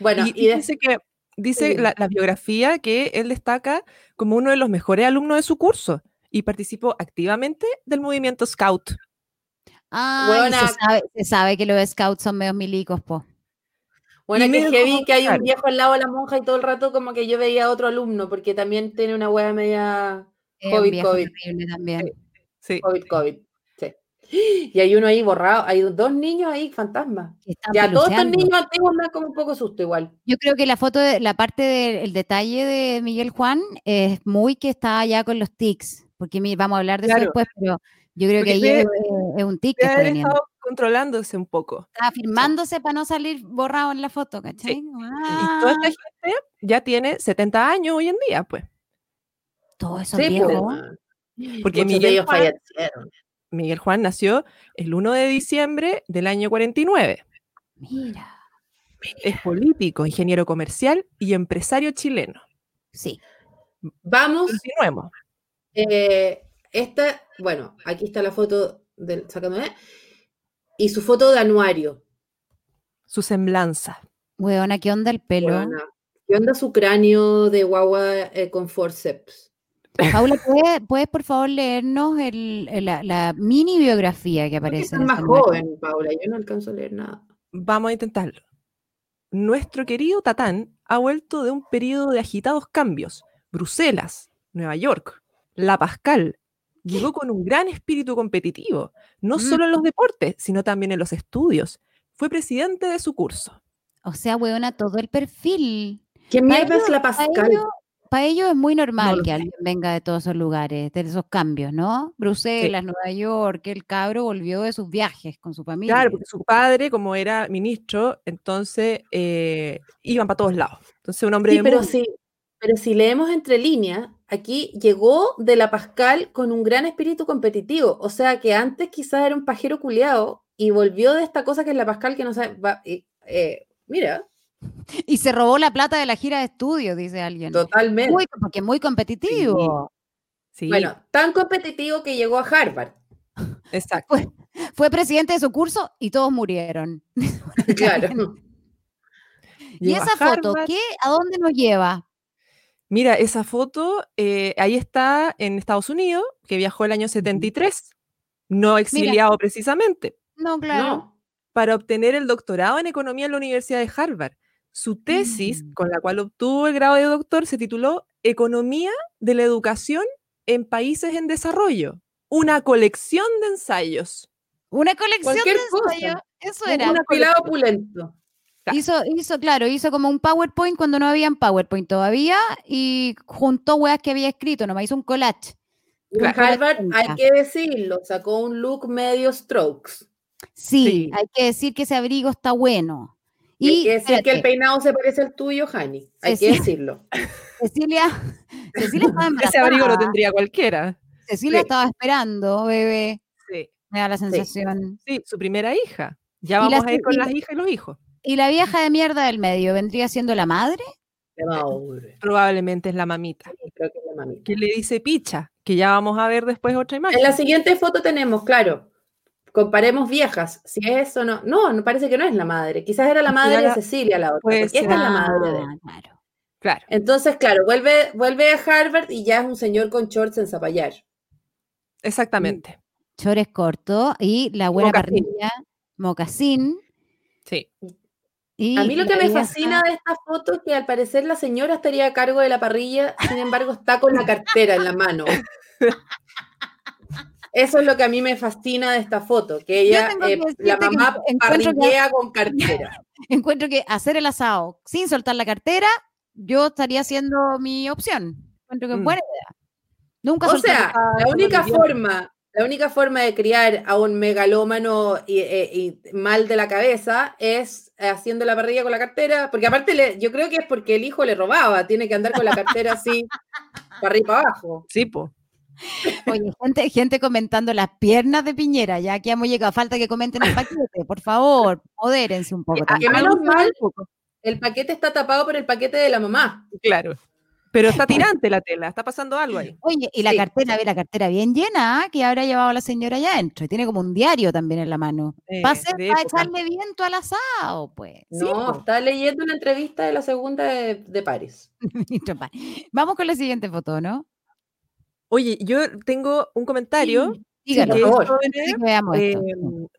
Bueno, y, y, de- dice que dice Sí. la, la biografía que él destaca como uno de los mejores alumnos de su curso y participó activamente del movimiento Scout. Ah, Weona. se sabe, se sabe que los scouts son medios milicos, po. bueno, y que heavy que hay un viejo al lado de la monja y todo el rato como que yo veía a otro alumno, porque también tiene una wea media COVID, COVID. terrible también. Sí. COVID, COVID. Sí. Y hay uno ahí borrado, hay dos niños ahí fantasmas. que están Ya todos estos niños antiguos me como un poco susto igual. Yo creo que la foto, de, la parte del detalle de Miguel Juan es muy que está ya con los tics, porque mi- vamos a hablar de Claro. eso después, pero yo creo que Porque ahí debe- es, es un tic que Debe haber estado controlándose un poco. Está firmándose para no salir borrado en la foto, ¿cachai? Y toda esta Ah, gente ya tiene 70 años hoy en día, pues. todos esos Sí, pues. Porque Muchos de Miguel ellos Juan, fallecieron. Miguel Juan nació el 1 de diciembre del año 49. Mira, Es político, ingeniero comercial y empresario chileno. sí. Vamos, Continuemos. eh, esta, bueno, aquí está la foto del sacándome. Y su foto de anuario. Su semblanza. Weona, ¿qué onda el pelo? Weona, ¿Qué onda su cráneo de guagua eh, con forceps? Paula, ¿puedes, puedes, por favor leernos el- el- la, la mini biografía que aparece? es más joven, Paula. Yo no alcanzo a leer nada. Vamos a intentarlo. Nuestro querido Tatán ha vuelto de un periodo de agitados cambios. Bruselas, Nueva York, La Pascal. Llegó con un gran espíritu competitivo, no Mm. solo en los deportes, sino también en los estudios. Fue presidente de su curso. O sea, weona, todo el perfil. ¿Qué mierda es la pa' Pascal? Para ellos es muy normal que sé. alguien venga de todos esos lugares, de esos cambios, ¿no? Bruselas, Nueva York, el cabro volvió de sus viajes con su familia. Claro, porque su padre, como era ministro, entonces eh, iban para todos lados. Entonces, un hombre Sí, de pero mundo. si, pero si leemos entre líneas, aquí llegó de la Pascal con un gran espíritu competitivo. O sea que antes quizás era un pajero culiado y volvió de esta cosa que es la Pascal que no sabe. va- eh, mira, Y se robó la plata de la gira de estudio, dice alguien. totalmente. Muy, porque es muy competitivo. Sí, Bueno, tan competitivo que llegó a Harvard. exacto. Fue presidente de su curso y todos murieron. Claro. ¿Y esa foto qué? ¿A dónde nos lleva? Mira, esa foto, eh, ahí está en Estados Unidos, que viajó el año 73, no exiliado precisamente. No, claro. No. para obtener el doctorado en economía en la Universidad de Harvard. Su tesis, Mm. con la cual obtuvo el grado de doctor, se tituló Economía de la Educación en Países en Desarrollo, una colección de ensayos. Una colección Cualquier de ensayos. Eso Un era. compilado opulento. Hizo, hizo, claro, hizo como un PowerPoint cuando no había PowerPoint todavía y juntó weas que había escrito, nomás hizo un collage. Claro. Harvard, hay que decirlo, sacó un look medio strokes. Sí, Sí. hay que decir que ese abrigo está bueno. Y hay que decir que el peinado se parece al tuyo, Hani. Hay Sí, que sí. decirlo. Cecilia, Cecilia estaba Ese abrigo lo embarazada. tendría cualquiera. Cecilia Sí. estaba esperando, bebé. Sí, Me da la sensación. sí, su primera hija. Ya vamos a ir con las hijas y los hijos. Y la vieja de mierda del medio, ¿vendría siendo la madre? Probablemente es la mamita, Creo que es la mamita. que le dice picha, que ya vamos a ver después otra imagen. En la siguiente foto tenemos, claro, comparemos viejas. Si es eso o no. No, no parece que no es la madre. Quizás era la madre de Cecilia la otra. Porque esta es la madre de él. claro. Claro, Entonces, claro, vuelve, vuelve a Harvard y ya es un señor con shorts en zapallar. exactamente. Chores corto y la buena Mocasín. parrilla, mocasín. Sí. Y A mí lo que me fascina de esta foto es que al parecer la señora estaría a cargo de la parrilla, sin embargo está con la cartera en la mano. Eso es lo que a mí me fascina de esta foto, que ella, que eh, la mamá que- parrillea con cartera. Encuentro que hacer el asado sin soltar la cartera, yo estaría haciendo mi opción. Encuentro que es Mm. buena idea. Nunca O sea, la- la única forma, la única forma de criar a un megalómano y, eh, y mal de la cabeza es haciendo la parrilla con la cartera, porque aparte le- yo creo que es porque el hijo le robaba, tiene que andar con la cartera así, para arriba y para abajo. Sí, po. Oye, gente, gente comentando las piernas de Piñera, ya que hemos llegado. Falta que comenten el paquete, por favor, modérense un poco. Que también. menos mal, el paquete está tapado por el paquete de la mamá. Claro. Pero está tirante la tela, está pasando algo ahí. Oye, y la Sí. cartera, ve la cartera bien llena, ¿ah? que habrá llevado la señora allá adentro. Y tiene como un diario también en la mano. Eh, Va a ser de para echarle viento al asado, pues. Sí, No, está leyendo una entrevista de la segunda de, de París. Vamos con la siguiente foto, ¿no? Oye, yo tengo un comentario. Dígalo. que por favor. sobre, eh,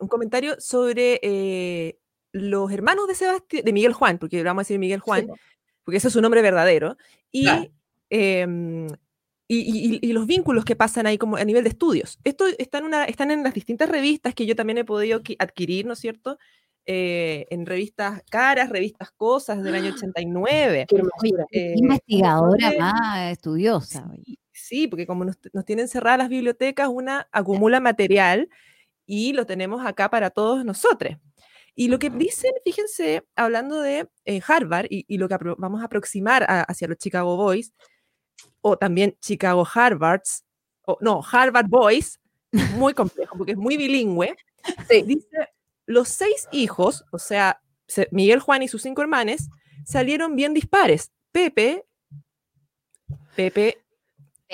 un comentario sobre eh, los hermanos de Sebastián, de Miguel Juan, porque vamos a decir Miguel Juan, Sí, porque ese es su nombre verdadero, y, Claro. em, y, y- los vínculos que pasan ahí como a nivel de estudios. Esto está en una, están en las distintas revistas que yo también he podido qui- adquirir, ¿no es cierto? Eh, en revistas caras, revistas cosas del año 89. Qué hermosura. eh, Investigadora más estudiosa. Sí, sí, porque como nos, nos tienen cerradas las bibliotecas, una acumula material y lo tenemos acá para todos nosotros. Y lo que dicen, fíjense, hablando de eh, Harvard y, y lo que apro- vamos a aproximar a- hacia los Chicago Boys, o también Chicago Harvards, o no, Harvard Boys, muy complejo porque es muy bilingüe, Sí. dice, los seis hijos, o sea, se- Miguel Juan y sus cinco hermanes, salieron bien dispares. Pepe, Pepe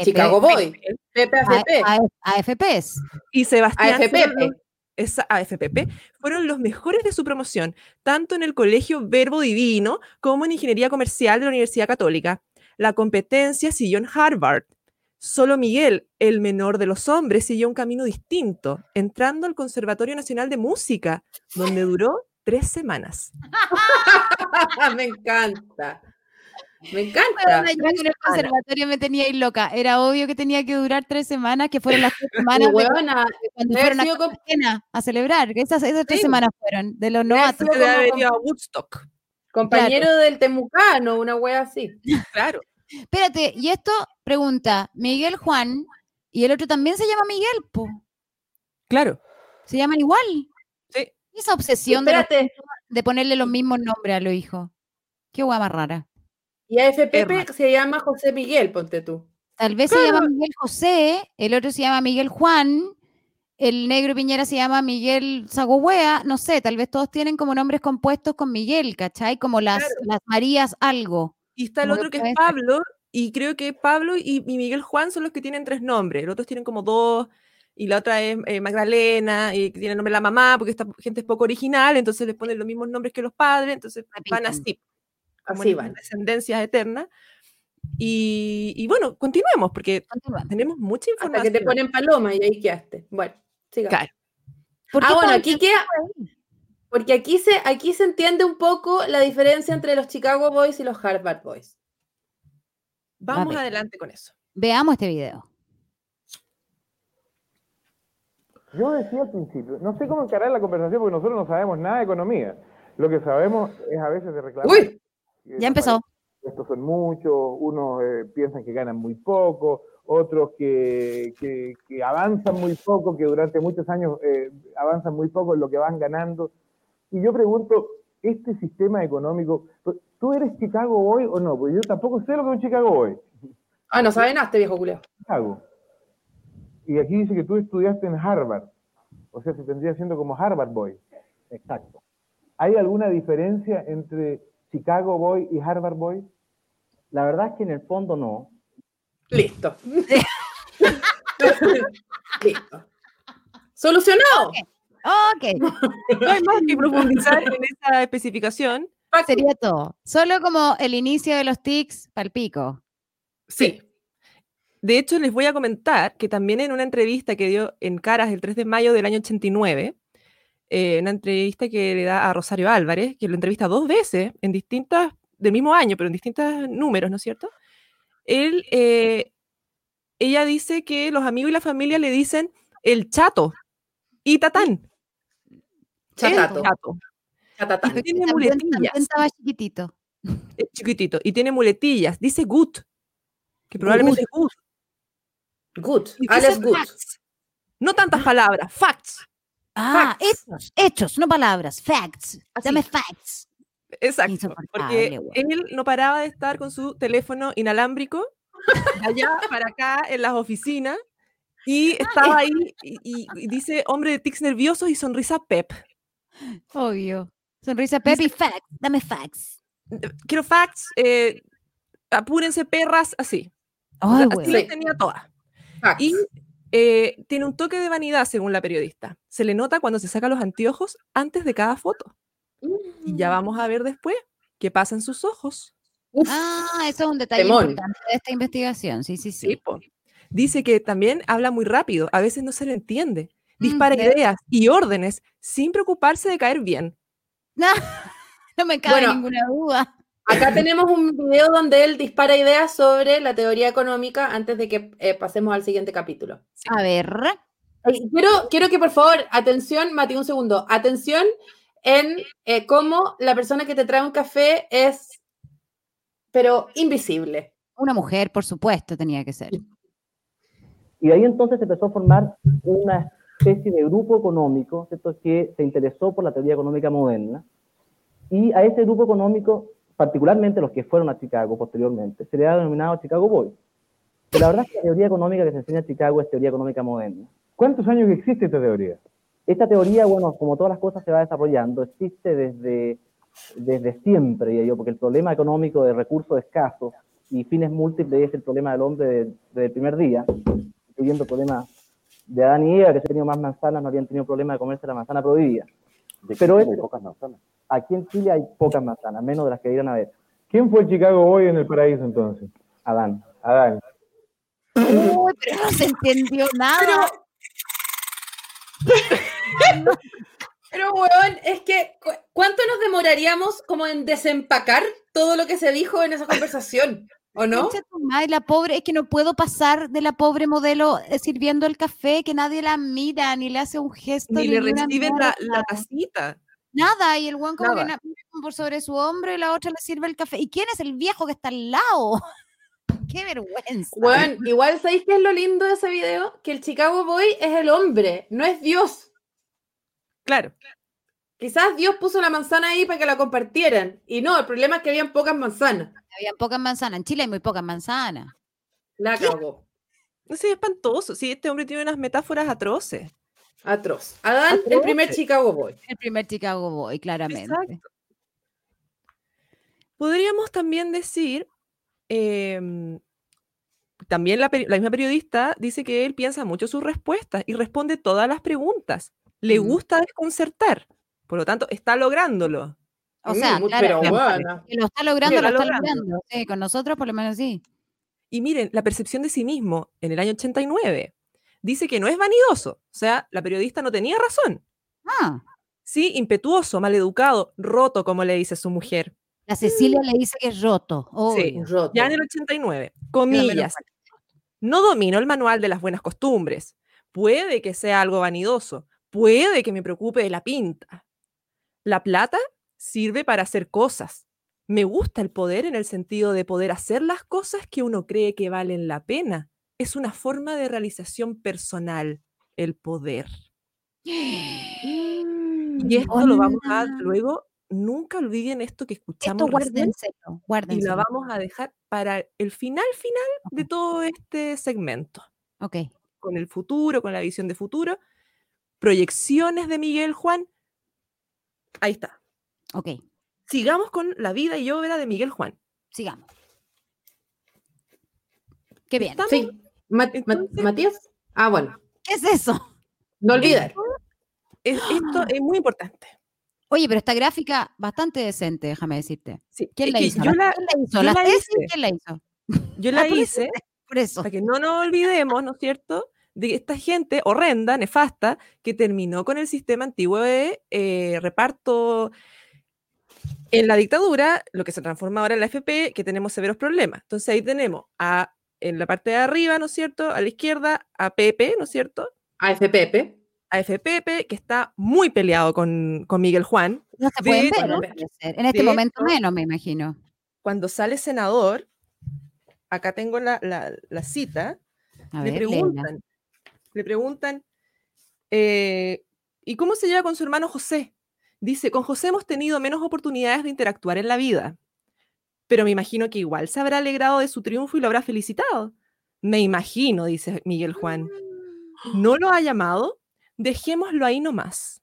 Chicago Pepe, Boy, Pepe A- AFP, a- AFPs. y Sebastián AFPP. los- esa- AFPP, fueron los mejores de su promoción, tanto en el Colegio Verbo Divino como en Ingeniería Comercial de la Universidad Católica. La competencia siguió en Harvard. Solo Miguel, el menor de los hombres, siguió un camino distinto, entrando al Conservatorio Nacional de Música, donde duró tres semanas. me encanta. Me encanta. yo en el conservatorio me tenía ahí loca. Era obvio que tenía que durar tres semanas, que fueron las tres semanas de Huevona, cuando debe fueron a celebrar. que Esas, esas tres Sí. semanas fueron de los novatos. haber ido a Woodstock. compañero del Temucano, una wea así. Claro. Espérate, y esto pregunta, Miguel Juan, y el otro también se llama Miguel, po. Claro. Se llaman igual. Sí. Esa obsesión de, los- de ponerle los mismos nombres a los hijos. Qué guay más rara. y AFP Hermano. se llama José Miguel, ponte tú. Tal vez se llama Miguel José, el otro se llama Miguel Juan, el negro Piñera se llama Miguel Zagohuea, no sé, tal vez todos tienen como nombres compuestos con Miguel, ¿cachai? Como las, Claro. las Marías algo. Y está el otro que es. Pablo, y creo que Pablo y, y Miguel Juan son los que tienen tres nombres. Los otros tienen como dos, y la otra es eh, Magdalena, y que tiene el nombre de la mamá, porque esta gente es poco original, entonces les ponen los mismos nombres que los padres, entonces van así, como Así van. descendencias eternas. Y, y bueno, continuemos, porque tenemos mucha Hasta información. que te ponen paloma y ahí quedaste. Bueno, sigamos. Claro. ¿Por qué Ah, bueno, aquí queda. Porque aquí se, aquí se entiende un poco la diferencia entre los Chicago Boys y los Harvard Boys. Vamos adelante con eso. Veamos este video. Yo decía al principio, no sé cómo encarar la conversación porque nosotros no sabemos nada de economía. Lo que sabemos es a veces de reclamar. Uy, ya empezó. Estos son muchos, unos eh, piensan que ganan muy poco, otros que, que- que avanzan muy poco, que durante muchos años eh, avanzan muy poco en lo que van ganando. Y yo pregunto, este sistema económico, ¿tú eres Chicago Boy o no? Porque yo tampoco sé lo que es un Chicago Boy. Ah, no sabe nada este viejo culeo. Chicago. Y aquí dice que tú estudiaste en Harvard. O sea, se tendría siendo como Harvard Boy. Exacto. ¿Hay alguna diferencia entre Chicago Boy y Harvard Boy? La verdad es que en el fondo no. Listo. Listo. ¡Solucionado! Ok. No hay más que profundizar en esa especificación. Sería todo. Solo como el inicio de los tics palpico. Sí. De hecho, les voy a comentar que también en una entrevista que dio en Caras el 3 de mayo del año 89, eh, una entrevista que le da a Rosario Álvarez, que lo entrevista dos veces en distintas, del mismo año, pero en distintos números, ¿no es cierto? Él, eh, ella dice que los amigos y la familia le dicen el chato y tatán. Chatato. Chato. Chatatán. Y tiene También, muletillas. también estaba chiquitito. eh, chiquitito, y tiene muletillas. Dice good, que probablemente es good. Good. Alex Good. facts. No tantas palabras, facts. Ah, Facts. hechos, hechos, no palabras. Facts. Así. Dame facts. Exacto. Porque güey. él no paraba de estar con su teléfono inalámbrico allá para acá en las oficinas y estaba ahí y, y- y dice hombre de tics nerviosos y sonrisa pep. Obvio. Sonrisa Pepe facts. Dame facts. Quiero facts, eh, apúrense perras, así. Ay, güey. así las tenía todas. Y eh, tiene un toque de vanidad, según la periodista. Se le nota cuando se saca los anteojos antes de cada foto. Y ya vamos a ver después qué pasa en sus ojos. Ah, eso es un detalle Temón. importante de esta investigación. Sí, sí, sí. Sí. Dice que también habla muy rápido, a veces no se le entiende. Dispara ¿ves? ideas y órdenes sin preocuparse de caer bien. No, no me cabe Bueno, ninguna duda. Acá tenemos un video donde él dispara ideas sobre la teoría económica antes de que eh, pasemos al siguiente capítulo. A ver. Quiero, quiero que por favor, atención, Mati, un segundo. Atención en eh, cómo la persona que te trae un café es, pero invisible. Una mujer, por supuesto, tenía que ser. Y ahí entonces se empezó a formar una especie de grupo económico, ¿cierto? que se interesó por la teoría económica moderna. Y a ese grupo económico, particularmente los que fueron a Chicago posteriormente, se le ha denominado Chicago Boys. Pero la verdad es que la teoría económica que se enseña en Chicago es teoría económica moderna. ¿Cuántos años existe esta teoría? Esta teoría, bueno, como todas las cosas se va desarrollando, existe desde, desde siempre, diría yo, porque el problema económico de recursos escasos y fines múltiples es el problema del hombre de- desde el primer día, incluyendo el problema de Adán y Eva, que si han tenido más manzanas no habían tenido problema de comerse la manzana prohibida. Pero Chile hay pocas manzanas. aquí en Chile hay pocas manzanas, menos de las que dieron a ver. ¿Quién fue el Chicago Boy en el paraíso entonces? Adán. Adán. Uy, pero no se entendió nada. Pero, weón, es que, cu- ¿cuánto nos demoraríamos como en desempacar todo lo que se dijo en esa conversación? ¿O no? Madre, la pobre, es que no puedo pasar de la pobre modelo eh, sirviendo el café, que nadie la mira, ni le hace un gesto. Ni le una reciben la, la tacita. Nada, y el guan como que Nada. como por sobre su hombro y la otra le sirve el café. ¿Y quién es el viejo que está al lado? ¡Qué vergüenza! Weón, igual sabéis qué es lo lindo de ese video, que el Chicago Boy es el hombre, no es Dios. Claro. Quizás Dios puso la manzana ahí para que la compartieran. Y no, el problema es que habían pocas manzanas. Había pocas manzanas. En Chile hay muy pocas manzanas. La cagó. No sé, espantoso. Sí, este hombre tiene unas metáforas atroces. Atroz. Adán, el primer. Chicago Boy. El primer Chicago Boy, claramente. Exacto. Podríamos también decir, em, también la, misma periodista dice que él piensa mucho sus respuestas y responde todas las preguntas. Le Mm. gusta desconcertar. Por lo tanto, está lográndolo. O sea, muy- claro, pero que- lo está logrando, lo está logrando. logrando. Sí, con nosotros por lo menos sí. Y miren, la percepción de sí mismo en el año 89 dice que no es vanidoso. O sea, la periodista no tenía razón. Ah, Sí, impetuoso, maleducado, roto, como le dice su mujer. la Cecilia le dice que es roto. Sí. Roto. ya en el 89. menos Comillas. No domino el manual de las buenas costumbres. Puede que sea algo vanidoso. Puede que me preocupe de la pinta. La plata sirve para hacer cosas. Me gusta el poder en el sentido de poder hacer las cosas que uno cree que valen la pena. Es una forma de realización personal, el poder. Y esto lo vamos a luego, nunca olviden esto que escuchamos Esto guárdenselo, y la vamos a dejar para el final final de todo este segmento. Ok. Con el futuro, con la visión de futuro, proyecciones de Miguel Juan. Ahí está. Ok, Sigamos con la vida y obra de Miguel Juan. sigamos. Qué bien. Estamos- Sí. Entonces- Matías. Ah, bueno. ¿Qué es eso? No olvidar. Es- esto es muy importante. Oye, pero esta gráfica bastante decente, déjame decirte. Sí, ¿Quién la hizo? yo la- ¿Quién la hizo? yo ¿La hice. ¿Quién la hizo? Yo la Ah, por eso, hice Por eso. para que no nos olvidemos, ¿no es cierto?, de esta gente horrenda, nefasta, que terminó con el sistema antiguo de eh, reparto en la dictadura, lo que se transforma ahora en la FP, que tenemos severos problemas. Entonces ahí tenemos a, en la parte de arriba, ¿no es cierto?, a la izquierda, a Pepe, ¿no es cierto?, AFPP. a FPP, que está muy peleado con, con Miguel Juan. No se De pueden hecho, ver. En este de momento hecho, menos, me imagino. Cuando sale senador, acá tengo la, la- la cita, A le ver, preguntan, le preguntan, eh, ¿y cómo se lleva con su hermano José? Dice, con José hemos tenido menos oportunidades de interactuar en la vida, pero me imagino que igual se habrá alegrado de su triunfo y lo habrá felicitado. Me imagino, dice Miguel Juan. ¿No lo ha llamado? Dejémoslo ahí nomás.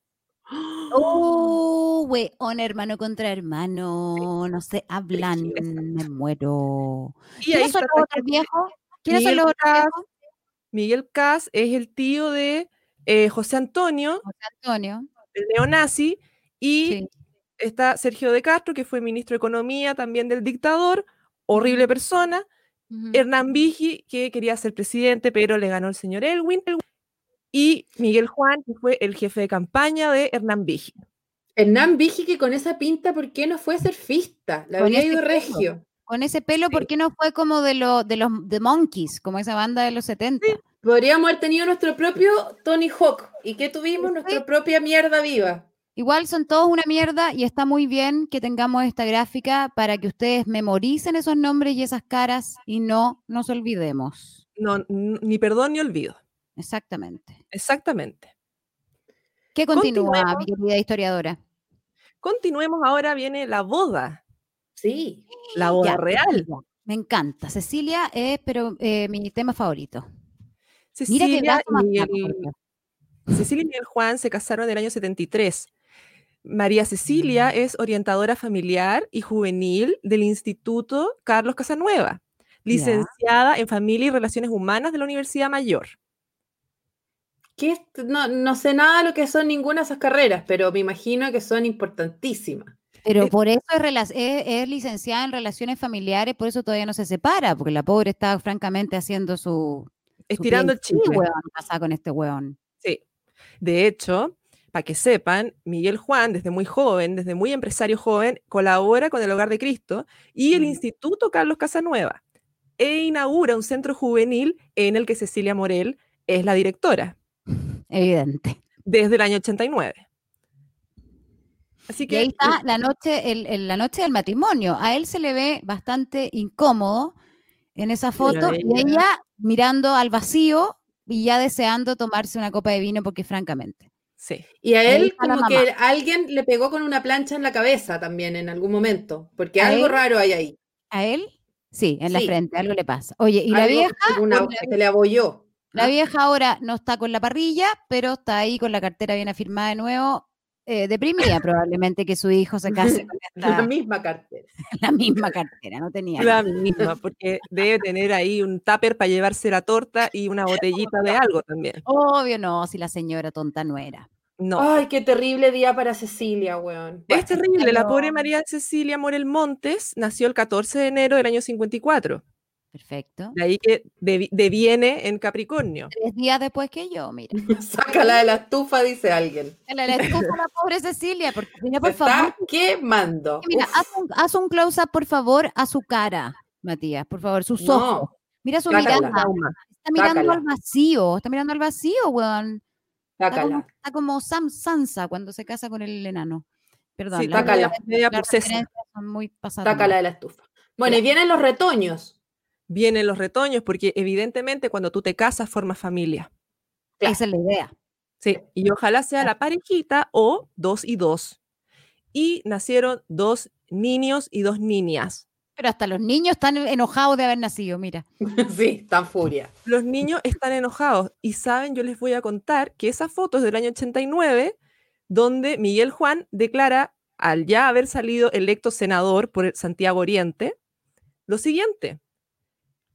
Oh, weón, hermano contra hermano. No se hablan, me muero. ¿Quiénes son los otros viejos? ¿Quiénes son Miguel los otros Cas, viejos? Miguel Cas es el tío de eh, José Antonio, José Antonio. el neonazi, y Sí. está Sergio de Castro, que fue ministro de Economía también del dictador, horrible persona. Hernán Vigi, que quería ser presidente, pero le ganó el señor Elwin. Y Miguel Juan, que fue el jefe de campaña de Hernán Vigi. Hernán Vigi, que con esa pinta, ¿por qué no fue surfista? La habría ido pelo. regio. Con ese pelo, ¿por qué no fue como de, lo, de los The Monkeys, como esa banda de los 70? Podríamos haber tenido nuestro propio Tony Hawk. ¿Y qué tuvimos? Nuestra propia mierda viva. Igual son todos una mierda y está muy bien que tengamos esta gráfica para que ustedes memoricen esos nombres y esas caras y no nos olvidemos. No, ni perdón ni olvido. Exactamente. Exactamente. ¿Qué continúa, Continuemos. mi querida historiadora? Continuemos ahora, viene la boda. Sí. La boda Ya, real. Me encanta. Cecilia es pero, eh, mi tema favorito. Mira Cecilia brazo y Dios. Cecilia y Miguel Juan se casaron en el año 73. María Cecilia Mm. es orientadora familiar y juvenil del Instituto Carlos Casanueva, licenciada en Familia y Relaciones Humanas de la Universidad Mayor. ¿Qué? No, no sé nada de lo que son ninguna de esas carreras, pero me imagino que son importantísimas. Pero por eso es, rela- es- es licenciada en relaciones familiares, por eso todavía no se separa, porque la pobre está francamente haciendo su... su Estirando el PhD, chicle. casada con este weón. Sí. De hecho, para que sepan, Miguel Juan, desde muy joven, desde muy empresario joven, colabora con el Hogar de Cristo y el. Instituto Carlos Casanueva e inaugura un centro juvenil en el que Cecilia Morel es la directora Evidente. desde el año 89. Así Y que ahí está la noche, el- el- la noche del matrimonio. A él se le ve bastante incómodo en esa foto y ella mirando al vacío y ya deseando tomarse una copa de vino porque francamente. Sí. Y a él como que alguien le pegó con una plancha en la cabeza también en algún momento, porque ¿A algo él? raro hay ahí. ¿A él? Sí, en la Sí. frente, algo le pasa. Oye, y la vieja, una- se le abolló. La ¿ah? vieja ahora no está con la parrilla, pero está ahí con la cartera bien afirmada de nuevo, eh, deprimida probablemente que su hijo se case con La misma cartera. la misma cartera, no tenía. La misma, porque debe tener ahí un tupper para llevarse la torta y una botellita de algo también. Obvio no, si la señora tonta no era. No. Ay, qué terrible día para Cecilia, weón. Es terrible. La pobre María Cecilia Morel Montes nació el 14 de enero del año 54. Perfecto. De ahí que devi- deviene en Capricornio. Tres días después que yo, mira. Sácala de la estufa, dice alguien. La, la estufa, la pobre Cecilia, porque mira, por está favor. quemando. Mira, haz un, haz un close-up, por favor, a su cara, Matías, por favor, sus No. ojos. Mira su Sácala. mirada. Está mirando Sácala. al vacío, está mirando al vacío, weón. Está como, Sácala. está como Sam Sansa cuando se casa con el enano. Perdón, Sí, sácala. referencias- Media son muy pasadas. Sácala de la estufa. Bueno, y vienen los retoños. Vienen los retoños porque evidentemente cuando tú te casas formas familia. Esa es la idea. Sí, y ojalá sea la parejita o dos y dos. Y nacieron dos niños y dos niñas. Pero hasta los niños están enojados de haber nacido, mira. sí, están furia. Los niños están enojados y saben, yo les voy a contar que esa foto es del año 89, donde Miguel Juan declara, al ya haber salido electo senador por el Santiago Oriente, lo siguiente,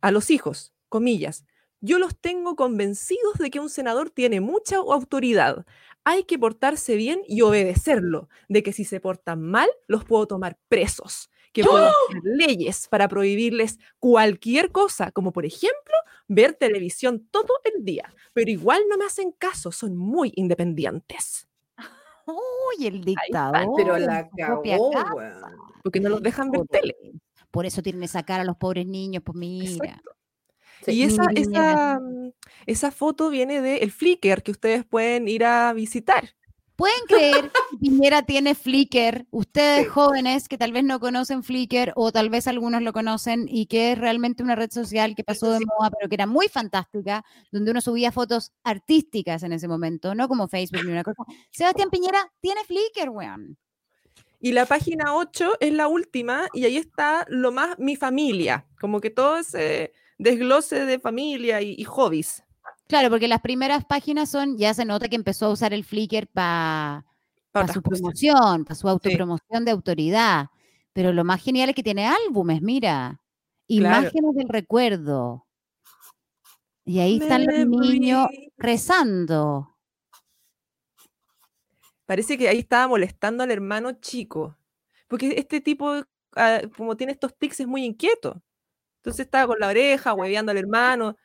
a los hijos, comillas, yo los tengo convencidos de que un senador tiene mucha autoridad. Hay que portarse bien y obedecerlo, de que si se portan mal, los puedo tomar presos, que puedo hacer leyes para prohibirles cualquier cosa, como por ejemplo ver televisión todo el día, pero igual no me hacen caso, son muy independientes, Uy, el están, dictador. Pero la cagó, porque no los dejan ver tele. Por eso tienen esa cara los pobres niños, pues mira. Exacto. Sí. Y esa, esa, mm, esa foto viene del Flickr que ustedes pueden ir a visitar. ¿Pueden creer que Piñera tiene Flickr? Ustedes Sí. jóvenes que tal vez no conocen Flickr o tal vez algunos lo conocen y que es realmente una red social que pasó de moda, pero que era muy fantástica, donde uno subía fotos artísticas en ese momento, no como Facebook ni una cosa. Sebastián Piñera tiene Flickr, weón. Y la página 8 es la última y ahí está lo más mi familia, como que todo ese desglose de familia y, y hobbies. Claro, porque las primeras páginas son, ya se nota que empezó a usar el Flickr para para su cosas. promoción, para su autopromoción de autoridad. Pero lo más genial es que tiene álbumes, mira. Claro. Imágenes del recuerdo. Y ahí están los niños rezando. Parece que ahí estaba molestando al hermano chico, porque este tipo, ah, como tiene estos tics, es muy inquieto. Entonces estaba con la oreja, hueveando al hermano.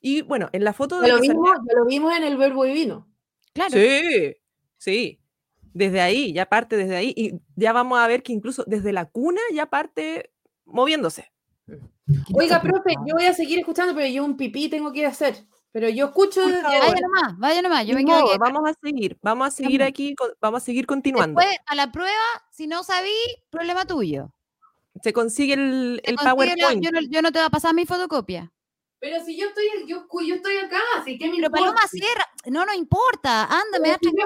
Y bueno, en la foto de lo, salía- lo vimos en el verbo divino. Claro. Sí, sí. Desde ahí, ya parte desde ahí. Y ya vamos a ver que incluso desde la cuna ya parte moviéndose. Oiga, profe, yo voy a seguir escuchando, pero yo un pipí tengo que hacer. Pero yo escucho desde Vaya ahora. nomás, vaya nomás. Yo me quedo vamos a seguir, vamos a seguir aquí, vamos a seguir continuando. Después, a la prueba, si no sabí, problema tuyo. Se consigue el, Te el consigue la- PowerPoint. yo, no, yo no te voy a pasar mi fotocopia. Pero si yo estoy, yo, yo estoy acá, así que me Pero importa? Paloma, cierra. No, no importa. Anda, me da Pero si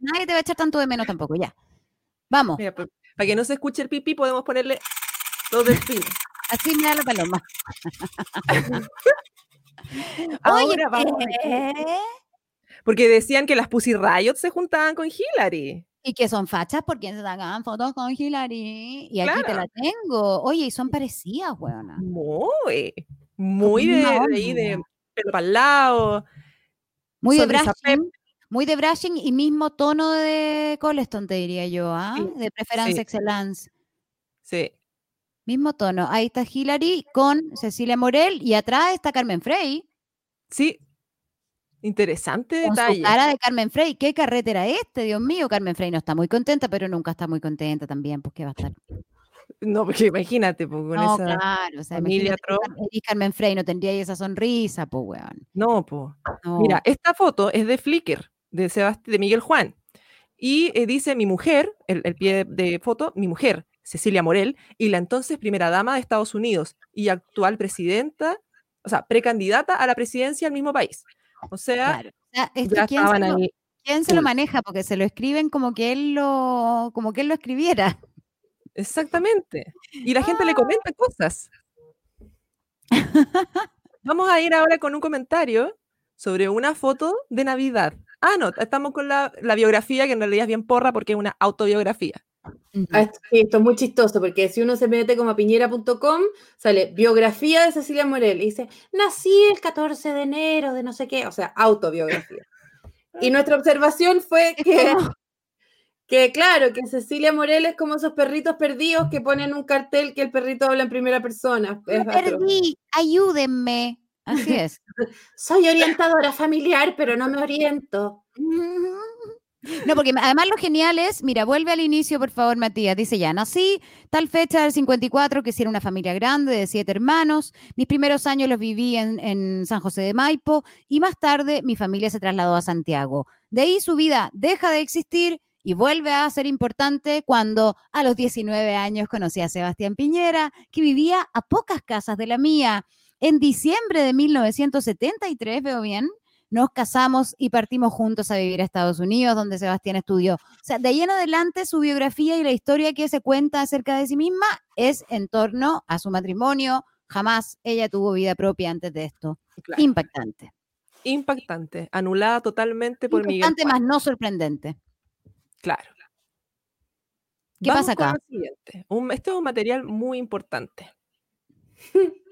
nadie- te va a echar tanto de menos tampoco, ya. Vamos. Mira, pa- para que no se escuche el pipí, podemos ponerle dos delfines. Así me da la paloma. Ahora vamos. Porque decían que las Pussy Riot se juntaban con Hillary. Y que son fachas porque se sacan fotos con Hillary. Y aquí te la tengo. Oye, y son parecidas, weona. Muy, muy de, de ahí, de pelo para el lado. Muy de brushing. Muy de brushing y mismo tono de Coleston, te diría yo, ¿ah? Sí, De preferencia sí. excellence. Sí. Mismo tono. Ahí está Hillary con Cecilia Morel y atrás está Carmen Frey. Sí. Interesante Con su detalle. cara de Carmen Frey. ¿Qué carrete era este? Dios mío, Carmen Frey no está muy contenta, pero nunca está muy contenta también, pues qué va a estar. No, porque imagínate, pues, con No, esa claro, o sea, familia Carmen Frey, no tendría esa sonrisa, pues, weón. No, pues. No. Mira, esta foto es de Flickr, de, Sebast- de Miguel Juan. Y eh, dice mi mujer, el, el pie de foto, mi mujer, Cecilia Morel, y la entonces primera dama de Estados Unidos y actual presidenta, o sea, precandidata a la presidencia del mismo país. O sea, Claro. O sea, esto, ya ¿quién, se lo, ahí. quién se lo full. maneja? Porque se lo escriben como que él lo, como que él lo escribiera. Exactamente. Y la gente le comenta cosas. Vamos a ir ahora con un comentario sobre una foto de Navidad. Ah, no, estamos con la, la biografía, que en realidad es bien porra porque es una autobiografía. Ah, esto- sí, esto es muy chistoso porque si uno se mete como a piñera.com, sale biografía de Cecilia Morel y dice, nací el 14 de enero de no sé qué, o sea, autobiografía. Y nuestra observación fue que, Que claro, que Cecilia Morel es como esos perritos perdidos que ponen un cartel que el perrito habla en primera persona. Me perdí, ayúdenme. Así es. Soy orientadora familiar, pero no me oriento. No, porque además lo genial es, mira, vuelve al inicio, por favor, Matías. Dice ya, nací tal fecha del 54, que si era una familia grande de siete hermanos. Mis primeros años los viví en, en San José de Maipo y más tarde mi familia se trasladó a Santiago. De ahí su vida deja de existir y vuelve a ser importante cuando a los 19 años conocí a Sebastián Piñera, que vivía a pocas casas de la mía. En diciembre de 1973, veo bien, nos casamos y partimos juntos a vivir a Estados Unidos, donde Sebastián estudió. O sea, de ahí en adelante su biografía y la historia que se cuenta acerca de sí misma es en torno a su matrimonio. Jamás ella tuvo vida propia antes de esto. Claro. Impactante. Impactante, anulada totalmente por Miguel. Impactante, más no sorprendente. Claro. ¿Qué Vamos pasa acá? Un- este es un material muy importante.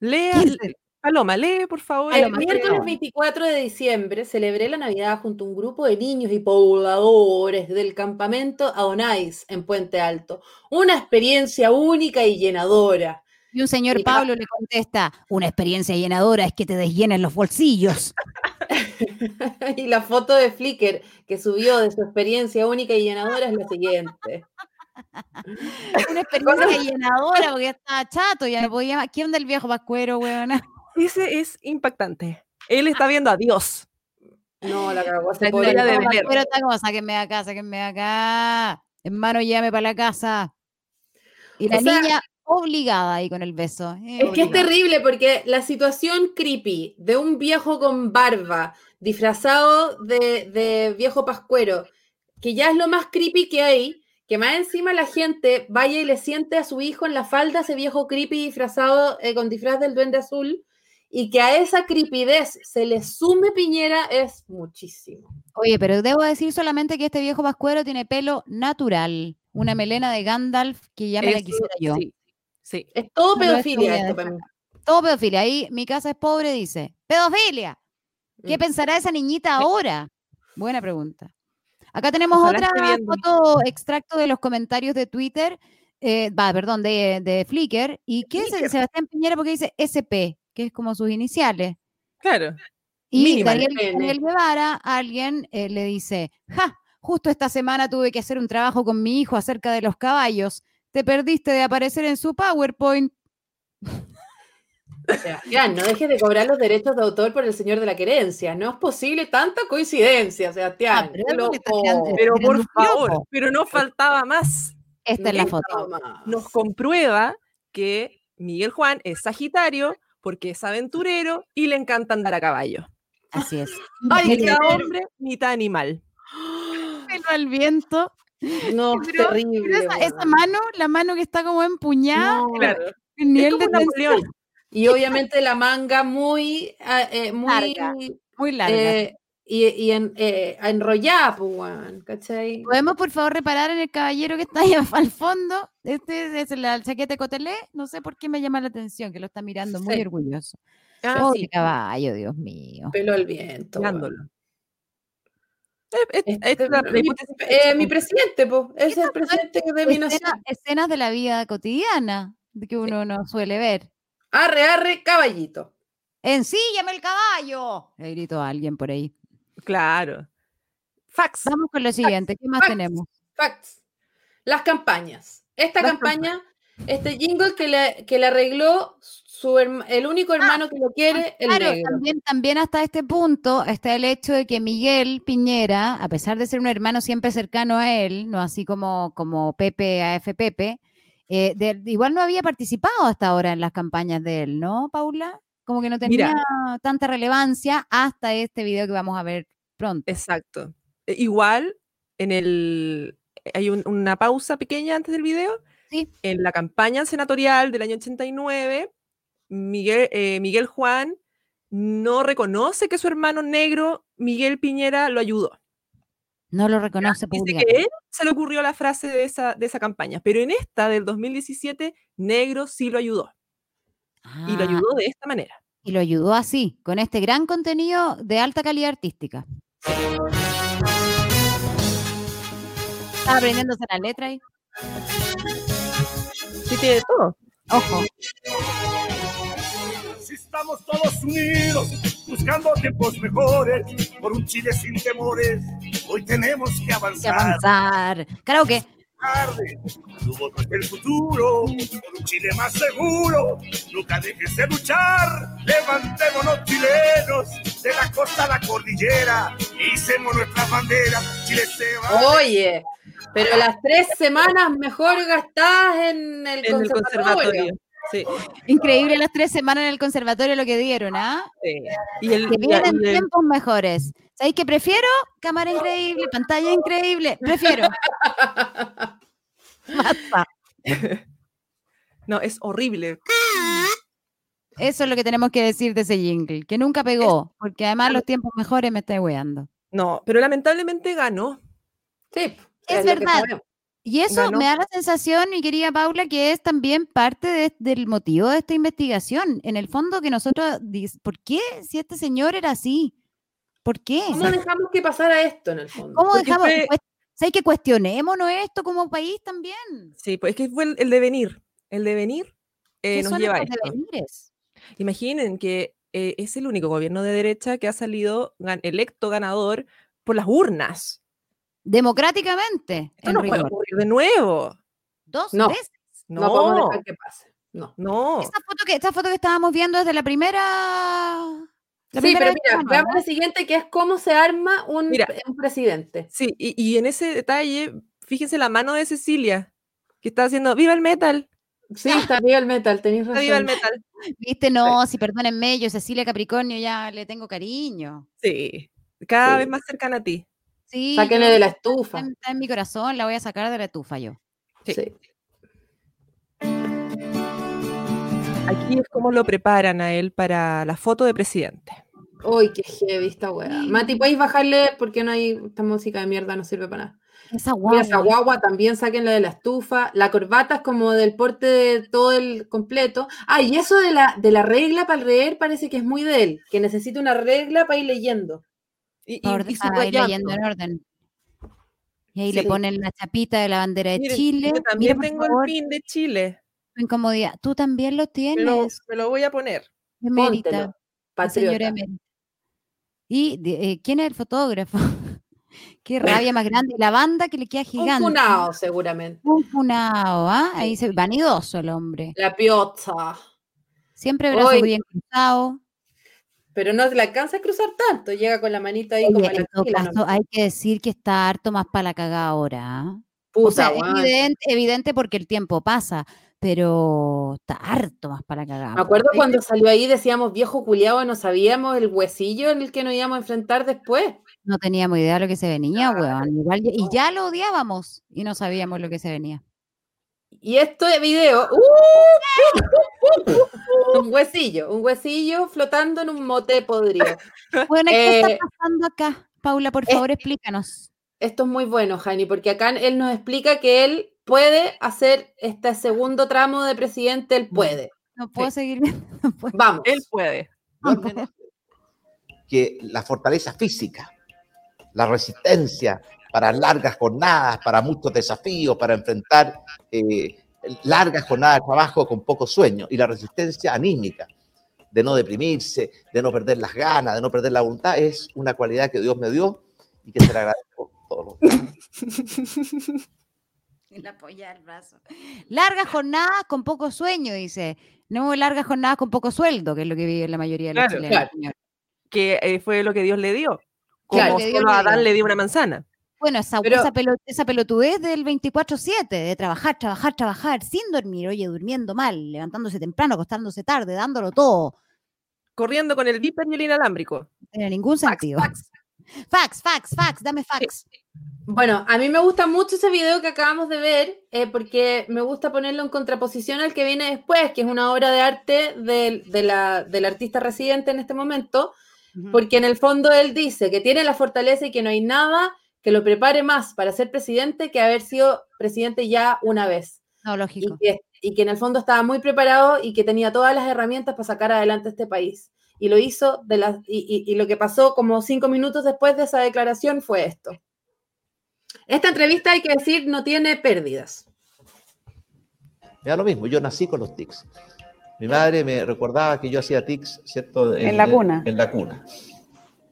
Lea, ¿Quién le- Paloma, lee por favor. El el miércoles material. 24 de diciembre celebré la Navidad junto a un grupo de niños y pobladores del campamento Adonais en Puente Alto. Una experiencia única y llenadora. Y un señor Y Pablo le contesta, una experiencia llenadora es que te desllenen los bolsillos. y la foto de Flickr que subió de su experiencia única y llenadora es la siguiente. Una experiencia llenadora porque estaba chato, ya no podía más. ¿Quién del viejo pascuero, weona? Ese es impactante. Él está viendo a Dios. No, la cagó. Estrella de. Belén. Pero está como, sáquenme de acá, sáquenme de acá. Hermano, llévame para la casa. Y la O sea, niña obligada ahí con el beso. eh, Es que es terrible porque la situación creepy de un viejo con barba disfrazado de, de viejo pascuero, que ya es lo más creepy que hay, que más encima la gente vaya y le siente a su hijo en la falda ese viejo creepy disfrazado eh, con disfraz del duende azul, y que a esa creepidez se le sume Piñera es muchísimo. Oye, pero debo decir solamente que este viejo pascuero tiene pelo natural. Una melena de Gandalf que ya me la quisiera yo. sí, sí. Es todo pedofilia esto para mí. Todo pedofilia. Ahí mi casa es pobre, dice. ¡Pedofilia! ¿Qué Mm. pensará esa niñita ahora? Buena pregunta. Acá tenemos Ojalá otra foto extracto de los comentarios de Twitter, eh, va, perdón, de, de Flickr. ¿Y qué es el. Sebastián Piñera? Porque dice SP, que es como sus iniciales. Claro. Y Minimal. Daniel, Guevara, alguien eh, le dice, ja, justo esta semana tuve que hacer un trabajo con mi hijo acerca de los caballos. Te perdiste de aparecer en su PowerPoint. O sea, ya, no dejes de cobrar los derechos de autor por el señor de la querencia. No es posible tanta coincidencia, Sebastián. Ah, pero loco. Pero por favor, pero no faltaba más. Esta es la foto. más. Nos comprueba que Miguel Juan es Sagitario porque es aventurero y le encanta andar a caballo. Así es. Ay, mitad hombre, mitad animal. pelo al viento. No, Pero- terrible. Pero esa, mano, la mano que está como empuñada, No. Claro. el Es nivel como de tensión. Y obviamente la manga muy, ah, eh, muy Larga, muy larga. eh, y, y en, eh, enrollada, pues, weón, ¿cachai? ¿Podemos, por favor, reparar en el caballero que está ahí al fondo? Este es la chaqueta de Cotelé. No sé por qué me llama la atención, que lo está mirando muy Sí. orgulloso. Ah, sí, caballo, Dios mío. Pelo al viento. Es- es- Este, es mi, eh, mi presidente, pues, es el presidente de mi nación. Escena- escenas de la vida cotidiana que uno no suele ver. Arre, arre, caballito. ¡Ensíllame el caballo! Le gritó a alguien por ahí. Claro. Fax. Vamos con lo siguiente. ¿Qué más Facts. tenemos? Facts. Las campañas. Esta Las campaña, este jingle que le, que le arregló su herma- el único hermano que lo quiere, el Ah, Claro, negro. también, también hasta este punto está el hecho de que Miguel Piñera, a pesar de ser un hermano siempre cercano a él, no así como, como Pepe a F. Pepe, eh, de- igual no había participado hasta ahora en las campañas de él, ¿no, Paula? Como que no tenía Mira. tanta relevancia hasta este video que vamos a ver pronto. Exacto. E- Igual, en el. Hay un- una pausa pequeña antes del video. Sí. En la campaña senatorial del año 89, Miguel, eh, Miguel Juan no reconoce que su hermano negro, Miguel Piñera, lo ayudó. No lo reconoce Dice públicamente. que él se le ocurrió la frase de esa, de esa campaña, pero en esta del 2017, Negro sí lo ayudó. Y lo Ah, ayudó de esta manera. Y lo ayudó así, con este gran contenido de alta calidad artística. Estaba aprendiéndose la letra ahí. Sí, tiene todo. Ojo. Si estamos todos unidos, buscando tiempos mejores, por un Chile sin temores, hoy tenemos que Que avanzar. avanzar. Karaoke. Tarde. Tu voto es el futuro, por un Chile más seguro. Nunca dejes de luchar. Levantémonos chilenos, de la costa a la cordillera. Hicemos nuestras banderas. Chile se va. Oye, pero las tres semanas mejor gastadas en el En el conservatorio. conservatorio. Sí. Increíble las tres semanas en el conservatorio lo que dieron, ¿ah? sí. Y el, Que vienen y el- tiempos mejores. ¿Sabéis que prefiero? Cámara increíble, pantalla increíble. Prefiero. Basta. No, es horrible. Eso es lo que tenemos que decir de ese jingle, que nunca pegó, porque además los tiempos mejores me está weando. No, pero lamentablemente ganó. Sí, Es verdad. Y eso Ganó. me da la sensación, mi querida Paula, que es también parte de- del motivo de esta investigación. En el fondo que nosotros, ¿por qué si este señor era así? ¿Por qué? ¿Cómo dejamos que pasara esto en el fondo? ¿Cómo Porque dejamos? fue- cuest- ¿Sabes que cuestionémonos esto como país también? Sí, pues es que fue el, el devenir. El devenir eh, ¿Qué nos son lleva a esto. devenires? Imaginen que eh, es el único gobierno de derecha que ha salido gan- electo ganador por las urnas. Democráticamente, Esto en no puede rigor. ocurrir de nuevo. Dos No. veces. No, podemos No, dejar que pase. No. no. Esta foto, que, esta foto que estábamos viendo es de la primera. La sí, pero mira, veamos la siguiente, que es cómo se arma un, Mira. un presidente. Sí, y, y en ese detalle, fíjense la mano de Cecilia, que está haciendo ¡Viva el metal! Sí, está viva el metal, tenéis ¡Viva razón. el metal! Viste, no, si perdónenme, yo Cecilia Capricornio ya le tengo cariño. Sí, cada Sí. vez más cercana a ti. Sí, Sáquenle de la está estufa. en, está en mi corazón, la voy a sacar de la estufa yo. Sí. Sí. Aquí es como lo preparan a él para la foto de presidente. Uy, qué heavy esta weá. Mati, ¿podéis bajarle? Porque no hay. Esta música de mierda no sirve para nada. Esa Mira, esa guagua. guagua también sáquenla de la estufa. La corbata es como del porte de todo el completo. Ah, y eso de la, de la regla para leer parece que es muy de él, que necesita una regla para ir leyendo. Y, y- pa orde- y ir leyendo en orden. Y ahí le ponen la chapita de la bandera de Miren, Chile. yo también tengo favor, el pin de Chile. Tu incomodidad. Tú también lo Me lo, tienes, me lo voy a poner. emérita. Señora emérita. ¿Y eh, quién es el fotógrafo? Qué rabia más grande. La banda que le queda Un gigante. funao, seguramente. Un funao, ¿ah? Ahí se vanidoso el hombre. La piozza. Siempre brazo Hoy- bien cruzado. Pero no le alcanza a cruzar tanto. Llega con la manita ahí Oye, como en todo caso, hay que decir que está harto más para la cagada ahora. ¿ah? Puta, o sea, evidente, evidente porque el tiempo pasa, pero está harto más para la cagada. Me acuerdo cuando salió ahí decíamos viejo culiado, no sabíamos el huesillo en el que nos íbamos a enfrentar después. No teníamos idea de lo que se venía, weón. Igual, y ya lo odiábamos y no sabíamos lo que se venía. Y esto de video, ¡uh! un huesillo, un huesillo flotando en un mote podrido. Bueno, ¿qué Eh, está pasando acá? Paula, por favor, explícanos. Esto es muy bueno, Jani, porque acá él nos explica que él puede hacer este segundo tramo de presidente, él puede. No puedo seguir viendo. no puedo. Vamos. Él puede. que la fortaleza física, la resistencia para largas jornadas, para muchos desafíos, para enfrentar eh, largas jornadas de trabajo con poco sueño y la resistencia anímica de no deprimirse, de no perder las ganas, de no perder la voluntad, es una cualidad que Dios me dio y que se le agradezco todos los días. Le apoya el brazo. Largas jornadas con poco sueño, dice. No largas jornadas con poco sueldo, que es lo que vive la mayoría de los Claro, chilenos. claro. Que eh, fue lo que Dios le dio. Como Claro, solo a Adán le dio una manzana. Bueno, esa, Pero- esa, pelo- esa pelotudez del 24-7, de trabajar, trabajar, trabajar, sin dormir, oye, durmiendo mal, levantándose temprano, acostándose tarde, dándolo todo. Corriendo con el viper y el inalámbrico. No tiene ningún sentido. Fax, fax, fax, dame fax. Bueno, a mí me gusta mucho ese video que acabamos de ver, eh, porque me gusta ponerlo en contraposición al que viene después, que es una obra de arte del, de la- del artista residente en este momento, porque en el fondo él dice que tiene la fortaleza y que no hay nada que lo prepare más para ser presidente que haber sido presidente ya una vez. No, lógico. Y que, y que en el fondo estaba muy preparado y que tenía todas las herramientas para sacar adelante este país. Y lo hizo, de las, y, y- y lo que pasó como cinco minutos después de esa declaración fue esto. Esta entrevista, hay que decir, no tiene pérdidas. Me da lo mismo, yo nací con los tics. Mi madre me recordaba que yo hacía tics, ¿cierto? En la cuna. En la cuna.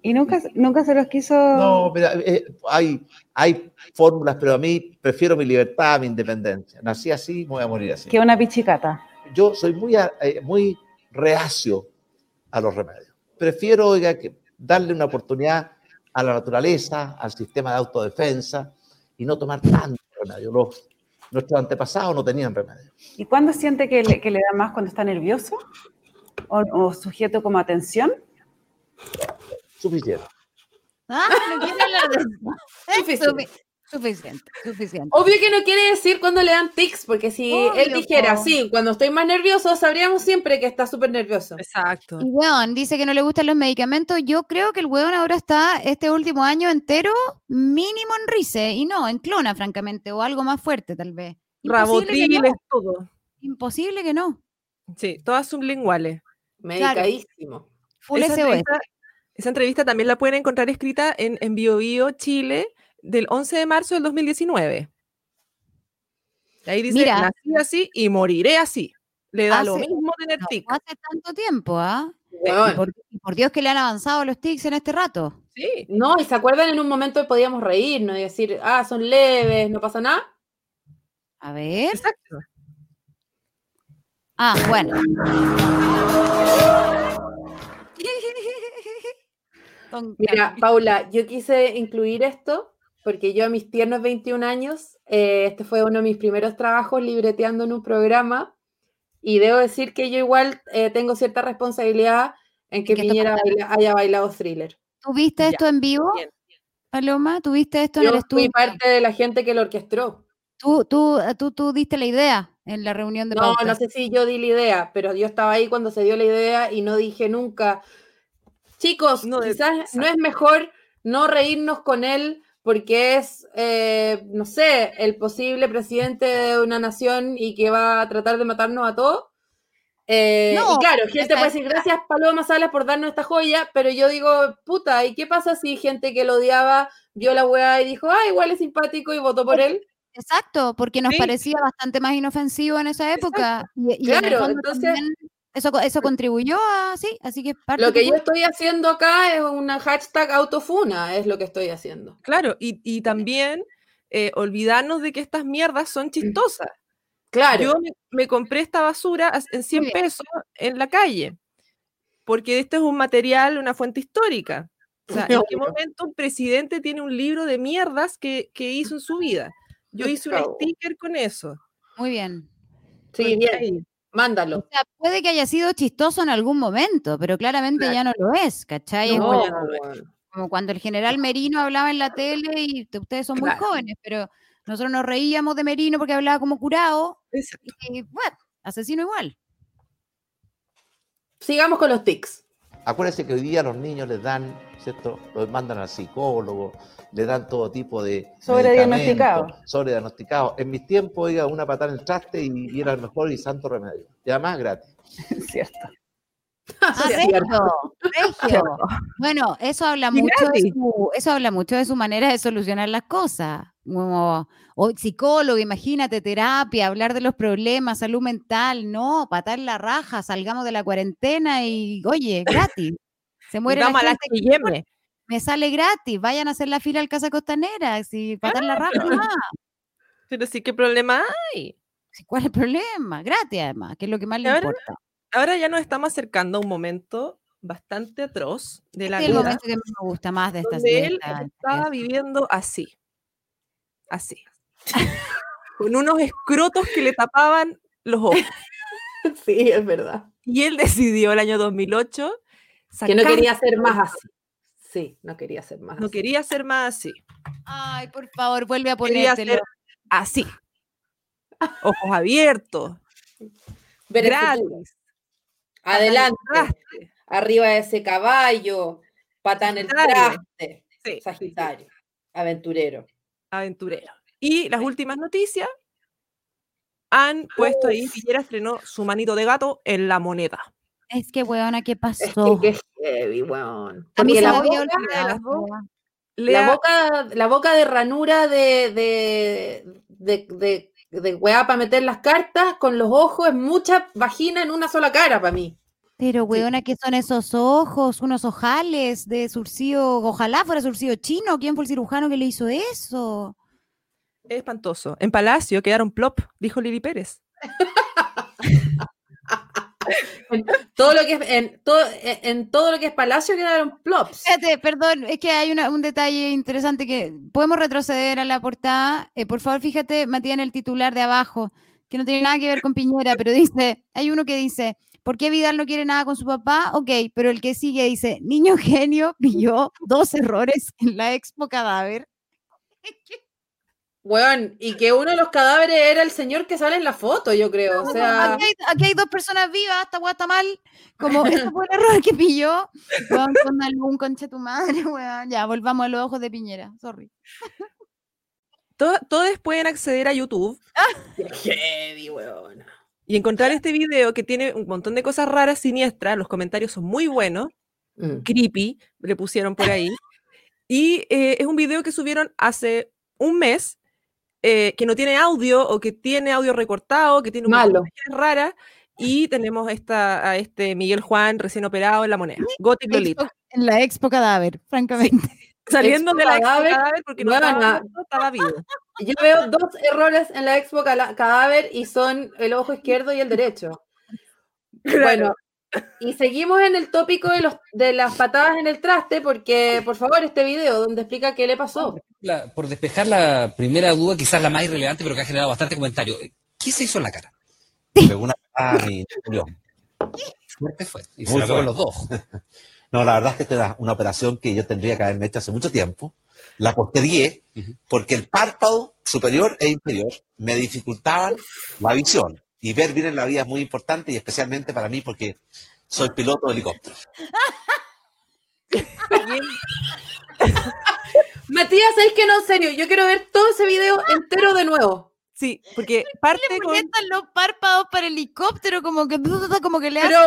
Y nunca, nunca se los quiso. No, mira, eh, hay, hay fórmulas, pero a mí prefiero mi libertad, mi independencia. Nací así, me voy a morir así. Que una pichicata. Yo soy muy, eh, muy reacio a los remedios. Prefiero, oiga, que darle una oportunidad a la naturaleza, al sistema de autodefensa y no tomar tanto remedio. Los, nuestros antepasados no tenían remedio. ¿Y cuándo siente que le, que le da más cuando está nervioso? ¿O, o sujeto como atención? Suficiente. Ah, hablar de eso. Suficiente. Sufi- Suficiente, suficiente. Obvio que no quiere decir cuando le dan tics, porque si él dijera, sí, cuando estoy más nervioso, sabríamos siempre que está súper nervioso. Exacto. Y weón, dice que no le gustan los medicamentos. Yo creo que el weón ahora está este último año entero mínimo en Rice y no en Clona, francamente, o algo más fuerte tal vez. Imposible que Rabotril no. todo. Imposible que no. Sí, todas sublinguales. Medicadísimo. Full esa, SOS. entrevista, esa entrevista también la pueden encontrar escrita en, en Bio Bio, Chile, del 11 de marzo del 2019. Y Ahí dice, Mira. nací así y moriré así. Le da lo mismo tener no tic. hace tanto tiempo, ¿ah? Por, por Dios que le han avanzado los tics en este rato. Sí. No, y se acuerdan en un momento podíamos reírnos y decir, ah, son leves, no pasa nada. A ver. Exacto. Ah, bueno. Mira, Paula, yo quise incluir esto porque yo a mis tiernos 21 años, eh, este fue uno de mis primeros trabajos libreteando en un programa y debo decir que yo igual eh, tengo cierta responsabilidad en que que Piñera baila- haya bailado thriller. ¿Tú viste esto en vivo, bien. Paloma? ¿Tú viste esto en Yo el fui estudio? parte de la gente que lo orquestó. ¿Tú, tú, tú, tú diste la idea en la reunión de No, pauta? no sé si yo di la idea, pero yo estaba ahí cuando se dio la idea y no dije nunca, chicos, No, quizás no es mejor no reírnos con él porque es, eh, no sé, el posible presidente de una nación y que va a tratar de matarnos a todos. Eh, No, y claro, gente puede decir gracias Paloma Salas por darnos esta joya, pero yo digo, puta, ¿y qué pasa si gente que lo odiaba vio la weá y dijo, ah, igual es simpático y votó por él? Exacto, porque nos Sí. parecía bastante más inofensivo en esa época. Y, y Claro, entonces- también eso, eso contribuyó a, sí, así que parte Lo que yo estoy haciendo acá es una hashtag autofuna, es lo que estoy haciendo. Claro, y, y también eh, olvidarnos de que estas mierdas son chistosas. Claro. Yo me, me compré esta basura en 100 bien. pesos en la calle, porque este es un material, una fuente histórica. O sea, ¿en qué momento un presidente tiene un libro de mierdas que, que hizo en su vida? Yo hice un sticker con eso. Muy bien. Sí, bien, mándalo. O sea, puede que haya sido chistoso en algún momento, pero claramente ya no lo es, ¿cachai? No, como, ya no lo es. como cuando el general Merino hablaba en la tele y ustedes son muy jóvenes, pero nosotros nos reíamos de Merino porque hablaba como curado Exacto. y, bueno, asesino igual. Sigamos con los tics. Acuérdense que hoy día los niños les dan, ¿cierto? Los mandan al psicólogo, le dan todo tipo de. Sobrediagnosticado. medicamentos, Sobrediagnosticado. En mis tiempos, oiga, una patada en el traste y, y era el mejor y santo remedio. Y además gratis. Cierto. Ah, regio. Bueno, eso habla mucho de su, eso habla mucho de su manera de solucionar las cosas. Como, o psicólogo, imagínate, terapia, hablar de los problemas, salud mental, no, patar la raja, salgamos de la cuarentena y, oye, gratis. Se muere la Vamos a la gente, ¿qué Guilleme. Me sale gratis, vayan a hacer la fila al Casa Costanera, si patar la raja, nomás. Pero sí, ¿qué problema hay? ¿Cuál es el problema? Gratis, además, que es lo que más le Ahora- importa. Ahora ya nos estamos acercando a un momento bastante atroz de la Este es el vida, momento que me gusta más de esta donde de él esta estaba viviendo así. Así. con unos escrotos que le tapaban los ojos. Sí, es verdad. Y él decidió el año 2008 Que no quería ser más la- así. Sí, no quería ser más No así. quería ser más así. Ay, por favor, vuelve a ponértelo. así. Ojos abiertos. Ver gratis. Adelante. Arriba de ese caballo. Pata en el traste. Sí, sí, Sagitario. Aventurero. aventurero. Y las últimas noticias han puesto ahí, Piñera estrenó su manito de gato en la moneda. Es que, weona, ¿qué Es pasó? que qué heavy, weón. a mí se la me había olvidado. La Lea- boca, la boca de ranura de, de, de, de, de weá para meter las cartas con los ojos es mucha vagina en una sola cara para mí. Pero, weona, ¿qué son esos ojos? Unos ojales de surcido, ojalá fuera surcido chino. ¿Quién fue el cirujano que le hizo eso? Es espantoso. En Palacio quedaron plop, dijo Lili Pérez. Todo lo que es, en, todo, en, en todo lo que es palacio quedaron plops. Espérate, perdón, es que hay una- un detalle interesante que podemos retroceder a la portada. Eh, por favor, fíjate, Matías, en el titular de abajo, que no tiene nada que ver con Piñera, pero dice, hay uno que dice, ¿por qué Vidal no quiere nada con su papá? Ok, pero el que sigue dice, niño genio pilló dos errores en la expo cadáver. Weón, y que uno de los cadáveres era el señor que sale en la foto, yo creo. O sea, Aquí hay, aquí hay dos personas vivas, esta weá está mal. Como ese fue el error que pilló. Weón, con algún conche tu madre, weón. Ya, volvamos a los ojos de Piñera. Sorry. To- Todos pueden acceder a YouTube heavy, weón. y encontrar este video que tiene un montón de cosas raras, siniestras. Los comentarios son muy buenos. Mm. Creepy, le pusieron por ahí. Y eh, es un video que subieron hace un mes, eh, que no tiene audio o que tiene audio recortado, que tiene un Malo. raras. Y tenemos esta, a este Miguel Juan recién operado en la moneda. Gothic Lolita. En la expo cadáver, francamente. Saliendo Expo de la expo cadáver, cadáver porque no estaba, muerto, estaba vivo. Yo veo dos errores en la expo cadáver y son el ojo izquierdo y el derecho. Bueno, y seguimos en el tópico de, los, de las patadas en el traste, porque por favor, este video donde explica qué le pasó. La- por despejar la primera duda, quizás la más irrelevante, pero que ha generado bastante comentario. ¿Qué se hizo en la cara? Pegó una patada a mi. Fuerte fue. Y se Muy la los dos. No, la verdad es que esta era una operación que yo tendría que haberme hecho hace mucho tiempo. La postergué porque el párpado superior e inferior me dificultaban la visión. Y ver bien en la vida es muy importante y especialmente para mí porque soy piloto de helicóptero. Matías, ¿sabes que no? En serio, yo quiero ver todo ese video entero de nuevo. Sí, porque parte le proyectan los párpados para el helicóptero, como que, como que le Pero,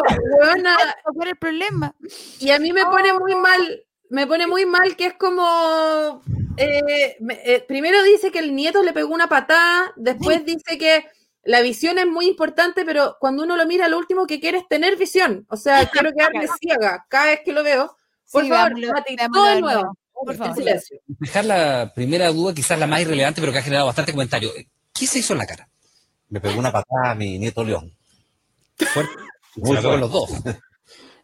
¿Cuál es el problema? Y a mí me pone muy mal, me pone muy mal que es como, eh, eh, primero dice que el nieto le pegó una patada, después dice que la visión es muy importante, pero cuando uno lo mira, lo último que quiere es tener visión. O sea, quiero quedarme ciega cada vez que lo veo. Por Sí, favor, veámoslo, Mati, veámoslo todo de nuevo. nuevo, por favor. silencio. Despejar la primera duda, quizás la más irrelevante, pero que ha generado bastante comentario. ¿Qué se hizo en la cara? Me pegó una patada a mi nieto León. Fuerte. Muy en los fuerte. dos.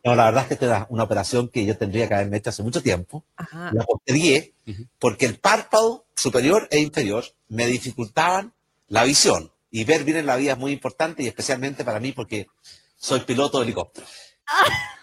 No, la verdad es que esta era una operación que yo tendría que haberme hecho hace mucho tiempo. Ajá. La postergué porque el párpado superior e inferior me dificultaban la visión. Y ver bien en la vida es muy importante y especialmente para mí porque soy piloto de helicóptero.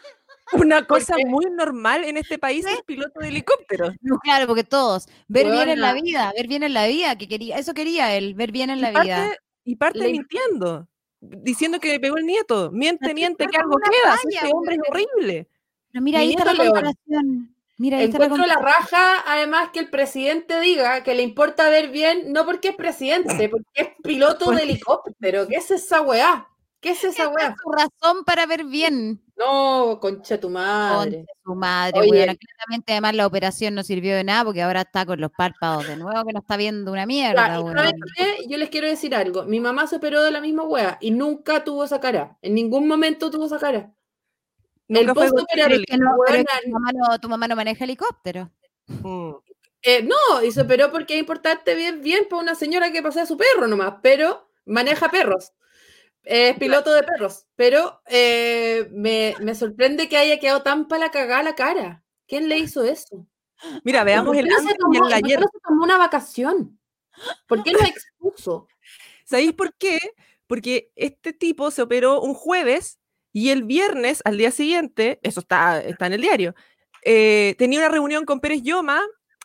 Una cosa muy normal en este país es piloto de helicóptero. Claro, porque todos, ver bien en la vida, ver bien en la vida, que quería, eso quería él, ver bien en la y vida. y parte Le- mintiendo, diciendo que le pegó el nieto. Miente, miente, que algo queda. Este hombre es horrible. Pero mira, ahí está la comparación. Mira, Encuentro la raja, además, que el presidente diga que le importa ver bien, no porque es presidente, porque es piloto de helicóptero. ¿Qué es esa weá? ¿Qué es esa weá? es su razón para ver bien. No, concha tu madre. Concha su madre, Oye. Claramente, además, la operación no sirvió de nada porque ahora está con los párpados de nuevo, que no está viendo una mierda, Ya, y weón. ¿sabes qué? Yo les quiero decir algo. Mi mamá se operó de la misma wea y nunca tuvo esa cara. En ningún momento tuvo esa cara. Nunca el Que no, pero es que tu, mamá no, tu mamá no maneja helicóptero. Mm. eh, no, y se operó porque es importante bien, bien para una señora que pasea a su perro nomás, pero maneja perros. Es piloto de perros. Pero eh, me, me sorprende que haya quedado tan para la cagada la cara. ¿Quién le hizo eso? Mira, veamos ¿Por el se antes y tomó- el por qué ayer. no se tomó una vacación? ¿Por qué lo expuso? ¿Sabéis por qué? Porque este tipo se operó un jueves y el viernes, al día siguiente, eso está, está en el diario, eh, tenía una reunión con Pérez Yoma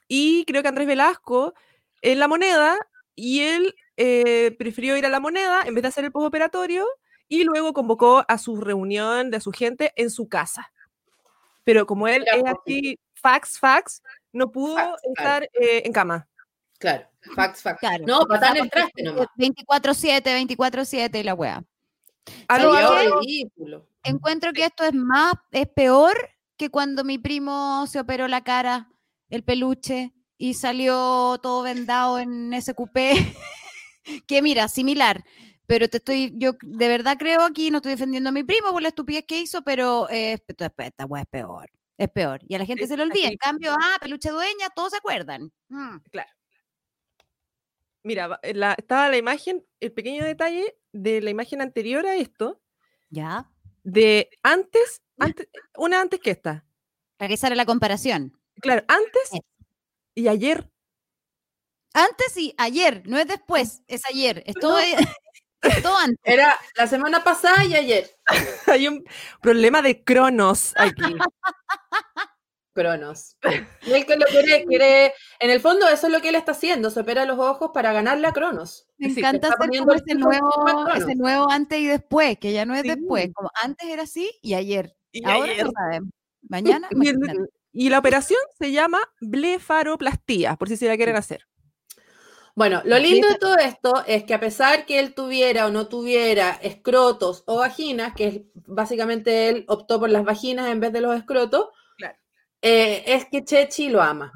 y creo que Andrés Velasco en la moneda y él eh, prefirió ir a la moneda en vez de hacer el postoperatorio y luego convocó a su reunión de su gente en su casa. Pero como él es pues, así, fax, fax, no pudo Fax, claro. estar eh, en cama. Claro, facts, facts. Claro. No, en el traste nomás. 24-7, 24-7 y la wea. Ridículo. Encuentro que esto es más, es peor que cuando mi primo se operó la cara el peluche y salió todo vendado en ese cupé. que mira, similar. Pero te estoy, yo de verdad creo aquí, no estoy defendiendo a mi primo por la estupidez que hizo, pero eh, esta weá es peor. Es peor. Y a la gente se le olvida. En cambio, ah, peluche dueña, todos se acuerdan. Mm. Claro. Mira, va- eh, la- estaba la imagen, el pequeño detalle de la imagen anterior a esto. Ya. De antes, antes una antes que esta. Para que sale la comparación. Claro, antes y ayer. Antes y ayer, no es después, es ayer. Es todo, es todo antes. Era la semana pasada y ayer. Hay un problema de cronos aquí. Cronos. Y él que lo quiere, quiere, en el fondo eso es lo que él está haciendo, se opera los ojos para ganarle a Cronos. Me Sí, encanta hacer como ese nuevo, ese nuevo antes y después, que ya no es Sí. después. Como antes era así y ayer. Y Ahora ayer. no sabemos. Mañana, Y, el- y la operación se llama blefaroplastía, por si se la quieren hacer. Bueno, lo lindo de todo esto es que a pesar que él tuviera o no tuviera escrotos o vaginas, que es, básicamente él optó por las vaginas en vez de los escrotos. Eh, es que Chechi lo ama.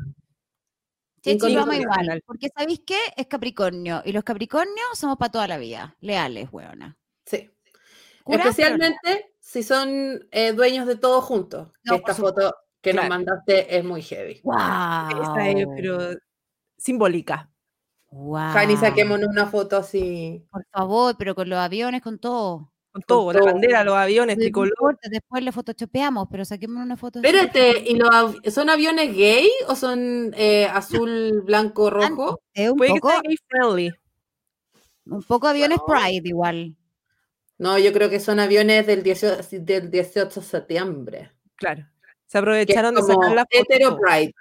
Chechi lo ama igual. Porque ¿sabéis qué? Es Capricornio. Y los Capricornios somos para toda la vida. Leales, weona. Sí. Curá, pero Especialmente si son eh, dueños de todo juntos. No, esta foto que Claro. nos mandaste es muy heavy. Esa es, pero simbólica. Wow. Jani, saquémonos una foto así. Por favor, pero con los aviones, con todo. Con todo, la todo. bandera, los aviones, No tricolor. importa, después le photoshopeamos, pero saquemos una foto. Espérate. ¿y los av- son aviones gay o son eh, azul, blanco, rojo? Es un Puede poco, gay friendly. un poco aviones Pride igual. No, yo creo que son aviones del 18, del 18 de septiembre. Claro. Se aprovecharon de como sacar la foto. hetero pride.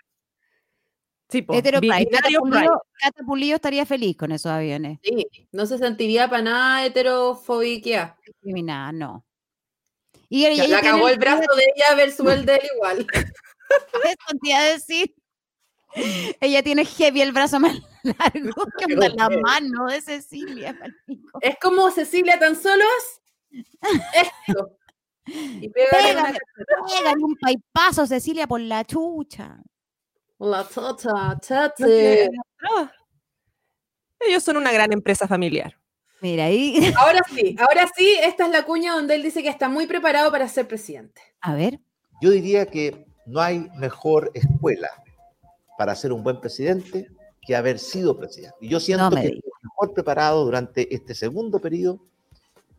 Sí, po, Hetero Pride. Cata. Pulido, Cata Pulido estaría feliz con esos aviones. Sí, no se sentiría para nada heterofóbica. Discriminada, no. Y, ella Le acabó el el- brazo de ella versus el de él igual. Eso te iba a decir. Ella tiene heavy el brazo más largo que la mano de Cecilia. Es como Cecilia tan solo es esto. Y pégale Pégale, pégale un paipazo, Cecilia, por la chucha. La tota, tate. no. Ellos son una gran empresa familiar. Mira, ahí. Ahora sí, ahora sí, esta es la cuña donde él dice que está muy preparado para ser presidente. A ver. Yo diría que no hay mejor escuela para ser un buen presidente que haber sido presidente. Y yo siento me que estoy mejor preparado durante este segundo periodo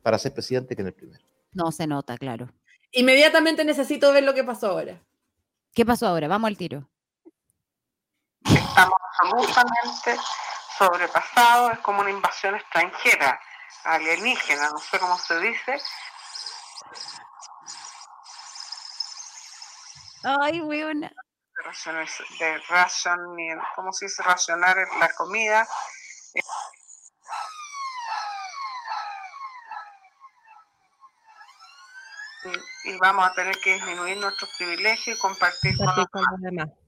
para ser presidente que en el primero. No se nota, claro. Inmediatamente necesito ver lo que pasó ahora. ¿Qué pasó ahora? Vamos al tiro. Estamos absolutamente sobrepasados, es como una invasión extranjera, alienígena, no sé cómo se dice. Ay, weona. de ration, ¿cómo se dice? Racionar la comida. Y, y vamos a tener que disminuir nuestros privilegios y compartir con Compartir los con los demás.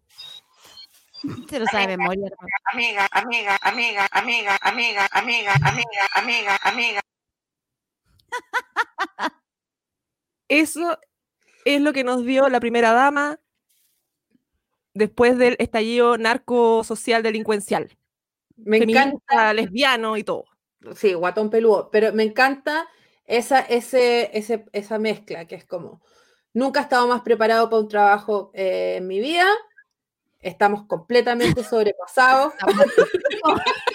Se lo sabe de memoria. amiga, amiga, amiga, amiga, amiga, amiga, amiga, amiga, amiga. Eso es lo que nos dio la primera dama después del estallido narco-social delincuencial. Me Feminista, encanta. lesbiano y todo. Sí, guatón peludo. Pero me encanta esa, ese, ese, esa mezcla que es como, nunca he estado más preparado para un trabajo eh, en mi vida. Estamos completamente sobrepasados.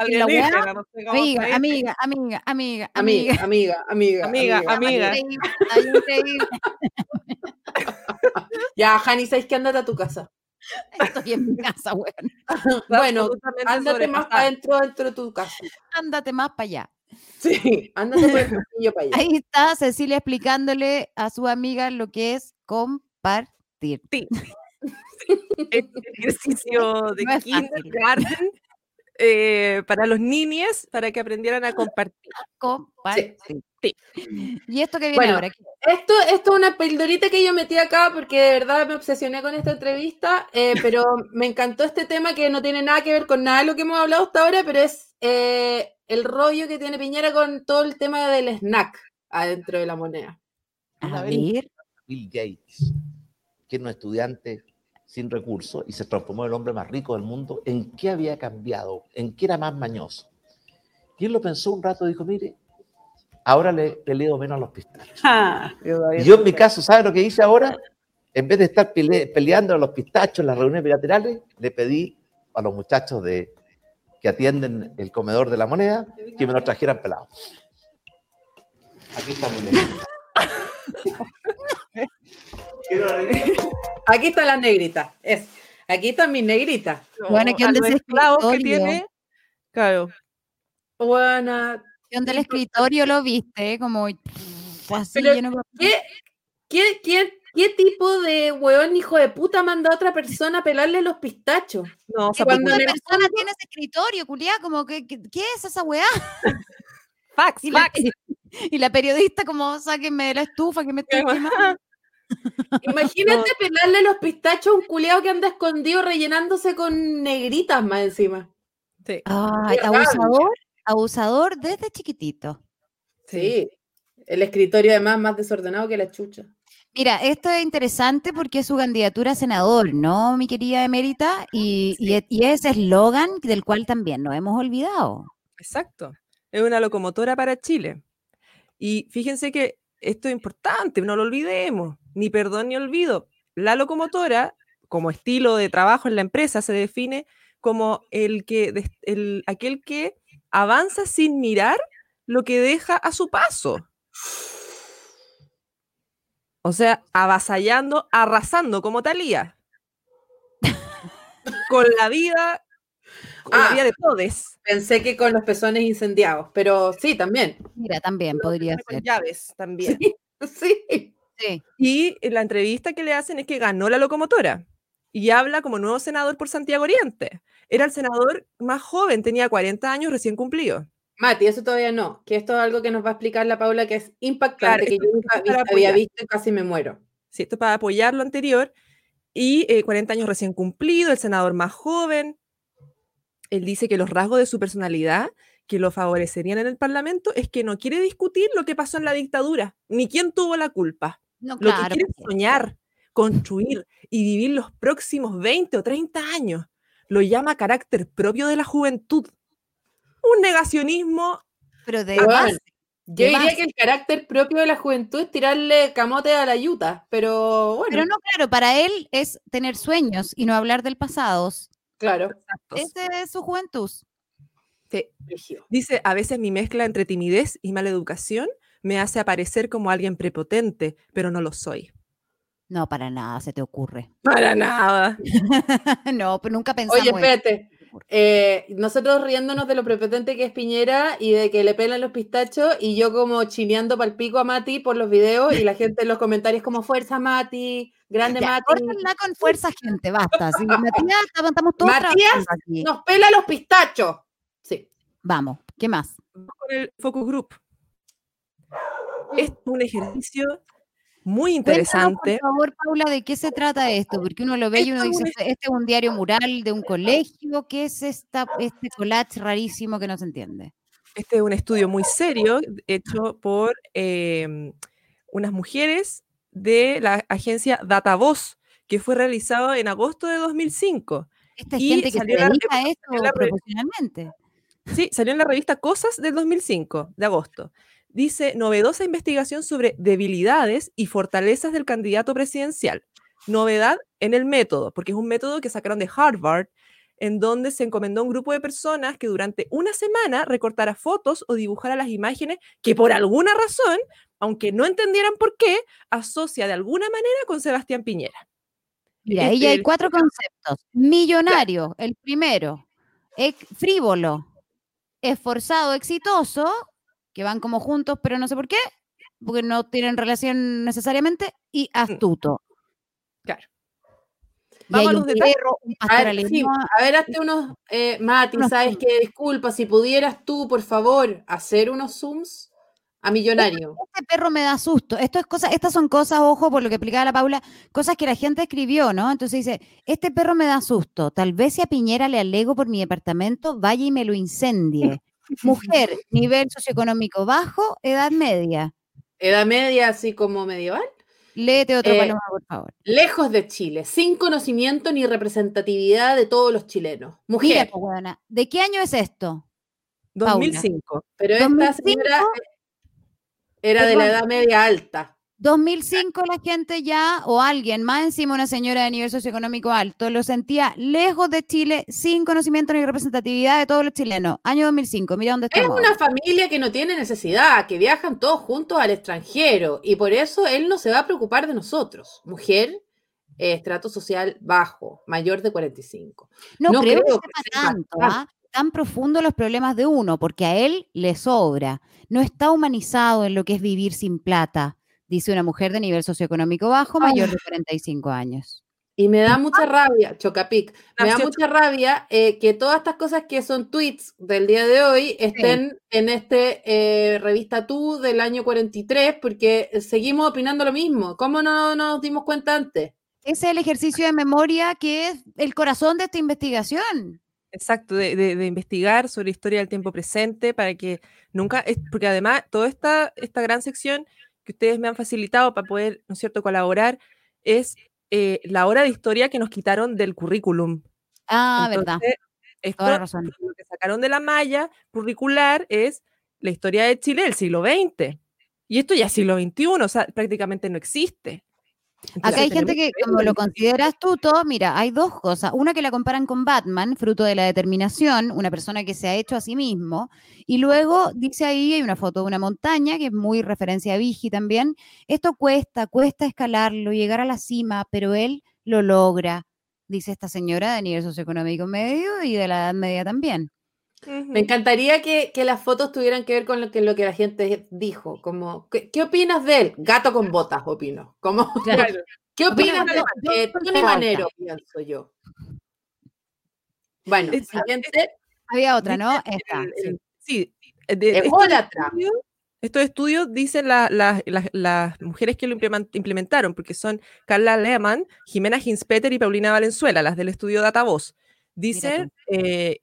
Amiga, amiga, amiga, amiga, Amiga, amiga, amiga, Amiga, amiga. Increíble. Ya, Jani, ¿sabes qué? Ándate a tu casa. Estoy en mi casa, weón. Bueno, ándate más para adentro, dentro de tu casa. Ándate más para allá. Sí, ándate por el pasillo para allá. Ahí está Cecilia explicándole a su amiga lo que es compartir. Este ejercicio de No kindergarten eh, para los niños, para que aprendieran a compartir. Compartir. Sí. ¿Y esto que viene Bueno, ahora? Esto, esto es una pildorita que yo metí acá porque de verdad me obsesioné con esta entrevista, eh, pero me encantó este tema que no tiene nada que ver con nada de lo que hemos hablado hasta ahora, pero es eh, el rollo que tiene Piñera con todo el tema del snack adentro de la moneda. A ver. Bill Gates. Que era un estudiante sin recursos y se transformó en el hombre más rico del mundo, ¿en qué había cambiado? ¿En qué era más mañoso? Y él lo pensó un rato y dijo, mire, ahora le, le leo menos a los pistachos. Ah, Y yo en mi caso, ¿sabe lo que hice ahora? En vez de estar pele- peleando a los pistachos en las reuniones bilaterales, le pedí a los muchachos de, que atienden el comedor de la moneda que me lo trajeran pelado. Aquí está mi. Aquí están las negritas. Es. Aquí están mis negritas. Bueno, ¿qué onda esclavos que tiene. Claro. Buena. ¿Qué onda el escritorio? ¿Lo viste? Como así Pero, lleno de- ¿qué, qué, qué, qué tipo de weón hijo de puta manda a otra persona a pelarle los pistachos? No, ¿Qué cuando tipo de en el persona tiene ese escritorio, culiá? Como que, que- ¿qué es esa weá? Fax, y, la, fax. y la periodista como, sáquenme de la estufa que me estoy quemando. Imagínate pelarle los pistachos a un culeado que anda escondido rellenándose con negritas más encima. Sí. Ay, abusador, abusador desde chiquitito. Sí. El escritorio además más desordenado que la chucha. Mira, esto es interesante porque es su candidatura a senador, ¿no, mi querida Emérita? Y, y e- y ese eslogan del cual también nos hemos olvidado. Exacto. Es una locomotora para Chile. Y fíjense que esto es importante, no lo olvidemos, ni perdón ni olvido. La locomotora, como estilo de trabajo en la empresa, se define como el que, el, aquel que avanza sin mirar lo que deja a su paso. O sea, avasallando, arrasando como Talía. con la vida, con la Ah. vida de todos. Pensé que con los pezones incendiados, pero sí, también. Mira, también podría con ser. llaves también. Sí. Sí. Y en la entrevista que le hacen es que ganó la locomotora y habla como nuevo senador por Santiago Oriente. Era el senador más joven, tenía 40 años recién cumplido. Mati, eso todavía no, que esto es algo que nos va a explicar la Paula que es impactante, Claro, que yo nunca había apoyar. visto y casi me muero. Sí, esto es para apoyar lo anterior. Y eh, 40 años recién cumplido, el senador más joven. Él dice que los rasgos de su personalidad que lo favorecerían en el Parlamento es que no quiere discutir lo que pasó en la dictadura, ni quién tuvo la culpa. No, Lo claro, que quiere es pues, soñar, construir y vivir los próximos 20 o 30 años. Lo llama carácter propio de la juventud. Un negacionismo. Pero de base, Yo diría base. que el carácter propio de la juventud es tirarle camote a la yuta, pero bueno, Pero no, claro, para él es tener sueños y no hablar del pasado. claro. Ese es su juventud. Sí. Dice, a veces mi mezcla entre timidez y mala educación me hace aparecer como alguien prepotente, pero no lo soy. No, para nada se te ocurre. Para nada. no, pero nunca pensamos. Oye, eso. espérate. eh, nosotros riéndonos de lo prepotente que es Piñera y de que le pelan los pistachos y yo como chineando pal pico a Mati por los videos y la gente en los comentarios como fuerza Mati, grande Ya, Mati. córtenla con fuerza, gente, basta. Si Matías, estamos todos Matías aquí. nos pela los pistachos. Sí. Vamos, ¿qué más? Con el focus group. Es un ejercicio muy interesante. Cuéntanos, por favor, Paula, ¿de qué se trata esto? Porque uno lo ve y uno dice, este es un diario mural de un colegio, ¿qué es esta, este collage rarísimo que no se entiende? Este es un estudio muy serio hecho por em, unas mujeres de la agencia Datavoz, que fue realizado en agosto de 2005. Esta es Y gente que se salió la- a esto la profesionalmente. Sí, salió en la revista Cosas del 2005, de agosto. Dice, novedosa investigación sobre debilidades y fortalezas del candidato presidencial. Novedad en el método, porque es un método que sacaron de Harvard, en donde se encomendó a un grupo de personas que durante una semana recortara fotos o dibujara las imágenes que por alguna razón, aunque no entendieran por qué, asocia de alguna manera con Sebastián Piñera. Mira, Este, ahí hay el- cuatro conceptos. Millonario, el primero. Ex- frívolo, esforzado, exitoso, que van como juntos, pero no sé por qué, porque no tienen relación necesariamente, y astuto. Claro. Y Vamos a los detalles. perro, un A ver, sí, alemán. a ver, hazte unos, eh, Mati, Unos sabes zooms. que disculpa, si pudieras tú, por favor, hacer unos zooms a millonario. Este perro me da susto. Esto es cosa, estas son cosas, ojo, por lo que explicaba la Paula, cosas que la gente escribió, ¿no? Entonces dice, este perro me da susto. Tal vez si a Piñera le alego por mi departamento, vaya y me lo incendie. Mujer, nivel socioeconómico bajo, edad media. Edad media, así como medieval. Léete otro Eh, paloma, por favor. Lejos de Chile, sin conocimiento ni representatividad de todos los chilenos. Mira, Mujer. po, huevona, ¿de qué año es esto? Paula. 2005. Pero esta 2005, señora era de la edad media alta. 2005 la gente ya, o alguien más encima, una señora de nivel socioeconómico alto, lo sentía lejos de Chile, sin conocimiento ni representatividad de todos los chilenos. Año 2005, mira dónde Es estamos. una ahora. familia que no tiene necesidad, que viajan todos juntos al extranjero y por eso él no se va a preocupar de nosotros. Mujer, eh, estrato social bajo, mayor de 45. No, no creo, creo que que tanto, tanto. ¿ah? tan profundo los problemas de uno, porque a él le sobra. No está humanizado en lo que es vivir sin plata, dice una mujer de nivel socioeconómico bajo, mayor de 45 años. Y me da mucha rabia, Chocapic, me da mucha rabia eh, que todas estas cosas que son tweets del día de hoy estén en este eh, revista Tú del año 43, porque seguimos opinando lo mismo. ¿Cómo no nos dimos cuenta antes? Ese es el ejercicio de memoria que es el corazón de esta investigación. Exacto, de, de- de investigar sobre historia del tiempo presente para que nunca, porque además toda esta, esta gran sección que ustedes me han facilitado para poder, ¿no es cierto?, colaborar, es eh, la hora de historia que nos quitaron del currículum. Ah, verdad. Esto, Toda razón. lo que sacaron de la malla curricular es la historia de Chile del siglo XX. Y esto ya es siglo XXI, o sea, prácticamente no existe. Acá hay gente que, como lo considera astuto, mira, hay dos cosas. Una que la comparan con Batman, fruto de la determinación, una persona que se ha hecho a sí mismo. Y luego dice ahí, hay una foto de una montaña, que es muy referencia a Vigi también. Esto cuesta, cuesta escalarlo, llegar a la cima, pero él lo logra, dice esta señora de nivel socioeconómico medio y de la edad media también. Me encantaría que, que las fotos tuvieran que ver con lo que, lo que la gente dijo, como, ¿qué, qué opinas de él? Gato con botas, opino. Como, Claro. ¿Qué opinas Opino de yo- eh, Tony. Manero, pienso yo? Bueno, siguiente. Había otra, ¿no? Dice Esta. el- sí. sí, eh, de- estos estudios- Estos estudios dicen la- la- la- las mujeres que lo implementaron, porque son Carla Lehmann, Jimena Hinspeter y Paulina Valenzuela, las del estudio Datavoz. Dicen eh,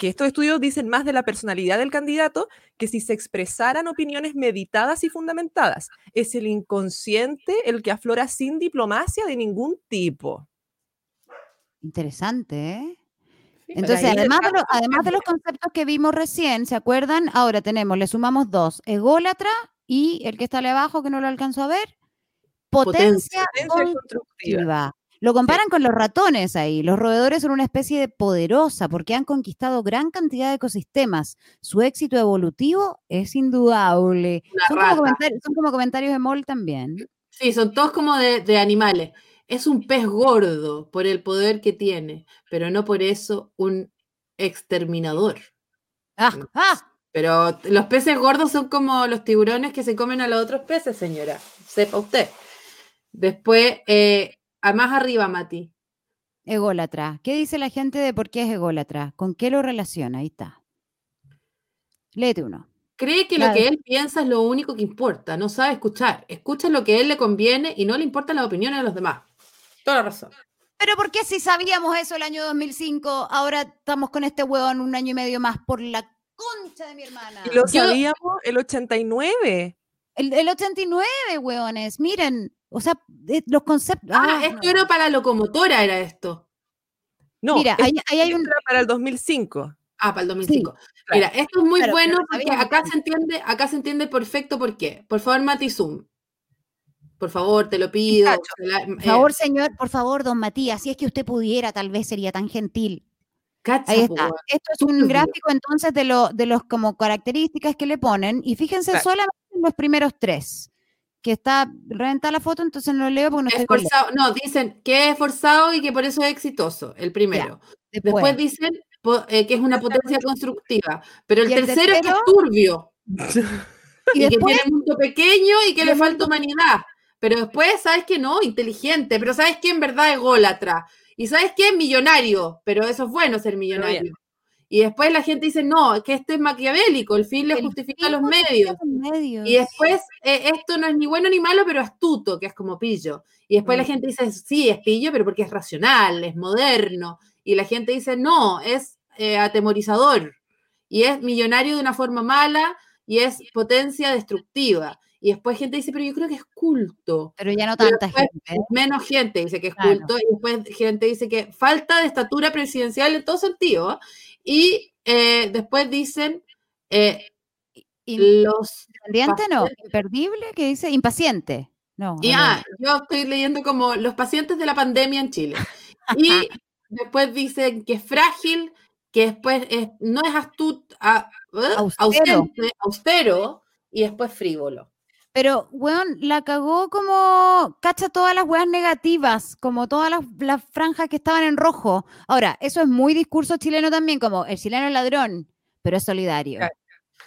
que estos estudios dicen más de la personalidad del candidato que si se expresaran opiniones meditadas y fundamentadas. Es el inconsciente el que aflora sin diplomacia de ningún tipo. Interesante, ¿eh? pero Entonces, además de, lo- además de los conceptos que vimos recién, ¿se acuerdan? Ahora tenemos, le sumamos dos, ególatra y el que está abajo, que no lo alcanzo a ver, potencia, Potencia constructiva. Lo comparan con los ratones ahí. Los roedores son una especie de poderosa porque han conquistado gran cantidad de ecosistemas. Su éxito evolutivo es indudable. Son como, son como comentarios de Moll también. Sí, son todos como de, de animales. Es un pez gordo por el poder que tiene, pero no por eso un exterminador. Ah, ah, Pero los peces gordos son como los tiburones que se comen a los otros peces, señora. Sepa usted. Después, eh, a más arriba, Mati. ególatra. ¿Qué dice la gente de por qué es ególatra? ¿Con qué lo relaciona? Ahí está. Léete uno. Cree que Claro. lo que él piensa es lo único que importa. No sabe escuchar. Escucha lo que a él le conviene y no le importan las opiniones de los demás. Toda la razón. Pero ¿por qué si sabíamos eso el año 2005, ahora estamos con este huevón un año y medio más por la concha de mi hermana? Y lo Yo- sabíamos el 89. el, el 89, huevones, miren, o sea, los conceptos... Ah, ah, esto era para la locomotora, era esto. No, Mira, esto ahí, ahí hay un... era para el 2005. Ah, para el 2005. claro. Mira, esto es muy bueno pero porque acá se entiende, acá se entiende perfecto por qué. Por favor, Mati Zoom. Por favor, te lo pido. Por eh, favor, señor, por favor, don Matías, si es que usted pudiera, tal vez sería tan gentil. cacha, Ahí está. weón. Esto es un gráfico entonces de, lo, de los como características que le ponen y fíjense Claro. solamente en los primeros tres, que está reventada la foto, entonces no lo leo porque no estoy Esforzado, no, dicen que es esforzado y que por eso es exitoso, el primero. Después. Después, dicen po- eh, que es una potencia constructiva, pero el, el tercero, es que es tercero- turbio Y y, después- que tiene mundo pequeño y que y le falta humanidad. Pero después, ¿sabes que no? Inteligente, pero ¿sabes que En verdad es gólatra. Y ¿sabes qué? Millonario, pero eso es bueno ser millonario. Y después la gente dice, no, que este es maquiavélico, el fin le El justifica fin los medios. Y después, eh, esto no es ni bueno ni malo, pero astuto, que es como pillo. Y después la Mm. gente dice, sí, es pillo, pero porque es racional, es moderno. Y la gente dice, no, es eh, atemorizador. Y es millonario de una forma mala y es potencia destructiva. y después gente dice, pero yo creo que es culto. Pero ya no tanta gente. Menos gente dice que es Claro. culto, y después gente dice que falta de estatura presidencial en todo sentido, y eh, después dicen eh, los no, imperdible, que dice impaciente. No, Y no, ah, yo estoy leyendo como los pacientes de la pandemia en Chile. Y después dicen que es frágil, que después es- no es astut, a- ¿eh? Austero. ausente, austero, y después frívolo. Pero, weón, la cagó como cacha todas las weas negativas, como todas las, las franjas que estaban en rojo. Ahora, eso es muy discurso chileno también, como el chileno es ladrón, pero es solidario.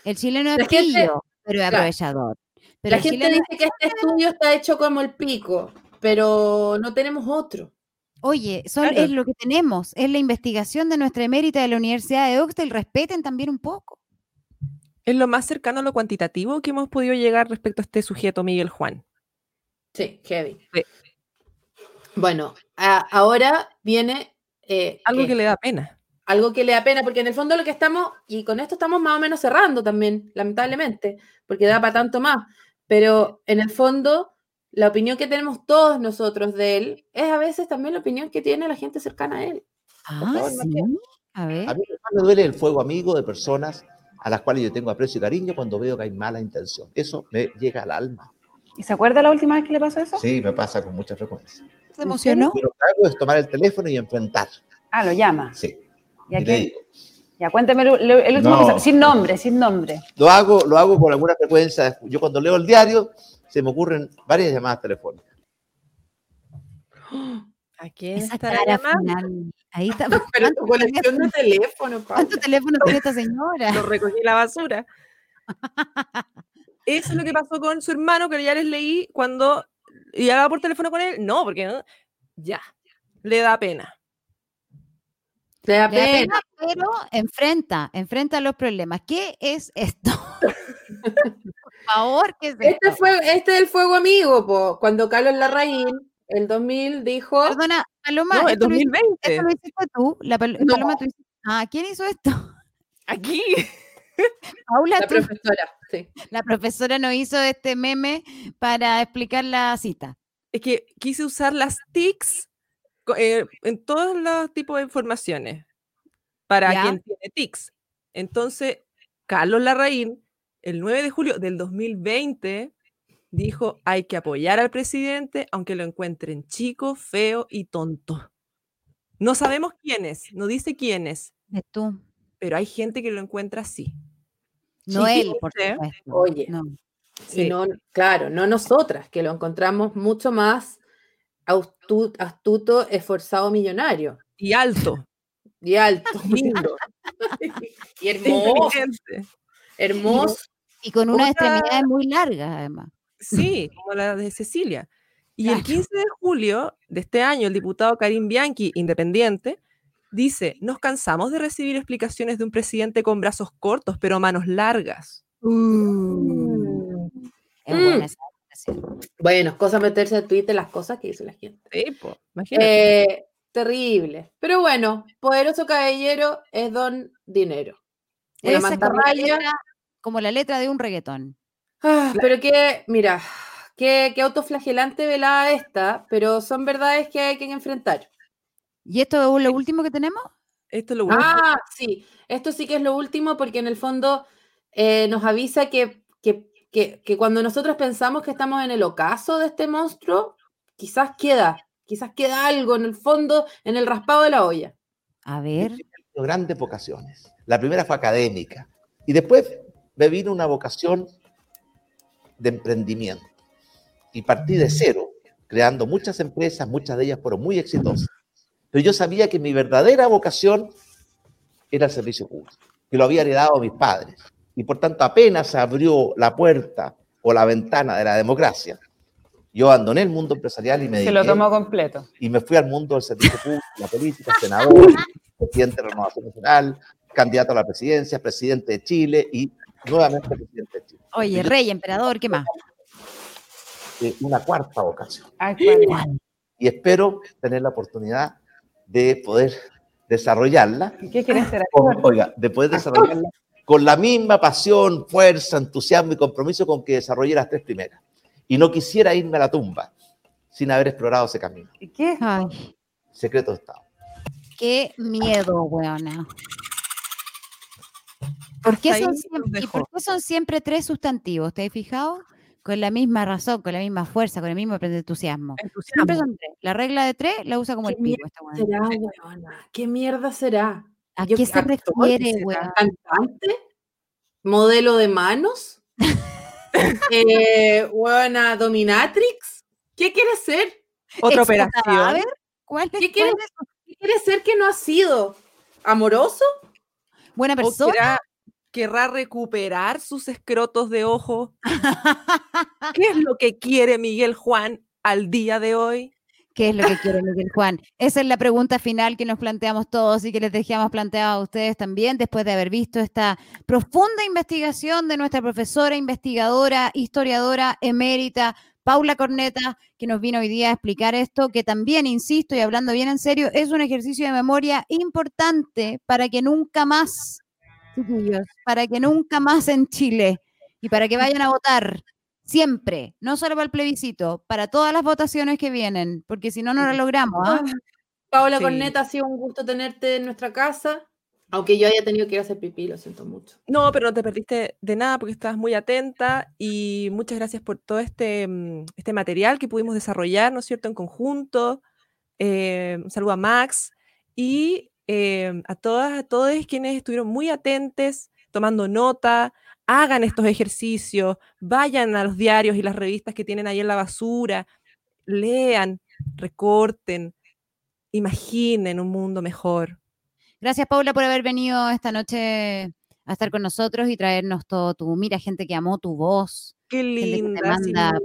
El chileno es gente- pillo, pero es claro. aprovechador. Pero la gente chileno dice que este estudio está hecho como el pico, pero no tenemos otro. Oye, son- Claro. es lo que tenemos, es la investigación de nuestra emérita de la Universidad de Oxford, respeten también un poco. Es lo más cercano a lo cuantitativo que hemos podido llegar respecto a este sujeto, Miguel Juan. Sí, heavy. Bueno, a- ahora viene... eh, Algo eh, que le da pena. algo que le da pena, porque en el fondo lo que estamos, y con esto estamos más o menos cerrando también, lamentablemente, porque da para tanto más, pero en el fondo la opinión que tenemos todos nosotros de él es a veces también la opinión que tiene la gente cercana a él. Ah, favor, sí. A ver. A mí me duele el fuego amigo de personas a las cuales yo tengo aprecio y cariño cuando veo que hay mala intención. Eso me llega al alma. ¿Y se acuerda la última vez que le pasó eso? Sí, me pasa con mucha frecuencia. ¿Se emocionó? Lo que hago es tomar el teléfono y enfrentar. Ah, lo llama. Sí. ¿Y a Y le quién? digo, Ya, cuénteme el, el último No. que sin nombre, sin nombre. Lo hago, lo hago con alguna frecuencia. Yo cuando leo el diario se me ocurren varias llamadas telefónicas. ¿A quién Esa estará cara llamando? final. Ahí está. Pero tu colección de teléfono, ¿Cuántos teléfonos tiene esta señora? Lo recogí en la basura. Eso es lo que pasó con su hermano, que ya les leí cuando y hablaba por teléfono con él. No, porque no- ya, le da pena. Le da Le da pena. pena, pero enfrenta, enfrenta los problemas. ¿Qué es esto? Por favor, ¿qué es Este, esto? fue, este es el fuego amigo, po, cuando Carlos Larraín, el 2000, dijo... Perdona, Paloma, No, el esto, lo hiciste, 2020. esto lo hiciste tú. La Pal- No. Paloma, tú hiciste- Ah, ¿quién hizo esto? Aquí. Paula, La tú. profesora, sí. La profesora no hizo este meme para explicar la cita. Es que quise usar las TICs eh, en todos los tipos de informaciones para ¿Ya? quien tiene TICs. Entonces, Carlos Larraín, el 9 de julio del 2020, dijo, hay que apoyar al presidente aunque lo encuentren chico, feo y tonto. No sabemos quién es, no dice quién es, Es tú. pero hay gente que lo encuentra así. No Sí, él, por fíjense. supuesto. Oye, No. y no, claro, no nosotras, que lo encontramos mucho más austu- astuto, esforzado, millonario. Y alto. Y alto. Lindo. y hermoso. Hermoso. Y con unas Otra- extremidades muy largas, además. Sí, como la de Cecilia. Y el Claro. 15 de julio de este año, el diputado Karim Bianchi, independiente, dice, nos cansamos de recibir explicaciones de un presidente con brazos cortos, pero manos largas. Es Mm. buena esa expresión. Bueno, es cosa meterse a Twitter las cosas que dice la gente. Sí, po, imagínate. Eh, terrible. Pero bueno, poderoso caballero es don dinero. Una Esa es como la, mantarraya. letra, como la letra de un reggaetón. Ah, pero que, mira, qué, qué autoflagelante velada esta, pero son verdades que hay que enfrentar. ¿Y esto es lo último que tenemos? Esto es lo último. Ah, sí, esto sí que es lo último porque en el fondo eh, nos avisa que, que, que- que cuando nosotros pensamos que estamos en el ocaso de este monstruo, quizás queda, quizás queda algo en el fondo, en el raspado de la olla. A ver. tenido grandes vocaciones. La primera fue académica y después me vino una vocación de emprendimiento y partí de cero, creando muchas empresas, muchas de ellas fueron muy exitosas. Pero yo sabía que mi verdadera vocación era el servicio público, que lo había heredado a mis padres. Y por tanto apenas se abrió la puerta o la ventana de la democracia, yo abandoné el mundo empresarial y me Se lo dediqué- tomó completo. y me fui al mundo del servicio público, la política, senador, presidente de Renovación Nacional, candidato a la presidencia, presidente de Chile y nuevamente presidente de Chile. Oye, rey, emperador, ¿qué más? Eh, una cuarta vocación. Ay. Y espero tener la oportunidad de poder desarrollarla. ¿Y ¿Qué quieres ser? o- Oiga, de poder desarrollarla con la misma pasión, fuerza, entusiasmo y compromiso con que desarrollé las tres primeras. Y no quisiera irme a la tumba sin haber explorado ese camino. ¿Y qué? Ay, Secreto de Estado. qué miedo, weona. ¿Por qué, son siempre, y por qué son siempre tres sustantivos? ¿Te has fijado? Con la misma razón, con la misma fuerza, con el mismo entusiasmo. Siempre son tres. La regla de tres la usa como el ¿Qué pico esta será, weona? ¿Qué mierda será? ¿A Yo- qué se refiere, weona? ¿Cantante? ¿Modelo de manos? eh, weona, dominatrix? ¿Qué quiere ser? Otra operación. ¿Cuál es? ¿Qué quiere, cuál es? qué quiere ser que no ha sido? ¿Amoroso? ¿Buena ¿O persona? Querrá, recuperar sus escrotos de ojo? ¿Qué es lo que quiere Miguel Juan al día de hoy? ¿Qué es lo que quiere Miguel Juan? Esa es la pregunta final que nos planteamos todos y que les dejamos planteado a ustedes también después de haber visto esta profunda investigación de nuestra profesora, investigadora, historiadora emérita, Paula Corneta, que nos vino hoy día a explicar esto, que también, insisto y hablando bien en serio, es un ejercicio de memoria importante para que nunca más, chiquillos, para que nunca más en Chile y para que vayan a votar siempre, no solo para el plebiscito, para todas las votaciones que vienen, porque si no, no lo logramos. ¿ah? Paola Sí. Corneta, ha sido un gusto tenerte en nuestra casa. Aunque yo haya tenido que ir a hacer pipí, lo siento mucho. No, pero no te perdiste de nada porque estabas muy atenta y muchas gracias por todo este, mm, este material que pudimos desarrollar, ¿no es cierto?, en conjunto. Eh, un saludo a Max y eh, a todas, a todos quienes estuvieron muy atentos, tomando nota, hagan estos ejercicios, vayan a los diarios y las revistas que tienen ahí en la basura, lean, recorten, imaginen un mundo mejor. Gracias, Paula, por haber venido esta noche a estar con nosotros y traernos todo tu. Mira, gente que amó tu voz. Qué gente que te linda, manda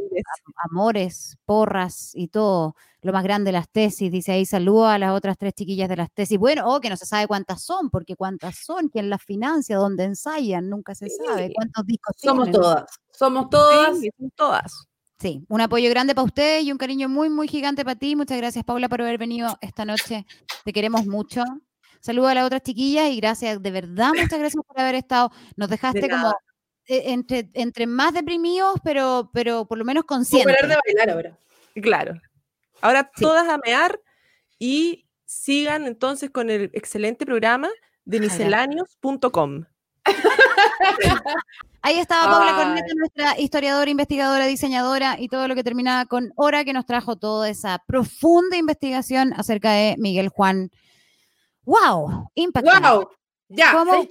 amores, porras y todo. Lo más grande, las tesis. Dice ahí, saludo a las otras tres chiquillas de las tesis. Bueno, oh, que no se sabe cuántas son, porque cuántas son, quién las financia, dónde ensayan, nunca se sabe. ¿Cuántos discos Somos tienen? todas. Somos todas. Sí, son todas. Sí, un apoyo grande para ustedes y un cariño muy, muy gigante para ti. Muchas gracias, Paula, por haber venido esta noche. Te queremos mucho. Saludos a las otras chiquillas y gracias, de verdad, muchas gracias por haber estado. Nos dejaste como entre, entre más deprimidos, pero, pero por lo menos conscientes. parar de bailar ahora. Claro. Ahora todas a mear y sigan entonces con el excelente programa de misceláneos.com. Ahí estaba Paula. Corneta, nuestra historiadora, investigadora, diseñadora y todo lo que terminaba con Hora, que nos trajo toda esa profunda investigación acerca de Miguel Juan. ¡Wow! Impactante. ¡Wow! Ya, ¿Cómo-.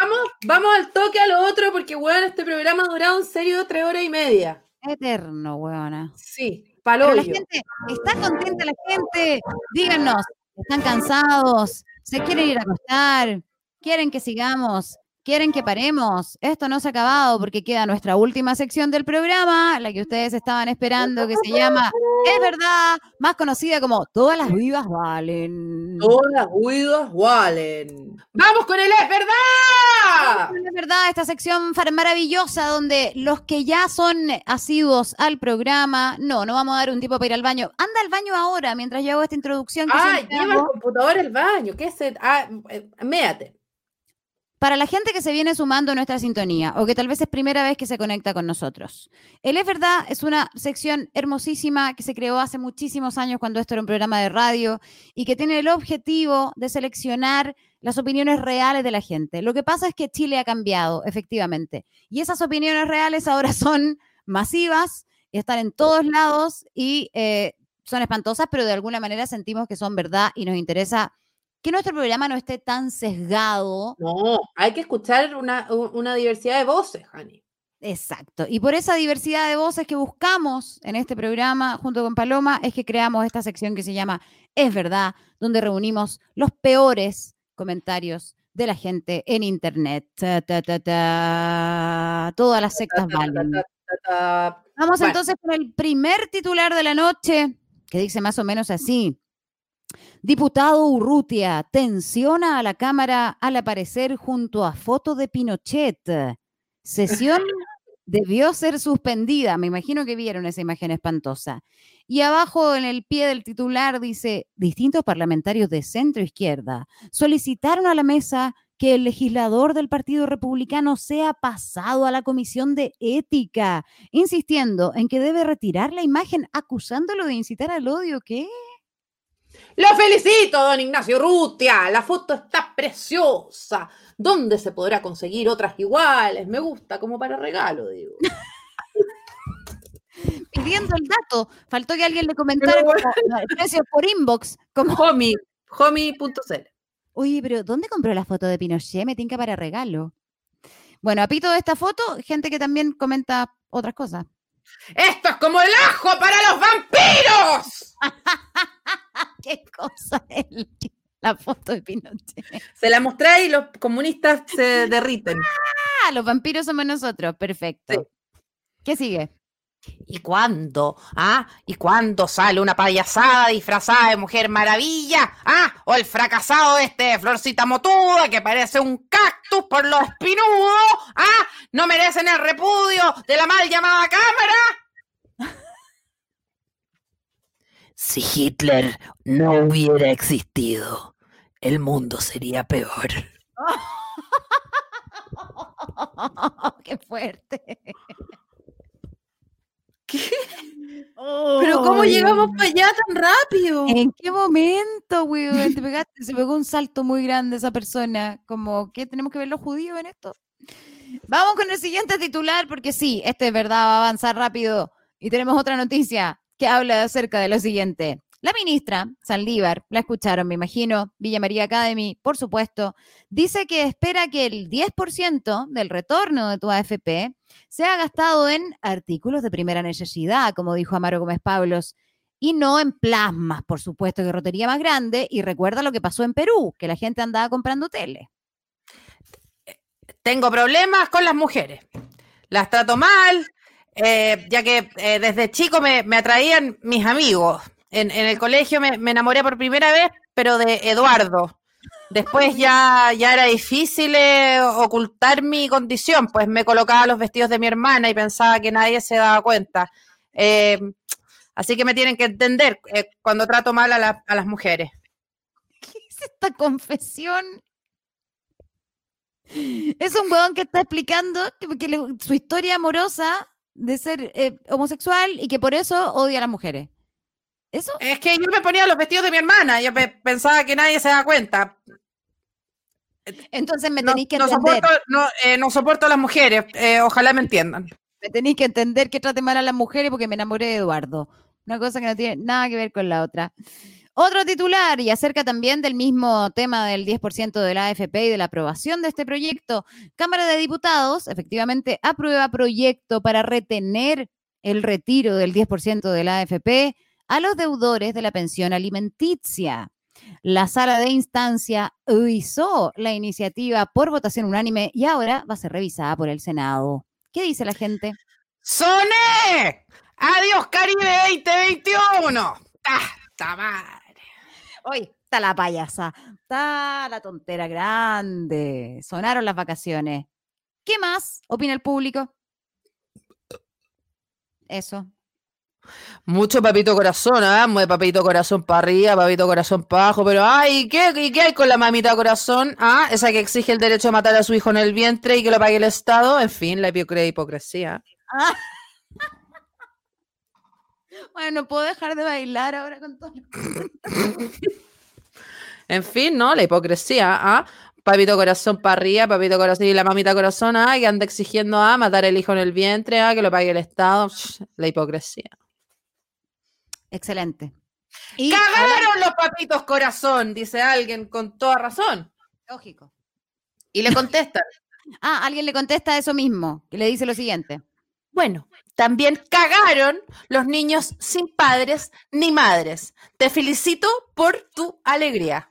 Vamos, vamos al toque a lo otro porque, bueno, este programa ha durado en serio tres horas y media. Eterno, weona. Sí, palo. la gente, ¿está contenta la gente? Díganos, ¿están cansados? ¿Se quieren ir a acostar? ¿Quieren que sigamos? ¿Quieren que paremos? Esto no se ha acabado porque queda nuestra última sección del programa, la que ustedes estaban esperando, que se llama Es verdad, más conocida como Todas las vivas valen. Todas las huidas valen. ¡Vamos con el es verdad! Es verdad, esta sección far- maravillosa donde los que ya son asiduos al programa, no, no vamos a dar un tiempo para ir al baño. Anda al baño ahora mientras yo hago esta introducción. Que ¡Ay, siempre lleva el computador al baño! ¿Qué se...? Ah, eh, méate. Para la gente que se viene sumando a nuestra sintonía o que tal vez es primera vez que se conecta con nosotros. El Es Verdad es una sección hermosísima que se creó hace muchísimos años cuando esto era un programa de radio y que tiene el objetivo de seleccionar las opiniones reales de la gente. Lo que pasa es que Chile ha cambiado, efectivamente, y esas opiniones reales ahora son masivas y están en todos lados y eh, son espantosas, pero de alguna manera sentimos que son verdad y nos interesa que nuestro programa no esté tan sesgado. No, hay que escuchar una, una diversidad de voces, Hani. Exacto. Y por esa diversidad de voces que buscamos en este programa junto con Paloma es que creamos esta sección que se llama Es verdad, donde reunimos los peores comentarios de la gente en internet. Ta, ta, ta, ta. Todas las sectas valen. Vamos Bueno. entonces con el primer titular de la noche, que dice más o menos así. Diputado Urrutia tensiona a la Cámara al aparecer junto a foto de Pinochet. Sesión debió ser suspendida. Me imagino que vieron esa imagen espantosa. Y abajo en el pie del titular dice, distintos parlamentarios de centro izquierda solicitaron a la mesa que el legislador del Partido Republicano sea pasado a la Comisión de Ética, insistiendo en que debe retirar la imagen acusándolo de incitar al odio. ¿Qué? Lo felicito, don Ignacio Rutia. La foto está preciosa. ¿Dónde se podrá conseguir otras iguales? Me gusta, como para regalo, digo. Pidiendo el dato. Faltó que alguien le comentara como, el precio por inbox. Como... Homie, homie.cl. Oye, pero ¿dónde compró la foto de Pinochet? Me tinca para regalo. Bueno, apito de esta foto, gente que también comenta otras cosas. ¡Esto es como el ajo para los vampiros! ¿Qué cosa es la foto de Pinochet? Se la mostré y los comunistas se derriten. Ah, los vampiros somos nosotros, perfecto. ¿Qué sigue? ¿Y cuándo? ¿Ah? ¿Y cuándo sale una payasada disfrazada de Mujer Maravilla? ¿Ah? O el fracasado este de Florcita Motuda que parece un cactus por lo espinudo. ¿Ah? ¿No merecen el repudio de la mal llamada cámara? Si Hitler no hubiera existido, el mundo sería peor. ¡Qué fuerte! ¿Pero cómo llegamos para allá tan rápido? ¿En qué momento, weón? Te pegaste, se pegó un salto muy grande esa persona. Como, ¿qué tenemos que ver los judíos en esto? Vamos con el siguiente titular, porque sí, este es verdad, va a avanzar rápido. Y tenemos otra noticia que habla acerca de lo siguiente. La ministra Saldívar, la escucharon, me imagino, Villa María Academy, por supuesto, dice que espera que el 10% del retorno de tu AFP sea gastado en artículos de primera necesidad, como dijo Amaro Gómez Pablos, y no en plasmas, por supuesto, que rotería más grande. Y recuerda lo que pasó en Perú, que la gente andaba comprando tele. Tengo problemas con las mujeres. Las trato mal, eh, ya que eh, desde chico me, me atraían mis amigos en, en el colegio me, me, enamoré por primera vez, pero de Eduardo. Después ya, ya era difícil eh, ocultar mi condición, pues me colocaba los vestidos de mi hermana y pensaba que nadie se daba cuenta. Así que me tienen que entender cuando trato mal a, la, a las mujeres. ¿Qué es esta confesión? Es un huevón que está explicando que, que le, su historia amorosa de ser eh, homosexual y que por eso odia a las mujeres. ¿Eso? Es que yo me ponía los vestidos de mi hermana, yo pensaba que nadie se da cuenta. Entonces me tenéis que no entender. Soporto, no, eh, no, soporto a las mujeres, eh, ojalá me entiendan. Me tenéis que entender que trate mal a las mujeres porque me enamoré de Eduardo. Una cosa que no tiene nada que ver con la otra. Otro titular y acerca también del mismo tema del 10% de la AFP y de la aprobación de este proyecto. Cámara de Diputados efectivamente aprueba proyecto para retener el retiro del 10% de la AFP a los deudores de la pensión alimenticia. La sala de instancia hizo la iniciativa por votación unánime y ahora va a ser revisada por el Senado. ¿Qué dice la gente? ¡Soné! ¡Adiós, Caribe 2021! ¡Ah, está madre! Hoy está la payasa, está la tontera grande. Sonaron las vacaciones. ¿Qué más opina el público? Eso, mucho papito corazón. ¿eh? Papito corazón para arriba, papito corazón para abajo, pero ay, ¿qué, ¿y qué hay con la mamita corazón? ¿Ah? Esa que exige el derecho a matar a su hijo en el vientre y que lo pague el Estado. En fin, la hipocresía. Ah. Bueno, puedo dejar de bailar ahora con todo. en fin, ¿no? La hipocresía, ¿ah? Papito corazón para arriba, papito corazón y la mamita corazón, ¿ah? Que anda exigiendo a matar el hijo en el vientre, ¿ah? Que lo pague el Estado. La hipocresía. Excelente. Y ¡Cagaron los papitos corazón! Dice alguien con toda razón. Lógico. Y le contestan. ah, alguien le contesta eso mismo, que le dice lo siguiente. Bueno, también cagaron los niños sin padres ni madres. Te felicito por tu alegría.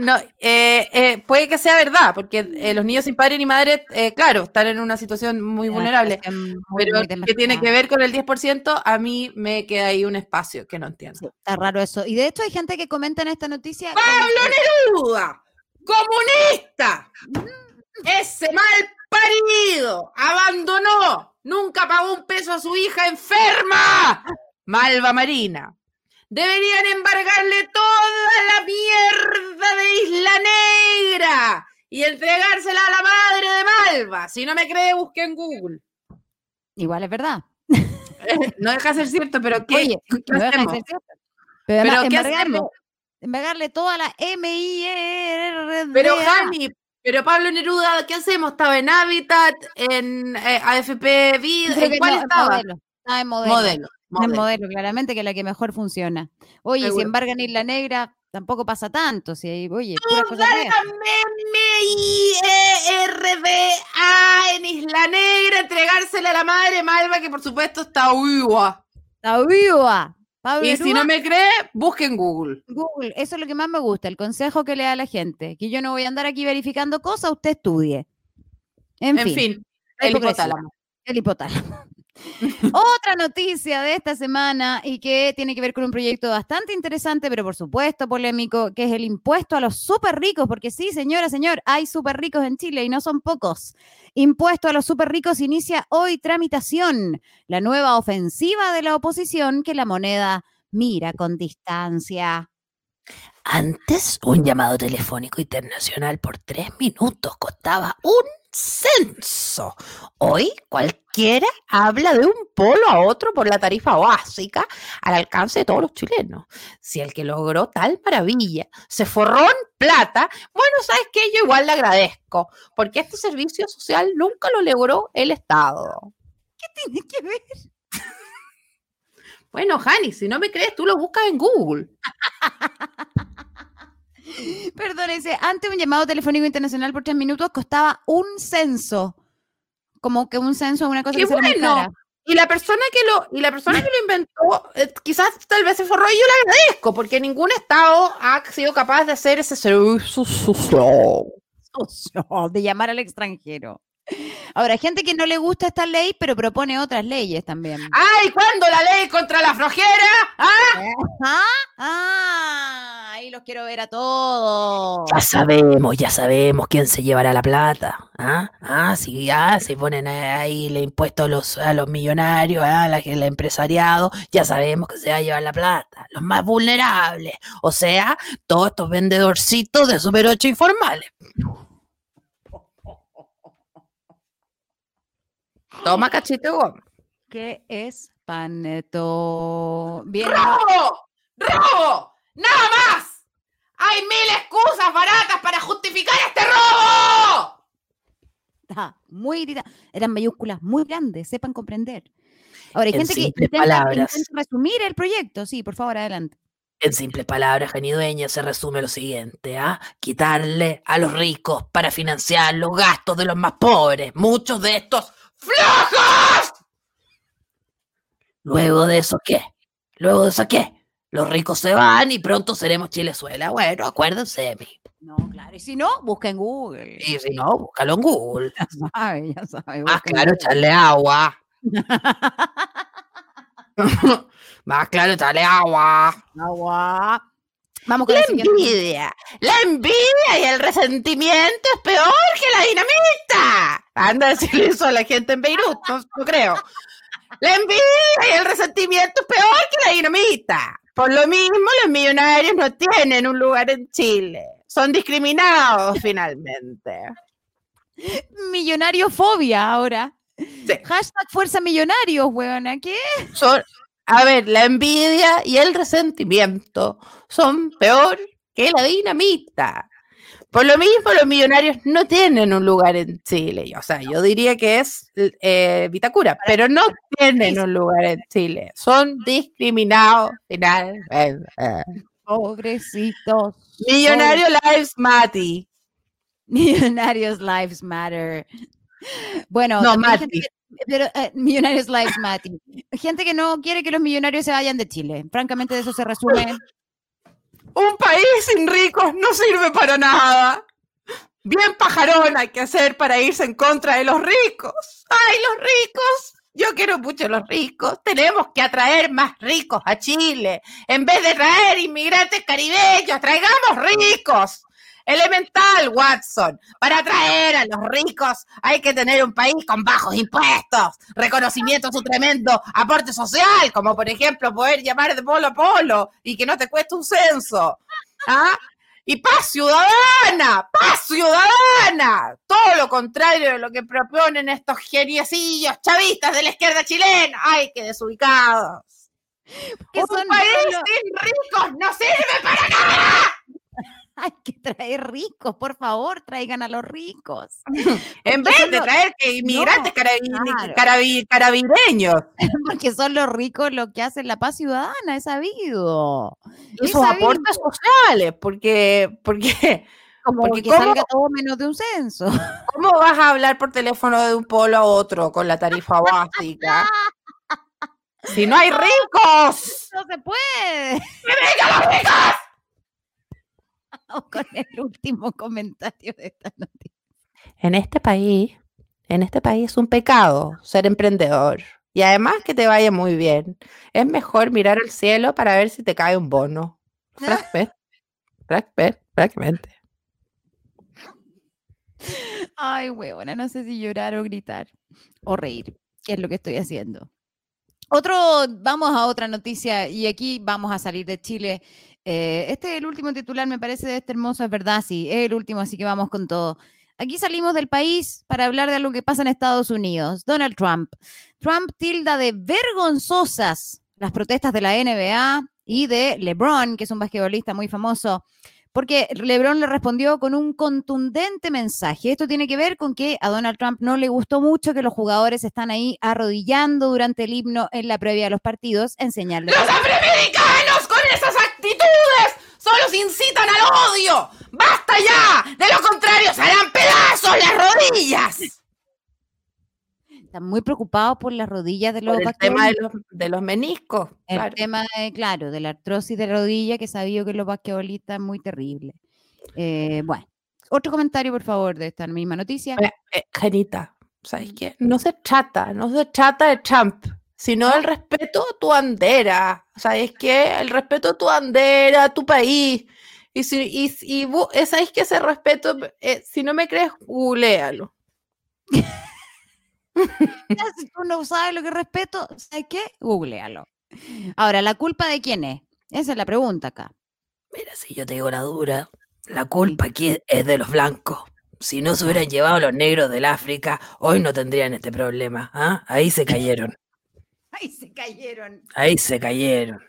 No, eh, eh, puede que sea verdad, porque eh, los niños sin padre ni madre, claro, están en una situación muy vulnerable, muy, pero muy que tiene que ver con el 10%, a mí me queda ahí un espacio que no entiendo. Sí, está raro eso. Y de hecho hay gente que comenta en esta noticia... ¡Pablo Neruda! ¡Comunista! Ese mal parido abandonó, nunca pagó un peso a su hija enferma, Malva Marina. deberían embargarle toda la mierda de Isla Negra y entregársela a la madre de Malva. Si no me cree, busque en Google. Igual es verdad. No deja de ser cierto, pero ¿qué, Oye, ¿qué no deja de hacemos? ser cierto. Pero además, ¿Pero qué embargarle, embargarle toda la m i r d Pero Jani, pero Pablo Neruda, ¿qué hacemos? Estaba en Habitat, en eh, AFP Creo ¿en cuál no, estaba? modelo. En modelo. Modelo, En modelo. claramente, que es la que mejor funciona. Oye, si Seguro. embargan Isla Negra, tampoco pasa tanto. Si oye, feas. M-I-E-R-D-A en Isla Negra, entregársela a la madre Malva, que por supuesto está viva. Está viva. Pablo Y si no me cree, busque en Google. Google, eso es lo que más me gusta, el consejo que le da a la gente. Que yo no voy a andar aquí verificando cosas, usted estudie. En, En fin. fin, el hipotálamo. El hipotálamo. Otra noticia de esta semana y que tiene que ver con un proyecto bastante interesante, pero por supuesto polémico, que es el impuesto a los súper ricos, porque sí, señora, señor, hay súper ricos en Chile y no son pocos. Impuesto a los súper ricos inicia hoy tramitación, la nueva ofensiva de la oposición que la moneda mira con distancia. Antes, un llamado telefónico internacional por tres minutos costaba un censo. Hoy, cualquiera habla de un polo a otro por la tarifa básica al alcance de todos los chilenos. Si el que logró tal maravilla se forró en plata, bueno, ¿sabes qué? Yo igual le agradezco, porque este servicio social nunca lo logró el Estado. ¿Qué tiene que ver? Bueno, Jani, si no me crees, tú lo buscas en Google. Perdón, dice, antes un llamado telefónico internacional por tres minutos costaba un censo. Como que un censo una cosa. Y la persona que lo, y la persona que lo inventó, eh, quizás tal vez se forró y yo le agradezco, porque ningún estado ha sido capaz de hacer ese servicio social. De llamar al extranjero. Ahora, hay gente que no le gusta esta ley, pero propone otras leyes también. ¡Ay, cuándo la ley contra la flojera! ¿Ah? ¿Ah? Ah, ahí los quiero ver a todos. Ya sabemos, ya sabemos quién se llevará la plata. ¿Ah? Ah, si ya se ponen ahí el impuesto a los, a los millonarios, ¿ah? la, el empresariado, ya sabemos que se va a llevar la plata. Los más vulnerables. O sea, todos estos vendedorcitos de Super 8 informales. Toma cachito. ¿Qué es paneto? Bien. ¡Robo! ¡Robo! ¡Nada más! ¡Hay mil excusas baratas para justificar este robo! Está muy grita- Eran mayúsculas muy grandes, sepan comprender. Ahora, hay En gente que simples intenta, palabras. intenta resumir el proyecto. Sí, por favor, adelante. En simples palabras, Janidueña, se resume lo siguiente, ¿ah? Quitarle a los ricos para financiar los gastos de los más pobres. Muchos de estos flojos. Luego de eso, ¿qué? Luego de eso, ¿qué? Los ricos se van y pronto seremos Chilezuela. Bueno, acuérdense de mí. No, claro. Y si no, busca en Google. Y si no, búscalo en Google. Ya sabe, ya sabe. Más claro, echarle agua. Más claro, echarle agua. Agua. Vamos con La envidia, la envidia y el resentimiento es peor que la dinamita. Anda a decirle eso a la gente en Beirut, no, no creo. La envidia y el resentimiento es peor que la dinamita. Por lo mismo, los millonarios no tienen un lugar en Chile. Son discriminados finalmente. Millonariofobia ahora. Hashtag fuerza millonarios, huevona. ¿Qué? Son, a ver, la envidia y el resentimiento son peor que la dinamita. Por lo mismo, los millonarios no tienen un lugar en Chile. O sea, yo diría que es eh, Vitacura, pero no tienen un lugar en Chile. Son discriminados finalmente. Pobrecitos. Millonario Lives Matter. Millonarios Lives Matter. Bueno, No, Mati. pero eh, Millonarios Lives Matter. Gente que no quiere que los millonarios se vayan de Chile. Francamente, de eso se resume. Un país sin ricos no sirve para nada. Bien pajarón hay que hacer para irse en contra de los ricos. ¡Ay, los ricos! Yo quiero mucho a los ricos. Tenemos que atraer más ricos a Chile. En vez de traer inmigrantes caribeños, traigamos ricos. Elemental, Watson. Para atraer a los ricos hay que tener un país con bajos impuestos, reconocimiento a su tremendo aporte social, como por ejemplo poder llamar de polo a polo y que no te cueste un censo. ¿Ah? Y paz ciudadana, paz ciudadana. Todo lo contrario de lo que proponen estos geniecillos chavistas de la izquierda chilena. ¡Ay, qué desubicados! Que Un son país sin ricos no sirve para nada. Hay que traer ricos, por favor, traigan a los ricos. En vez de los- traer inmigrantes No, carabi- claro. carabi- carabineños. Porque son los ricos los que hacen la paz ciudadana, es sabido. Y sus aportes sociales, porque, porque, Como porque que ¿cómo, salga todo menos de un censo. ¿cómo vas a hablar por teléfono de un polo a otro con la tarifa básica? Si no hay ricos. No se puede. ¡Que vengan los ricos! Vamos con el último comentario de esta noticia. En este país, en este país es un pecado ser emprendedor. Y además que te vaya muy bien. Es mejor mirar al cielo para ver si te cae un bono. Francamente. Ay, huevona, no sé si llorar o gritar o reír, que es lo que estoy haciendo. Otro, vamos a otra noticia y aquí vamos a salir de Chile. Eh, este es el último titular, me parece, de este hermoso, es verdad, sí, es el último, así que vamos con todo. Aquí salimos del país para hablar de algo que pasa en Estados Unidos. Donald Trump. Trump tilda de vergonzosas las protestas de la NBA y de LeBron, que es un basquetbolista muy famoso, porque LeBron le respondió con un contundente mensaje. Esto tiene que ver con que a Donald Trump no le gustó mucho que los jugadores están ahí arrodillando durante el himno en la previa de los partidos en señal de... ¡Los afroamericanos con esas actitudes solo se incitan al odio! ¡Basta ya! De lo contrario, se harán pedazos las rodillas. Están muy preocupados por las rodillas de los Por el tema de los, de los meniscos. El claro. tema, de, claro, de la artrosis de rodilla, que sabía que los basquetbolistas es muy terrible. Eh, bueno, otro comentario, por favor, de esta misma noticia. Eh, eh, Janita, ¿sabes qué? No se trata, no se trata de Trump, sino del respeto a tu bandera. ¿Sabes qué? El respeto a tu bandera, a tu país. Y, si, y, y eh, ¿sabes qué? Ese respeto, eh, si no me crees, googlealo. si tú no sabes lo que respeto, ¿sabes qué? Googlealo. Ahora, ¿la culpa de quién es? Esa es la pregunta acá. Mira, si yo te digo la dura, la culpa aquí es de los blancos. Si no se hubieran llevado los negros del África, hoy no tendrían este problema. ¿ah? Ahí se cayeron, Ahí se cayeron. ahí se cayeron,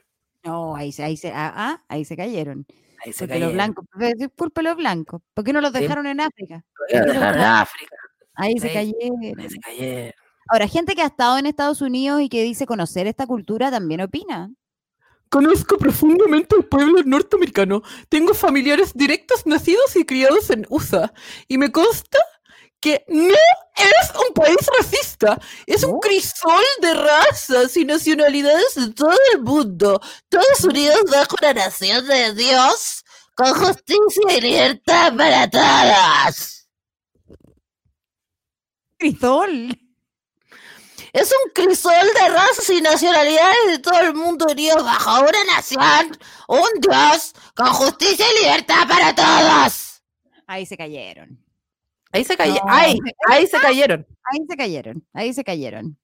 No, ahí se, ahí se, ah, ah, ahí se cayeron. ahí se Porque cayeron. los blancos, culpa de los blancos. ¿Por qué no los Sí. dejaron en África? Lo ¿Por qué dejaron los en? África, Ahí se cayeron. ahí se cayeron. Ahora, gente que ha estado en Estados Unidos y que dice conocer esta cultura también opina. Conozco profundamente al pueblo norteamericano. Tengo familiares directos nacidos y criados en USA. Y me consta que no es un país racista. Es un crisol de razas y nacionalidades de todo el mundo. Todos unidos bajo la nación de Dios, con justicia y libertad para todos. Crisol. Es un crisol de razas y nacionalidades de todo el mundo unidos bajo una nación, un Dios, con justicia y libertad para todos. Ahí se cayeron. Ahí se cayeron. No. Ahí, ahí se cayeron. Ahí se cayeron, ahí se cayeron.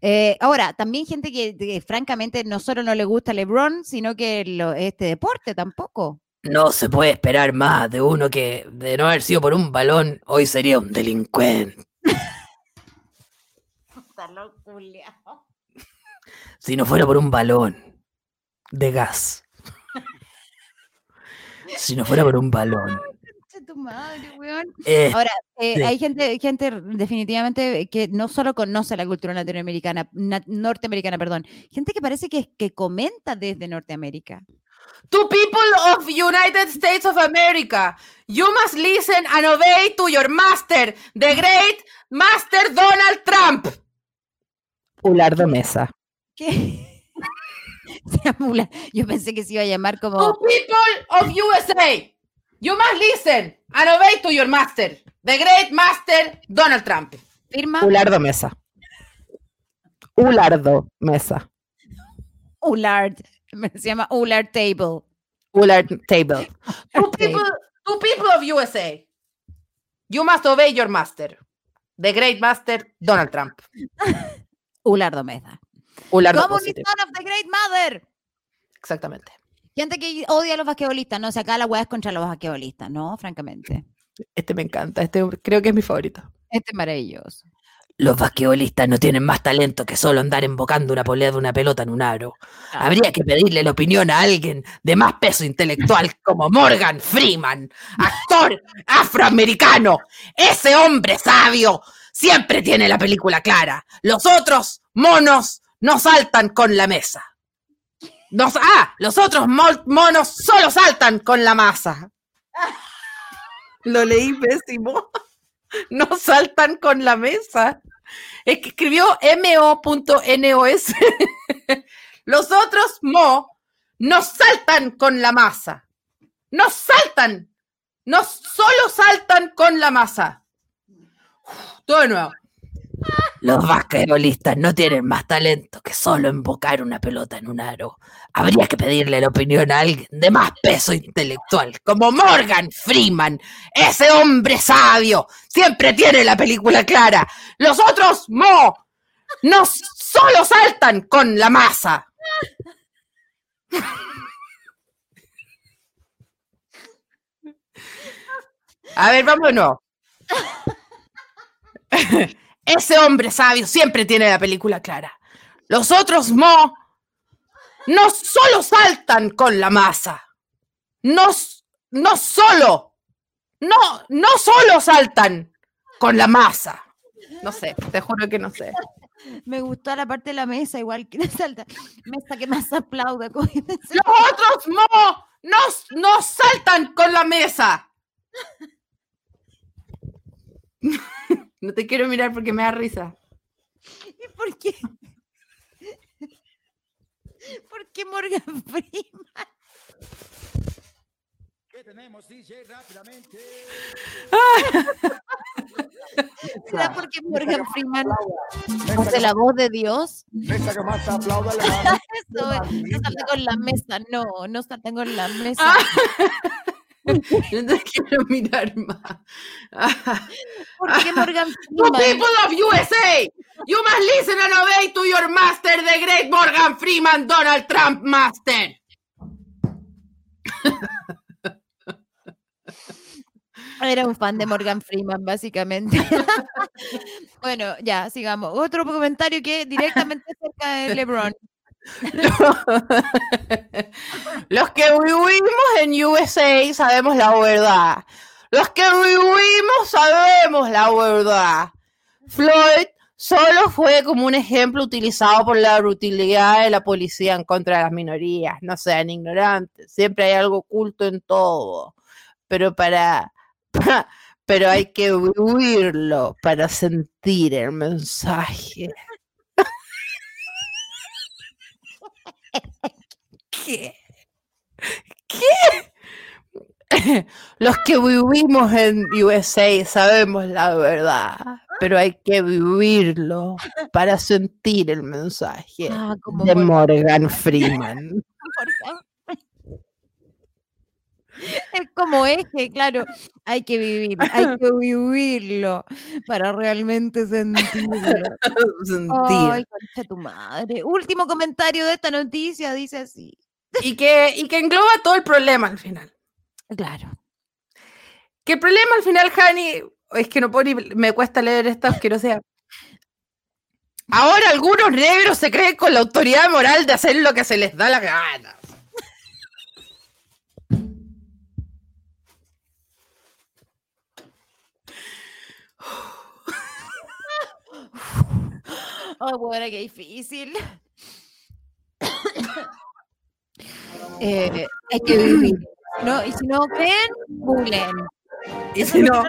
Eh, ahora, también gente que, que francamente no solo no le gusta LeBron, sino que lo- este deporte tampoco. No se puede esperar más de uno que, de no haber sido por un balón, hoy sería un delincuente. Si no fuera por un balón de gas. Si no fuera por un balón. Tu madre, weón. Eh, Ahora, eh, sí. hay gente, gente definitivamente que no solo conoce la cultura latinoamericana, na- norteamericana, perdón, gente que parece que, que comenta desde Norteamérica. To people of United States of America, you must listen and obey to your master, the great master Donald Trump. Ulardo Mesa. ¿Qué? Se llama Ula- Yo pensé que se iba a llamar To como people of USA, you must listen and obey to your master, the great master Donald Trump. firma Ulardo Mesa. Ulardo Mesa. Ulard. Se llama Ulard Table. Ullard Table. To people, To people of USA, you must obey your master. The great master, Donald Trump. Ulardo Meza. Ulardo Communist positivo. son of the great mother. Exactamente. Gente que odia a los basquetbolistas, no, o sea, acá la weá es contra los basquetbolistas, ¿no? Francamente. Este me encanta. Este creo que es mi favorito. Este es maravilloso. Los basquetbolistas no tienen más talento que solo andar embocando una polea de una pelota en un aro. Habría que pedirle la opinión a alguien de más peso intelectual como Morgan Freeman, actor afroamericano. Ese hombre sabio siempre tiene la película clara. Los otros monos no saltan con la mesa. Ah, los otros mo- monos solo saltan con la masa. Lo leí pésimo. No saltan con la mesa. Es que escribió mo.nos. Los otros mo no saltan con la masa. No saltan. No solo saltan con la masa. Todo nuevo. Los basquetbolistas no tienen más talento que solo embocar una pelota en un aro. Habría que pedirle la opinión a alguien de más peso intelectual, como Morgan Freeman. Ese hombre sabio siempre tiene la película clara. Los otros mo no solo saltan con la masa. A ver, nuevo. Ese hombre sabio siempre tiene la película clara. Los otros mo no solo saltan con la masa. No, no solo. No, no solo saltan con la masa. No sé, te juro que no sé. Me gustó la parte de la mesa, igual que salta. Mesa que más aplauda. Los otros mo no, no saltan con la mesa. No te quiero mirar porque me da risa. ¿Y por qué? ¿Por qué Morgan Freeman? ¿Será porque Morgan Freeman hace la voz de Dios? Eso, no salten con la mesa, no, no salten con la mesa. No te quiero mirar más. ¿Por qué Morgan Freeman? people of USA, you must listen and obey to your master, the great Morgan Freeman, Donald Trump master. Era un fan de Morgan Freeman, básicamente. bueno, ya, sigamos. Otro comentario que directamente cerca de LeBron. Los que vivimos en USA sabemos la verdad. Los que vivimos sabemos la verdad. Floyd solo fue como un ejemplo utilizado por la brutalidad de la policía en contra de las minorías. No sean ignorantes. Siempre hay algo oculto en todo. Pero para. Pero hay que vivirlo para sentir el mensaje. ¿Qué? ¿Qué? Los que vivimos en USA sabemos la verdad, pero hay que vivirlo para sentir el mensaje Ah, de Morgan- Morgan Freeman. Es como eje, claro. Hay que vivir, hay que vivirlo para realmente sentirlo. Sentir. Ay, concha tu madre. Último comentario de esta noticia, dice así. Y que, y que engloba todo el problema al final. Claro. Que el problema al final, Hani, es que no puedo ni- me cuesta leer esta asquerosidad. Ahora algunos negros se creen con la autoridad moral de hacer lo que se les da la gana. Ay, bueno, qué difícil. Eh, hay que vivir. ¿no? Y si no creen, googleen. Y si no,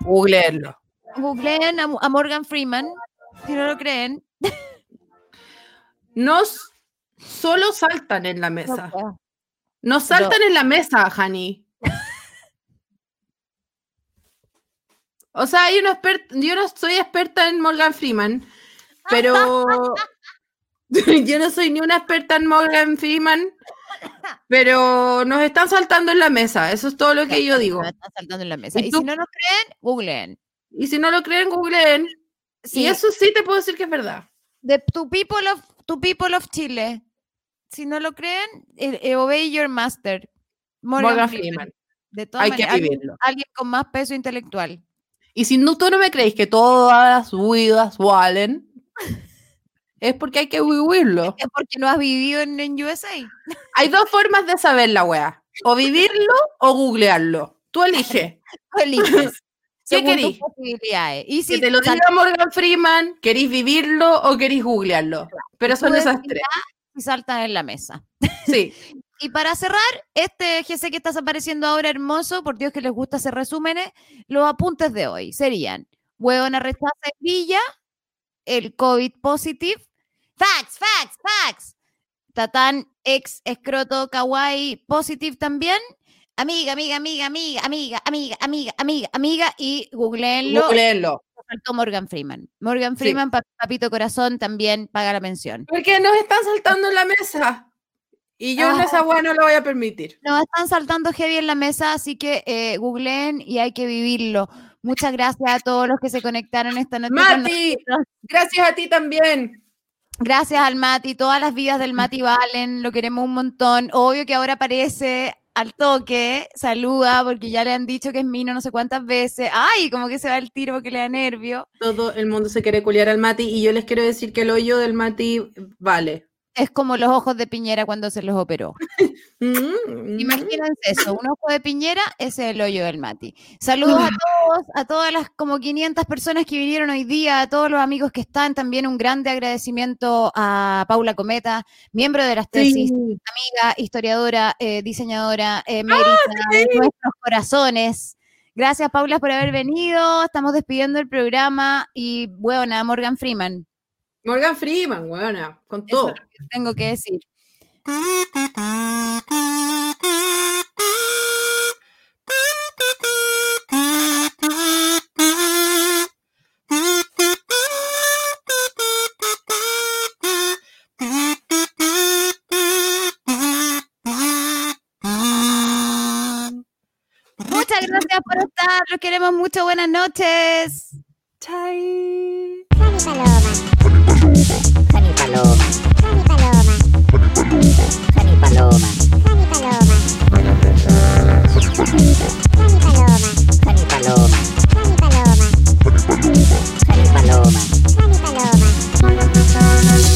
googleenlo. Googleen a, a Morgan Freeman. Si no lo creen. No s- solo saltan en la mesa. No saltan en la mesa, Hani. O sea, hay una yo no soy experta en Morgan Freeman, pero yo no soy ni una experta en Morgan Freeman, Pero nos están saltando en la mesa, eso es todo lo que yo digo. Nos están saltando en la mesa. ¿Y Y si no nos creen, googleen. Y si no lo creen, googleen. Sí. Y eso sí te puedo decir que es verdad. The to people of, to people of Chile. Si no lo creen, eh, eh, obey your master. Morgan, Morgan Freeman. Freeman. De todas Hay que maneras, alguien- vivirlo. alguien con más peso intelectual. Y si no, tú no me creéis que todas las vidas valen, es porque hay que vivirlo. Es porque no has vivido en, en USA. Hay dos formas de saber la wea. O vivirlo o googlearlo. Tú eliges. Tú eliges. ¿Qué querís? Y Si te lo diga Morgan Freeman, ¿queréis vivirlo o queréis googlearlo? Pero son esas tres. si saltan en la mesa. Sí. Y para cerrar, este GC que estás apareciendo ahora hermoso, por Dios que les gusta hacer resúmenes, los apuntes de hoy serían, huevona rechaza en Villa, el COVID positive, facts, facts, facts, Tatán ex escroto kawaii positive también, amiga, amiga, amiga, amiga, amiga, amiga, amiga, amiga, amiga, y googleenlo. Googleenlo. Faltó Morgan Freeman. Morgan Sí. Freeman, pa- papito corazón, también paga la mención. Porque nos están saltando en la mesa. Y yo en Ah. esa wea no lo voy a permitir. Nos están saltando heavy en la mesa, así que eh, googleen y hay que vivirlo. Muchas gracias a todos los que se conectaron esta noche. Mati, gracias a ti también. Gracias al Mati, todas las vidas del Mati valen, lo queremos un montón. Obvio que ahora aparece al toque, saluda porque ya le han dicho que es Mino no sé cuántas veces. Ay, como que se va el tiro porque le da nervio. Todo el mundo se quiere culiar al Mati y yo les quiero decir que el hoyo del Mati vale. Es como los ojos de Piñera cuando se los operó. Mm, Imagínense eso, un ojo de piñera, es el hoyo del Mati. Saludos a todos, a todas las como 500 personas que vinieron hoy día, a todos los amigos que están, también un grande agradecimiento a Paula Cometa, miembro de las tesis, amiga, historiadora, eh, diseñadora, eh, mérita de nuestros corazones. Gracias Paula por haber venido, estamos despidiendo el programa y bueno, Morgan Freeman. Morgan Freeman, buena, con Eso todo. es lo que tengo que decir. Muchas gracias por estar, los queremos mucho, buenas noches. Chai. Jani Paloma. Jani Paloma. Jani Paloma. Jani Paloma. Jani Paloma. Jani Paloma. Jani Paloma. Jani Paloma. Jani Paloma. Jani Paloma. Jani Paloma. Jani Paloma.